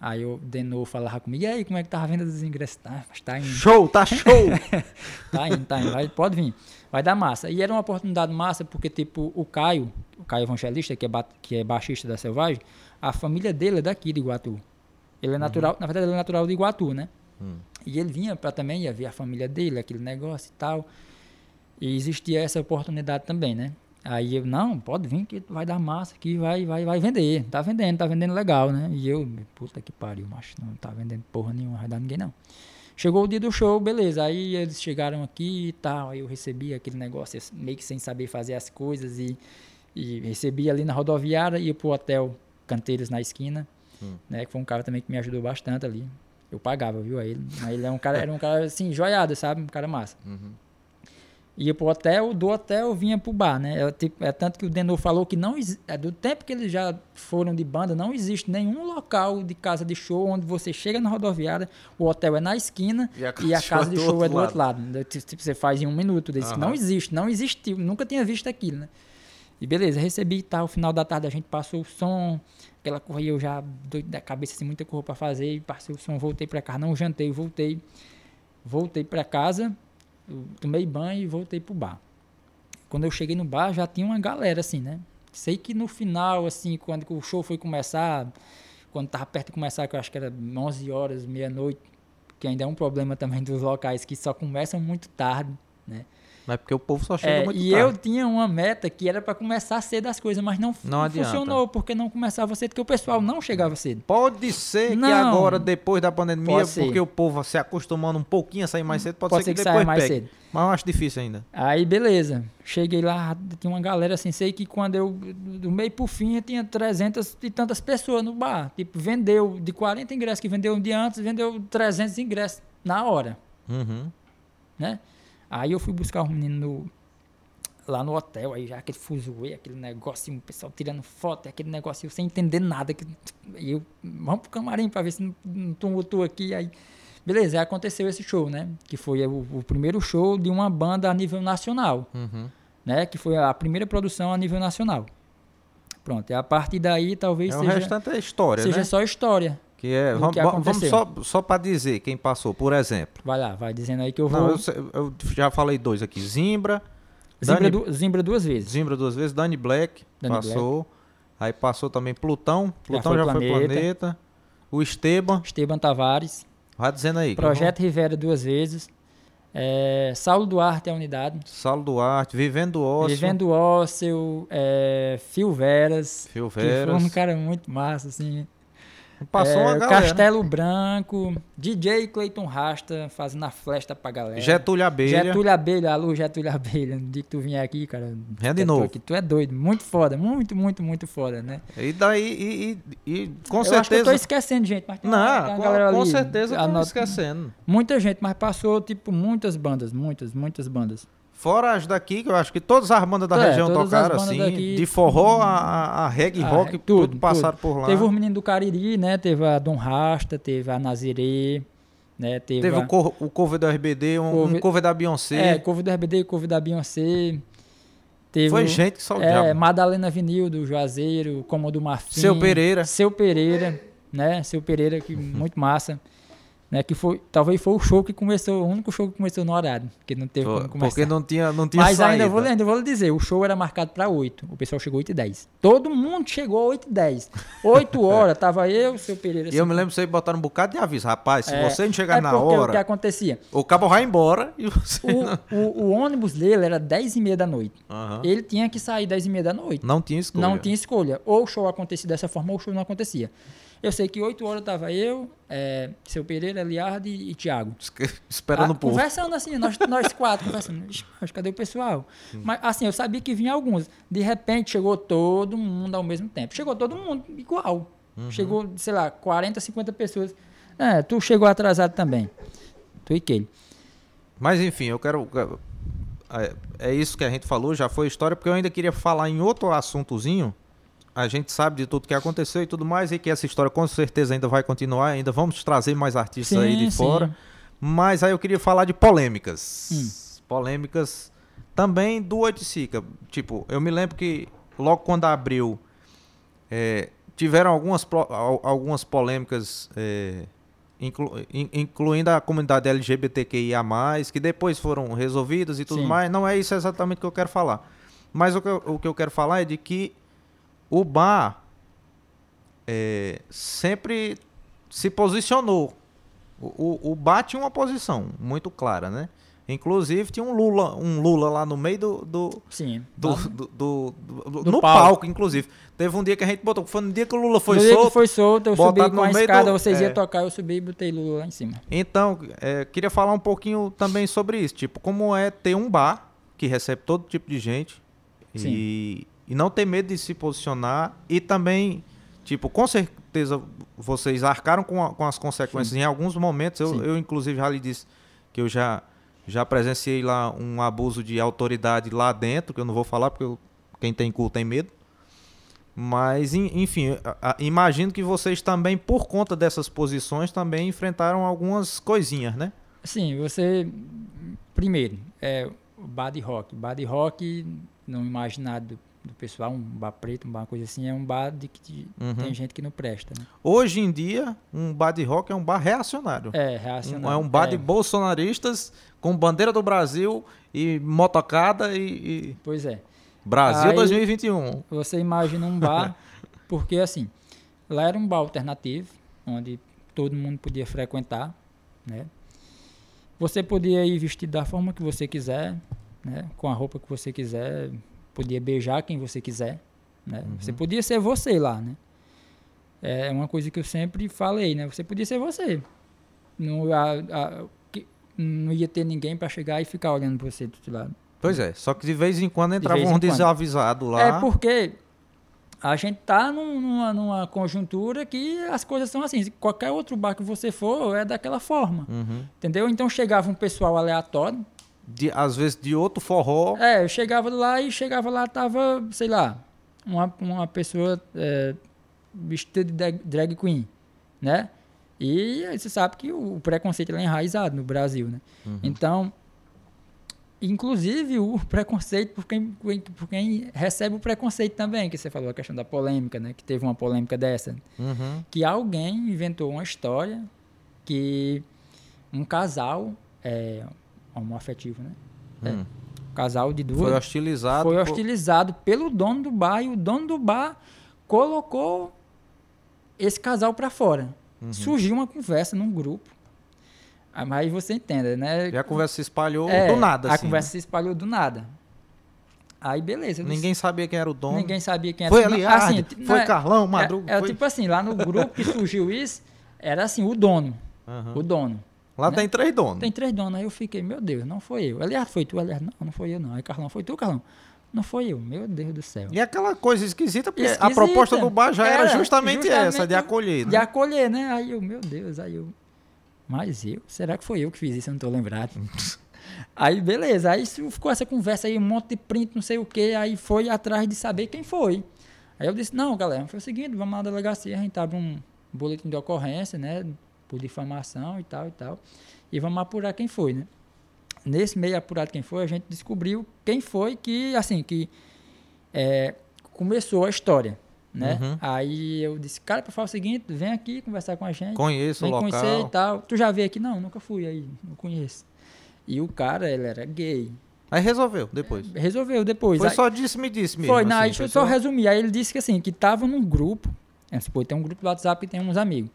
Aí eu, de novo, falava comigo, e aí, como é que tá a venda dos ingressos? Tá, tá indo, Show, tá show! tá indo, tá indo, vai, pode vir. Vai dar massa. E era uma oportunidade massa, porque, tipo, o Caio, o Caio Evangelista, que é, que é baixista da Selvagem, a família dele é daqui de Iguatu. Ele é natural, na verdade, ele é natural de Iguatu, né? Hum. E ele vinha para também, ia ver a família dele, aquele negócio e tal. E existia essa oportunidade também, né? Aí eu, não, pode vir que vai dar massa aqui, vai, vai, vai vender. Tá vendendo, tá vendendo legal, né? E eu, puta que pariu, macho, não tá vendendo porra nenhuma, vai dar ninguém não. Chegou o dia do show, beleza. Aí eles chegaram aqui e tal. Aí eu recebi aquele negócio, meio que sem saber fazer as coisas. E, e recebi ali na rodoviária, ia pro hotel Canteiros na esquina, Hum. né? Que foi um cara também que me ajudou bastante ali. Eu pagava, viu, a ele. Mas ele é um cara, era um cara assim, joiado, sabe? Um cara massa. Uhum. Ia pro hotel, do hotel vinha pro bar, né? É, tipo, é tanto que o Denô falou que não é do tempo que eles já foram de banda, não existe nenhum local de casa de show onde você chega na rodoviária, o hotel é na esquina E a e a casa de show é do outro lado. Tipo, você faz em um minuto. Desse. Aham. Não existe, não existiu, nunca tinha visto aquilo, né? E beleza, recebi e tal. Final da tarde a gente passou o som, aquela corria eu já doido da cabeça, assim, muita coisa pra fazer. E passei o som, voltei pra casa, não jantei, voltei. Voltei pra casa, tomei banho e voltei pro bar. Quando eu cheguei no bar, já tinha uma galera, assim, né? Sei que no final, assim, quando o show foi começar, quando tava perto de começar, que eu acho que era 11 horas, meia-noite, que ainda é um problema também dos locais que só começam muito tarde, né? Mas é porque o povo só chega É, muito e tarde. eu tinha uma meta que era para começar cedo as coisas, mas não, Não adianta. funcionou, porque não começava cedo, porque o pessoal não chegava cedo. Pode ser que Não. agora, depois da pandemia, porque o povo se acostumando um pouquinho a sair mais cedo, pode, Pode ser que, ser que depois saia mais pegue. cedo. Mas eu acho difícil ainda. Aí, beleza. Cheguei lá, tinha uma galera assim, sei que quando eu, do meio pro fim, tinha 300 e tantas pessoas no bar. Tipo, vendeu, de 40 ingressos que vendeu um dia antes, vendeu 300 ingressos na hora, Uhum. né? Aí eu fui buscar os meninos no- lá no hotel, aí já aquele fuzuê, aquele negócio, o pessoal tirando foto, aquele negócio sem entender nada. Que, e eu, vamos pro camarim pra ver se não, não tumultua aqui. Aí, beleza, aí aconteceu esse show, né? Que foi o, o primeiro show de uma banda a nível nacional Uhum. né? Que foi a primeira produção a nível nacional. Pronto, e a partir daí talvez É, o seja, restante é história, seja né? só história. Que é, vamos, que vamos só, só para dizer quem passou, por exemplo. Vai lá, vai dizendo aí que eu vou. Não, eu, eu já falei dois aqui. Zimbra, Zimbra, Dani- du- Zimbra duas vezes. Zimbra duas vezes, Dani Black Dani passou. Aí passou também Plutão. Plutão foi já foi Planeta. planeta. O Esteban. Esteban Tavares. Vai dizendo aí. Projeto Rivera duas vezes. é, Saulo Duarte é a unidade. Saulo Duarte, Vivendo Ócio. Vivendo Ósseo, é, Phil Veras. Fio Que foi Veras. um cara muito massa, assim. Passou É, uma galera. Castelo Branco, DJ Cleiton Rasta fazendo a flesta pra galera. Getúlio Abelha. Getúlio Abelha, alô Getúlio Abelha. No dia que tu vier aqui, cara. Vem de novo. aqui, tu é doido, muito foda, muito, muito, muito foda, né? E daí, e, e- e com eu acho que eu tô certeza. esquecendo, gente, mas tem uma, Não, tem uma com, galera com ali. certeza eu tô anota- esquecendo. Muita gente, mas passou, tipo, muitas bandas, muitas, muitas bandas. Fora as daqui, que eu acho que todas as bandas da É, região tocaram assim. daqui- de forró a, a, a reggae Ah, rock, é, tudo, tudo, passaram por lá. Teve os meninos do Cariri, né? Teve a Dom Rasta, teve a Nazirê, né? Teve, Teve a... o, cor, o cover do RBD, um Cover- um cover da Beyoncé. É, cover do RBD, cover da Beyoncé. Teve Foi gente que só É. Madalena Vinil do Juazeiro, Cômodo Marfim. Seu Pereira. Seu Pereira, né? Seu Pereira, que muito massa. Né? Que foi, talvez foi o show que começou, o único show que começou no horário, que não teve Foi- como começar. Porque não tinha, não tinha Mas saída. ainda vou, ainda vou lhe dizer, o show era marcado para 8. O pessoal chegou 8 e 10. Todo mundo chegou 8 e 10. 8 horas, tava eu, seu Pereira. E eu me lembro que vocês botaram um bocado de aviso. Rapaz, se é, você não chegar é na porque O que hora, acontecia? o cabo vai embora e você não... O, o, o ônibus dele era 10 e meia da noite. Aham. Ele tinha que sair 10 e meia da noite. Não tinha escolha. Não tinha escolha. Ou o show acontecia dessa forma, ou o show não acontecia. Eu sei que 8 horas tava eu, é, seu Pereira, Eliardo e, e Thiago. Esperando Ah, o povo. Conversando assim, nós, nós quatro conversando. Mas cadê o pessoal? Mas assim, eu sabia que vinha alguns. De repente chegou todo mundo ao mesmo tempo. Chegou todo mundo igual. Uhum. Chegou, sei lá, 40, 50 pessoas. É, tu chegou atrasado também. Tu e Kelly. Mas enfim, eu quero. É, é isso que a gente falou, já foi história, porque eu ainda queria falar em outro assuntozinho. A gente sabe de tudo que aconteceu e tudo mais, e que essa história com certeza ainda vai continuar, ainda vamos trazer mais artistas aí de Sim, fora. sim. Mas aí eu queria falar de polêmicas. Hum. Polêmicas também do Oiticica. Tipo, eu me lembro que logo quando abriu, é, tiveram algumas, algumas polêmicas, é, inclu- in- incluindo a comunidade LGBTQIA, que depois foram resolvidas e tudo Sim. mais. Não é isso exatamente que eu quero falar. Mas o que eu, o que eu quero falar é de que o bar é, sempre se posicionou. O, o, o bar tinha uma posição muito clara, né? Inclusive tinha um Lula, um Lula lá no meio do, do, Sim. do, Lá- do- do- do- no palco. palco. inclusive. Teve um dia que a gente botou, foi no dia que o Lula foi no dia que solto. foi solto, eu subi com a no meio escada, vocês é. iam tocar, eu subi e botei Lula lá em cima. Então, é, queria falar um pouquinho também sobre isso, tipo, como é ter um bar que recebe todo tipo de gente e, e não ter medo de se posicionar e também, tipo, com certeza vocês arcaram com, a- com as consequências em alguns momentos. Eu, Sim. eu, inclusive, já lhe disse que eu já, já presenciei lá um abuso de autoridade lá dentro, que eu não vou falar porque eu- quem tem cu tem medo. Mas, en- enfim, imagino que vocês também, por conta dessas posições, também enfrentaram algumas coisinhas, né? Sim, você. Primeiro, é de rock. Bar de rock, no imaginário do, pessoal, um bar preto, um bar coisa assim, é um bar de que Uhum. tem gente que não presta, né? Hoje em dia, um bar de rock é um bar reacionário. É, Um- reacionário. é um bar É, de bolsonaristas com bandeira do Brasil e motocada e, e Pois é. Brasil Aí- 2021. Você imagina um bar, porque assim, lá era um bar alternativo, onde todo mundo podia frequentar, né? Você podia ir vestido da forma que você quiser, né? Com a roupa que você quiser, podia beijar quem você quiser, né? Uhum. Você podia ser você lá, né? É uma coisa que eu sempre falei, né? Você podia ser você. Não, a- a- que- não ia ter ninguém para chegar e ficar olhando pra você do outro lado. Pois é, só que de vez em quando entrava vez um em quando. desavisado lá. É porque a gente tá num- numa, numa conjuntura que as coisas são assim. Qualquer outro bar que você for é daquela forma. Uhum. Entendeu? Então chegava um pessoal aleatório. De- às vezes de outro forró. É, eu chegava lá e chegava lá, tava, sei lá, uma, uma pessoa é, vestida de drag, drag queen, né? E você sabe que o preconceito é enraizado no Brasil, né? Uhum. Então, inclusive o preconceito por quem, por quem recebe o preconceito também, que você falou a questão da polêmica, né? Que teve uma polêmica dessa. Uhum. Que alguém inventou uma história que um casal, é, homoafetivo, né? É, Hum. um casal de duas Foi hostilizado. foi por- hostilizado pelo dono do bar e o dono do bar colocou esse casal para fora. Uhum. Surgiu uma conversa num grupo. Ah, Mas você entende, né? E a conversa se espalhou É, do nada, A assim. conversa se espalhou do nada. Aí beleza. eu disse- Ninguém sabia quem era o dono. ninguém sabia quem era Foi Não, Aliardi, t- foi não é- Carlão, é- Madruga. É, foi... tipo assim, lá no grupo que surgiu isso, era assim, o dono. Aham. O dono. Lá né? tem três donos. Tem três donos. Aí eu fiquei, meu Deus, não foi eu. Aliás, foi tu, aliás, não, não foi eu, não. Aí Carlão, foi tu, Carlão? Não foi eu, meu Deus do céu. E aquela coisa esquisita, porque a Esquisita. proposta do bar já era, Era justamente, justamente essa, de acolher. De Né? acolher, né? Aí eu, meu Deus, aí eu. Mas eu? Será que foi eu que fiz isso? Eu não tô lembrado. aí, beleza. Aí ficou essa conversa aí, um monte de print, não sei o que. Aí foi atrás de saber quem foi. Aí eu disse, não, galera, foi o seguinte, vamos lá na delegacia, a gente abre um boletim de ocorrência, né? Por difamação e tal e tal. E vamos apurar quem foi, né? Nesse meio apurado quem foi, a gente descobriu quem foi que, assim, que é, começou a história, né? Uhum. Aí eu disse, cara, para falar o seguinte, vem aqui conversar com a gente. Conheço o vem conhecer e local. tal. Tu já veio aqui? Não, nunca fui aí, não conheço. E o cara, ele era gay. Aí resolveu, depois. Resolveu depois. Foi Aí- só disse, me disse mesmo. foi, não, assim, deixa eu só resumir. Aí ele disse que assim, que tava num grupo, é, tem um grupo do WhatsApp que tem uns amigos.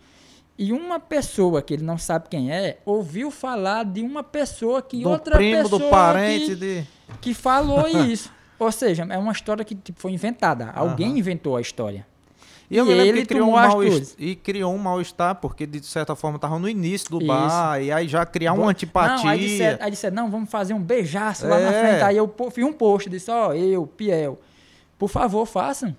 E uma pessoa que ele não sabe quem é, ouviu falar de uma pessoa que do outra primo, pessoa do parente, que, de... que falou isso. Ou seja, é uma história que tipo, foi inventada. Alguém Aham. inventou a história. E eu E ele que criou um tomou as mal atitudes. e criou um mal-estar, porque de certa forma tava no início do Isso. bar, e aí já criar uma Não, antipatia. aí disseram, aí disseram, não, vamos fazer um beijaço lá na É. frente. Aí eu fiz um post, disse, ó, eu, Piel, por favor, façam.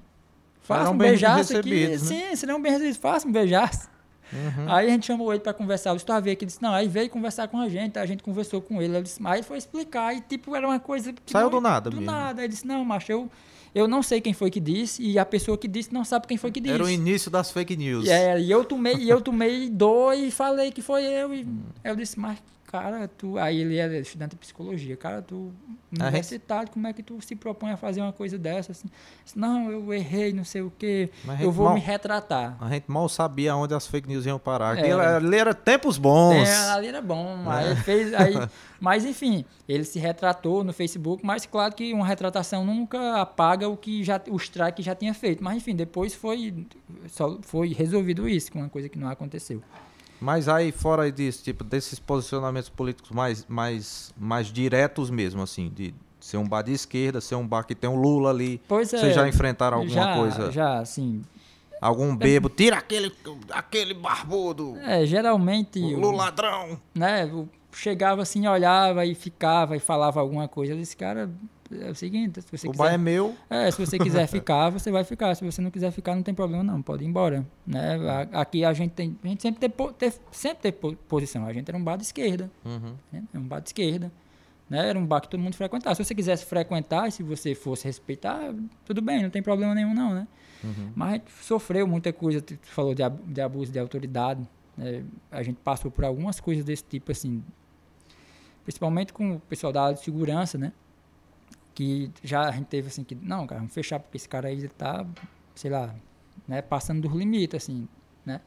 Façam um beijaço aqui. né? Sim, serão bem recebidos. Façam um beijaço. Uhum. Aí a gente chamou ele pra conversar. Veio aqui, ele disse, não, aí veio conversar com a gente, a gente conversou com ele. Eu disse, aí ele foi explicar, e tipo, era uma coisa que. Saiu não- do nada Do mesmo. nada. Ele disse, não, macho, eu, eu não sei quem foi que disse, e a pessoa que disse não sabe quem foi que disse. Era o início das fake news. E, é, e eu tomei, e eu tomei dor e falei que foi eu. E eu disse, mas, cara, tu. Aí ele era estudante de psicologia, cara, tu A universitário, como é que tu se propõe a fazer uma coisa dessa? Assim, Disse, não, eu errei, não sei o quê. Mas Eu vou mal- me retratar. A gente mal sabia onde as fake news iam parar. É. Ali era tempos bons. É, ali era bom, aí ele fez, aí, mas enfim, ele se retratou no Facebook, mas claro que uma retratação nunca apaga o que já o strike já tinha feito, mas enfim, depois foi só foi resolvido isso, com uma coisa que não aconteceu. Mas aí, fora disso, tipo, desses posicionamentos políticos mais, mais, mais diretos mesmo, assim, de ser um bar de esquerda, ser um bar que tem um Lula ali. Pois é. Vocês já enfrentaram alguma já, coisa? Já, assim, Algum bebo? Tira aquele, aquele barbudo! é, geralmente O o- Lula ladrão! né, chegava assim, olhava e ficava e falava alguma coisa, eu disse, cara, é o seguinte, se você o quiser bar é meu. É, se você quiser ficar, você vai ficar. Se você não quiser ficar, não tem problema não, pode ir embora. Né? Aqui a gente tem, a gente sempre teve, teve- sempre teve po- posição. A gente era um bar de esquerda, Uhum. né? Era um bar de esquerda. Né? Era um bar que todo mundo frequentava. Se você quisesse frequentar, se você fosse respeitar, tudo bem, não tem problema nenhum não, né? Uhum. Mas a gente sofreu muita coisa, tu falou de, de abuso de autoridade. né? A gente passou por algumas coisas desse tipo, assim, principalmente com o pessoal da área de segurança, né? Que já a gente teve assim que, não, cara, vamos fechar porque esse cara aí tá, sei lá, né, passando dos limites, assim, né?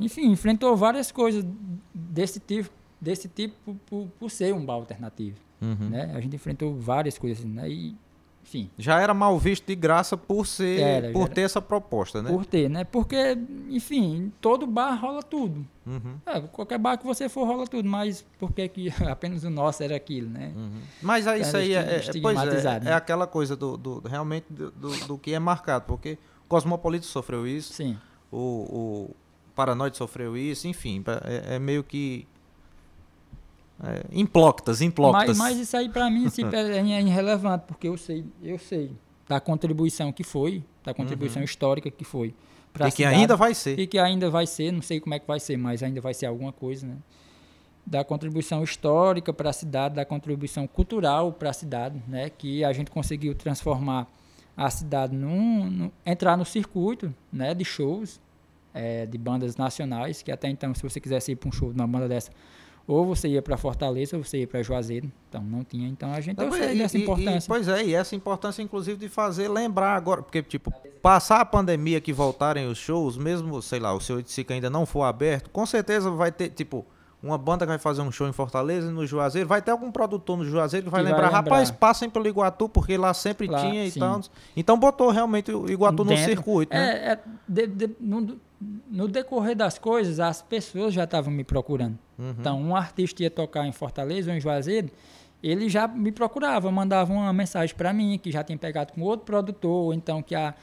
Enfim, enfrentou várias coisas desse tipo, desse tipo por, por ser um bar alternativo Uhum. né? A gente enfrentou várias coisas assim, né? E enfim, Já era mal visto de graça por ser, Era, por era. ter essa proposta, né? por ter, né? Porque, enfim, todo bar rola tudo. Uhum, É, qualquer bar que você for rola tudo, mas por que que apenas o nosso era aquilo, né? uhum. Mas aí, isso aí é, é- pois é, é né? aquela coisa do, do- realmente do, do- do que é marcado, porque o Cosmopolita sofreu isso, Sim. o, o Paranoide sofreu isso, enfim, é, é meio que é, imploctas, imploctas. Mas, mas isso aí pra mim assim, é é irrelevante, porque eu sei, eu sei da contribuição que foi, da contribuição histórica que foi. pra Uhum. e que cidade, ainda vai ser. E que ainda vai ser, não sei como é que vai ser, mas ainda vai ser alguma coisa, né? Da contribuição histórica para a cidade, da contribuição cultural para a cidade, né? Que a gente conseguiu transformar a cidade num, num- entrar no circuito, né? De shows, eh, de bandas nacionais, que até então, se você quisesse ir para um show de uma banda dessa, ou você ia para Fortaleza, ou você ia para Juazeiro, então não tinha. Então a gente eu Não, sei e- dessa e- e- importância. pois é, e essa importância, inclusive, de fazer lembrar agora, porque, tipo, passar a pandemia que voltarem os shows, mesmo, sei lá, o seu Itzica ainda não for aberto, com certeza vai ter, tipo, uma banda que vai fazer um show em Fortaleza, no Juazeiro, vai ter algum produtor no Juazeiro que vai Que vai lembrar, lembrar. rapaz, passem pelo Iguatu, porque lá sempre Lá, tinha e tal. Então botou realmente o Iguatu no Dentro. circuito, né? É, é, de- de- no, no decorrer das coisas, as pessoas já estavam me procurando. Uhum. Então, um artista ia tocar em Fortaleza ou em Juazeiro, ele já me procurava, mandava uma mensagem para mim, que já tinha pegado com outro produtor, ou então que a,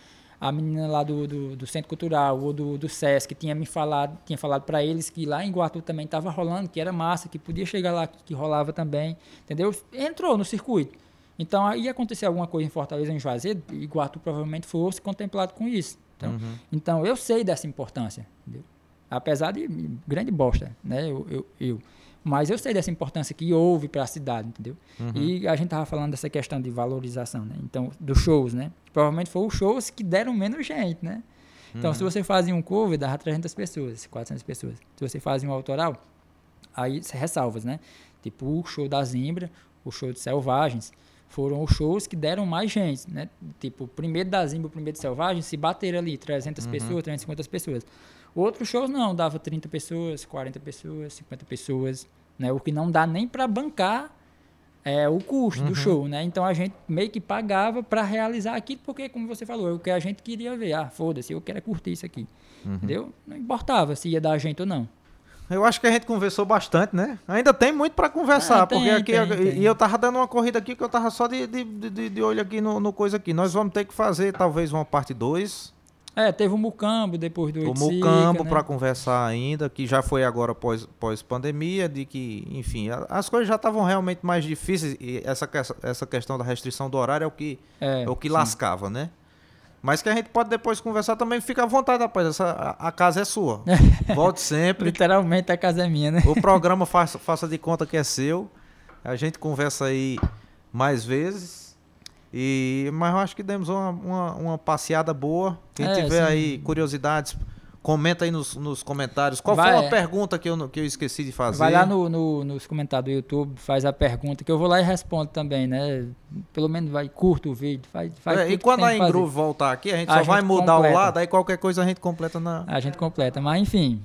a menina lá do, do, do Centro Cultural ou do, do Sesc tinha me falado, tinha falado para eles que lá em Guatu também estava rolando, que era massa, que podia chegar lá, que, que rolava também, entendeu? Entrou no circuito. Então, aí ia acontecer alguma coisa em Fortaleza, em Juazeiro, e Guatu provavelmente fosse contemplado com isso. Então, Uhum. então eu sei dessa importância, entendeu? Apesar de grande bosta, né? Eu, eu, eu. Mas eu sei dessa importância que houve para a cidade, entendeu? Uhum. E a gente tava falando dessa questão de valorização, né? Então, dos shows, né? Provavelmente foram os shows que deram menos gente, né? Então, Uhum. se você fazia um cover, dava 300 pessoas, 400 pessoas. Se você fazia um autoral, aí você ressalvas, né? Tipo, o show da Zimbra, o show de Selvagens, foram os shows que deram mais gente, né? Tipo, o primeiro da Zimbra, o primeiro de Selvagens, se bater ali 300 pessoas, 350 pessoas. Outros shows não, dava 30 pessoas, 40 pessoas, 50 pessoas, né? O que não dá nem para bancar é, o custo do show, né? Então a gente meio que pagava para realizar aquilo, porque, como você falou, é o que a gente queria ver. Ah, foda-se, eu quero curtir isso aqui. Entendeu? Não importava se ia dar gente ou não. Eu acho que a gente conversou bastante, né? Ainda tem muito pra conversar, Ah, tem, porque aqui tem, eu- tem. e eu tava dando uma corrida aqui que eu tava só de, de, de, de olho aqui no, no coisa aqui. Nós vamos ter que fazer talvez uma parte 2, É, teve o Mucambo depois do o Mucambo né? pra conversar ainda, que já foi agora pós, pós pandemia, de que, enfim, as coisas já estavam realmente mais difíceis e essa, essa questão da restrição do horário é o que É, é o que sim. lascava, né? Mas que a gente pode depois conversar também, fica à vontade, rapaz. Essa, a, a casa é sua. Volte sempre. Literalmente a casa é minha, né? O programa faça, faça de conta que é seu. A gente conversa aí mais vezes. E, mas eu acho que demos uma, uma, uma passeada boa. Quem É, tiver sim. aí curiosidades, comenta aí nos, nos comentários. Qual Vai, foi a é. pergunta que eu, que eu esqueci de fazer? Vai lá no, no- nos comentários do YouTube, faz a pergunta, que eu vou lá e respondo também, né? Pelo menos vai, curta o vídeo, faz, faz É, e quando a. Engroove voltar aqui, a gente A só vai gente mudar o completa. lado, aí qualquer coisa a gente completa na. A gente completa, mas enfim.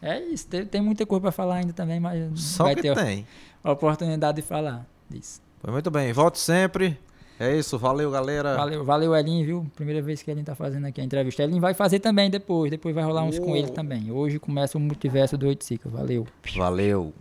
É isso, tem, tem muita coisa para falar ainda também, mas Só vai que ter tem. a oportunidade de falar disso. Foi muito bem. Volte sempre. É isso. Valeu, galera. Valeu, valeu, Elin, viu? Primeira vez que Elin tá fazendo aqui a entrevista. Elin vai fazer também depois, depois vai rolar uns com Oh. ele também. Hoje começa o multiverso do Oiticica. Valeu. Valeu.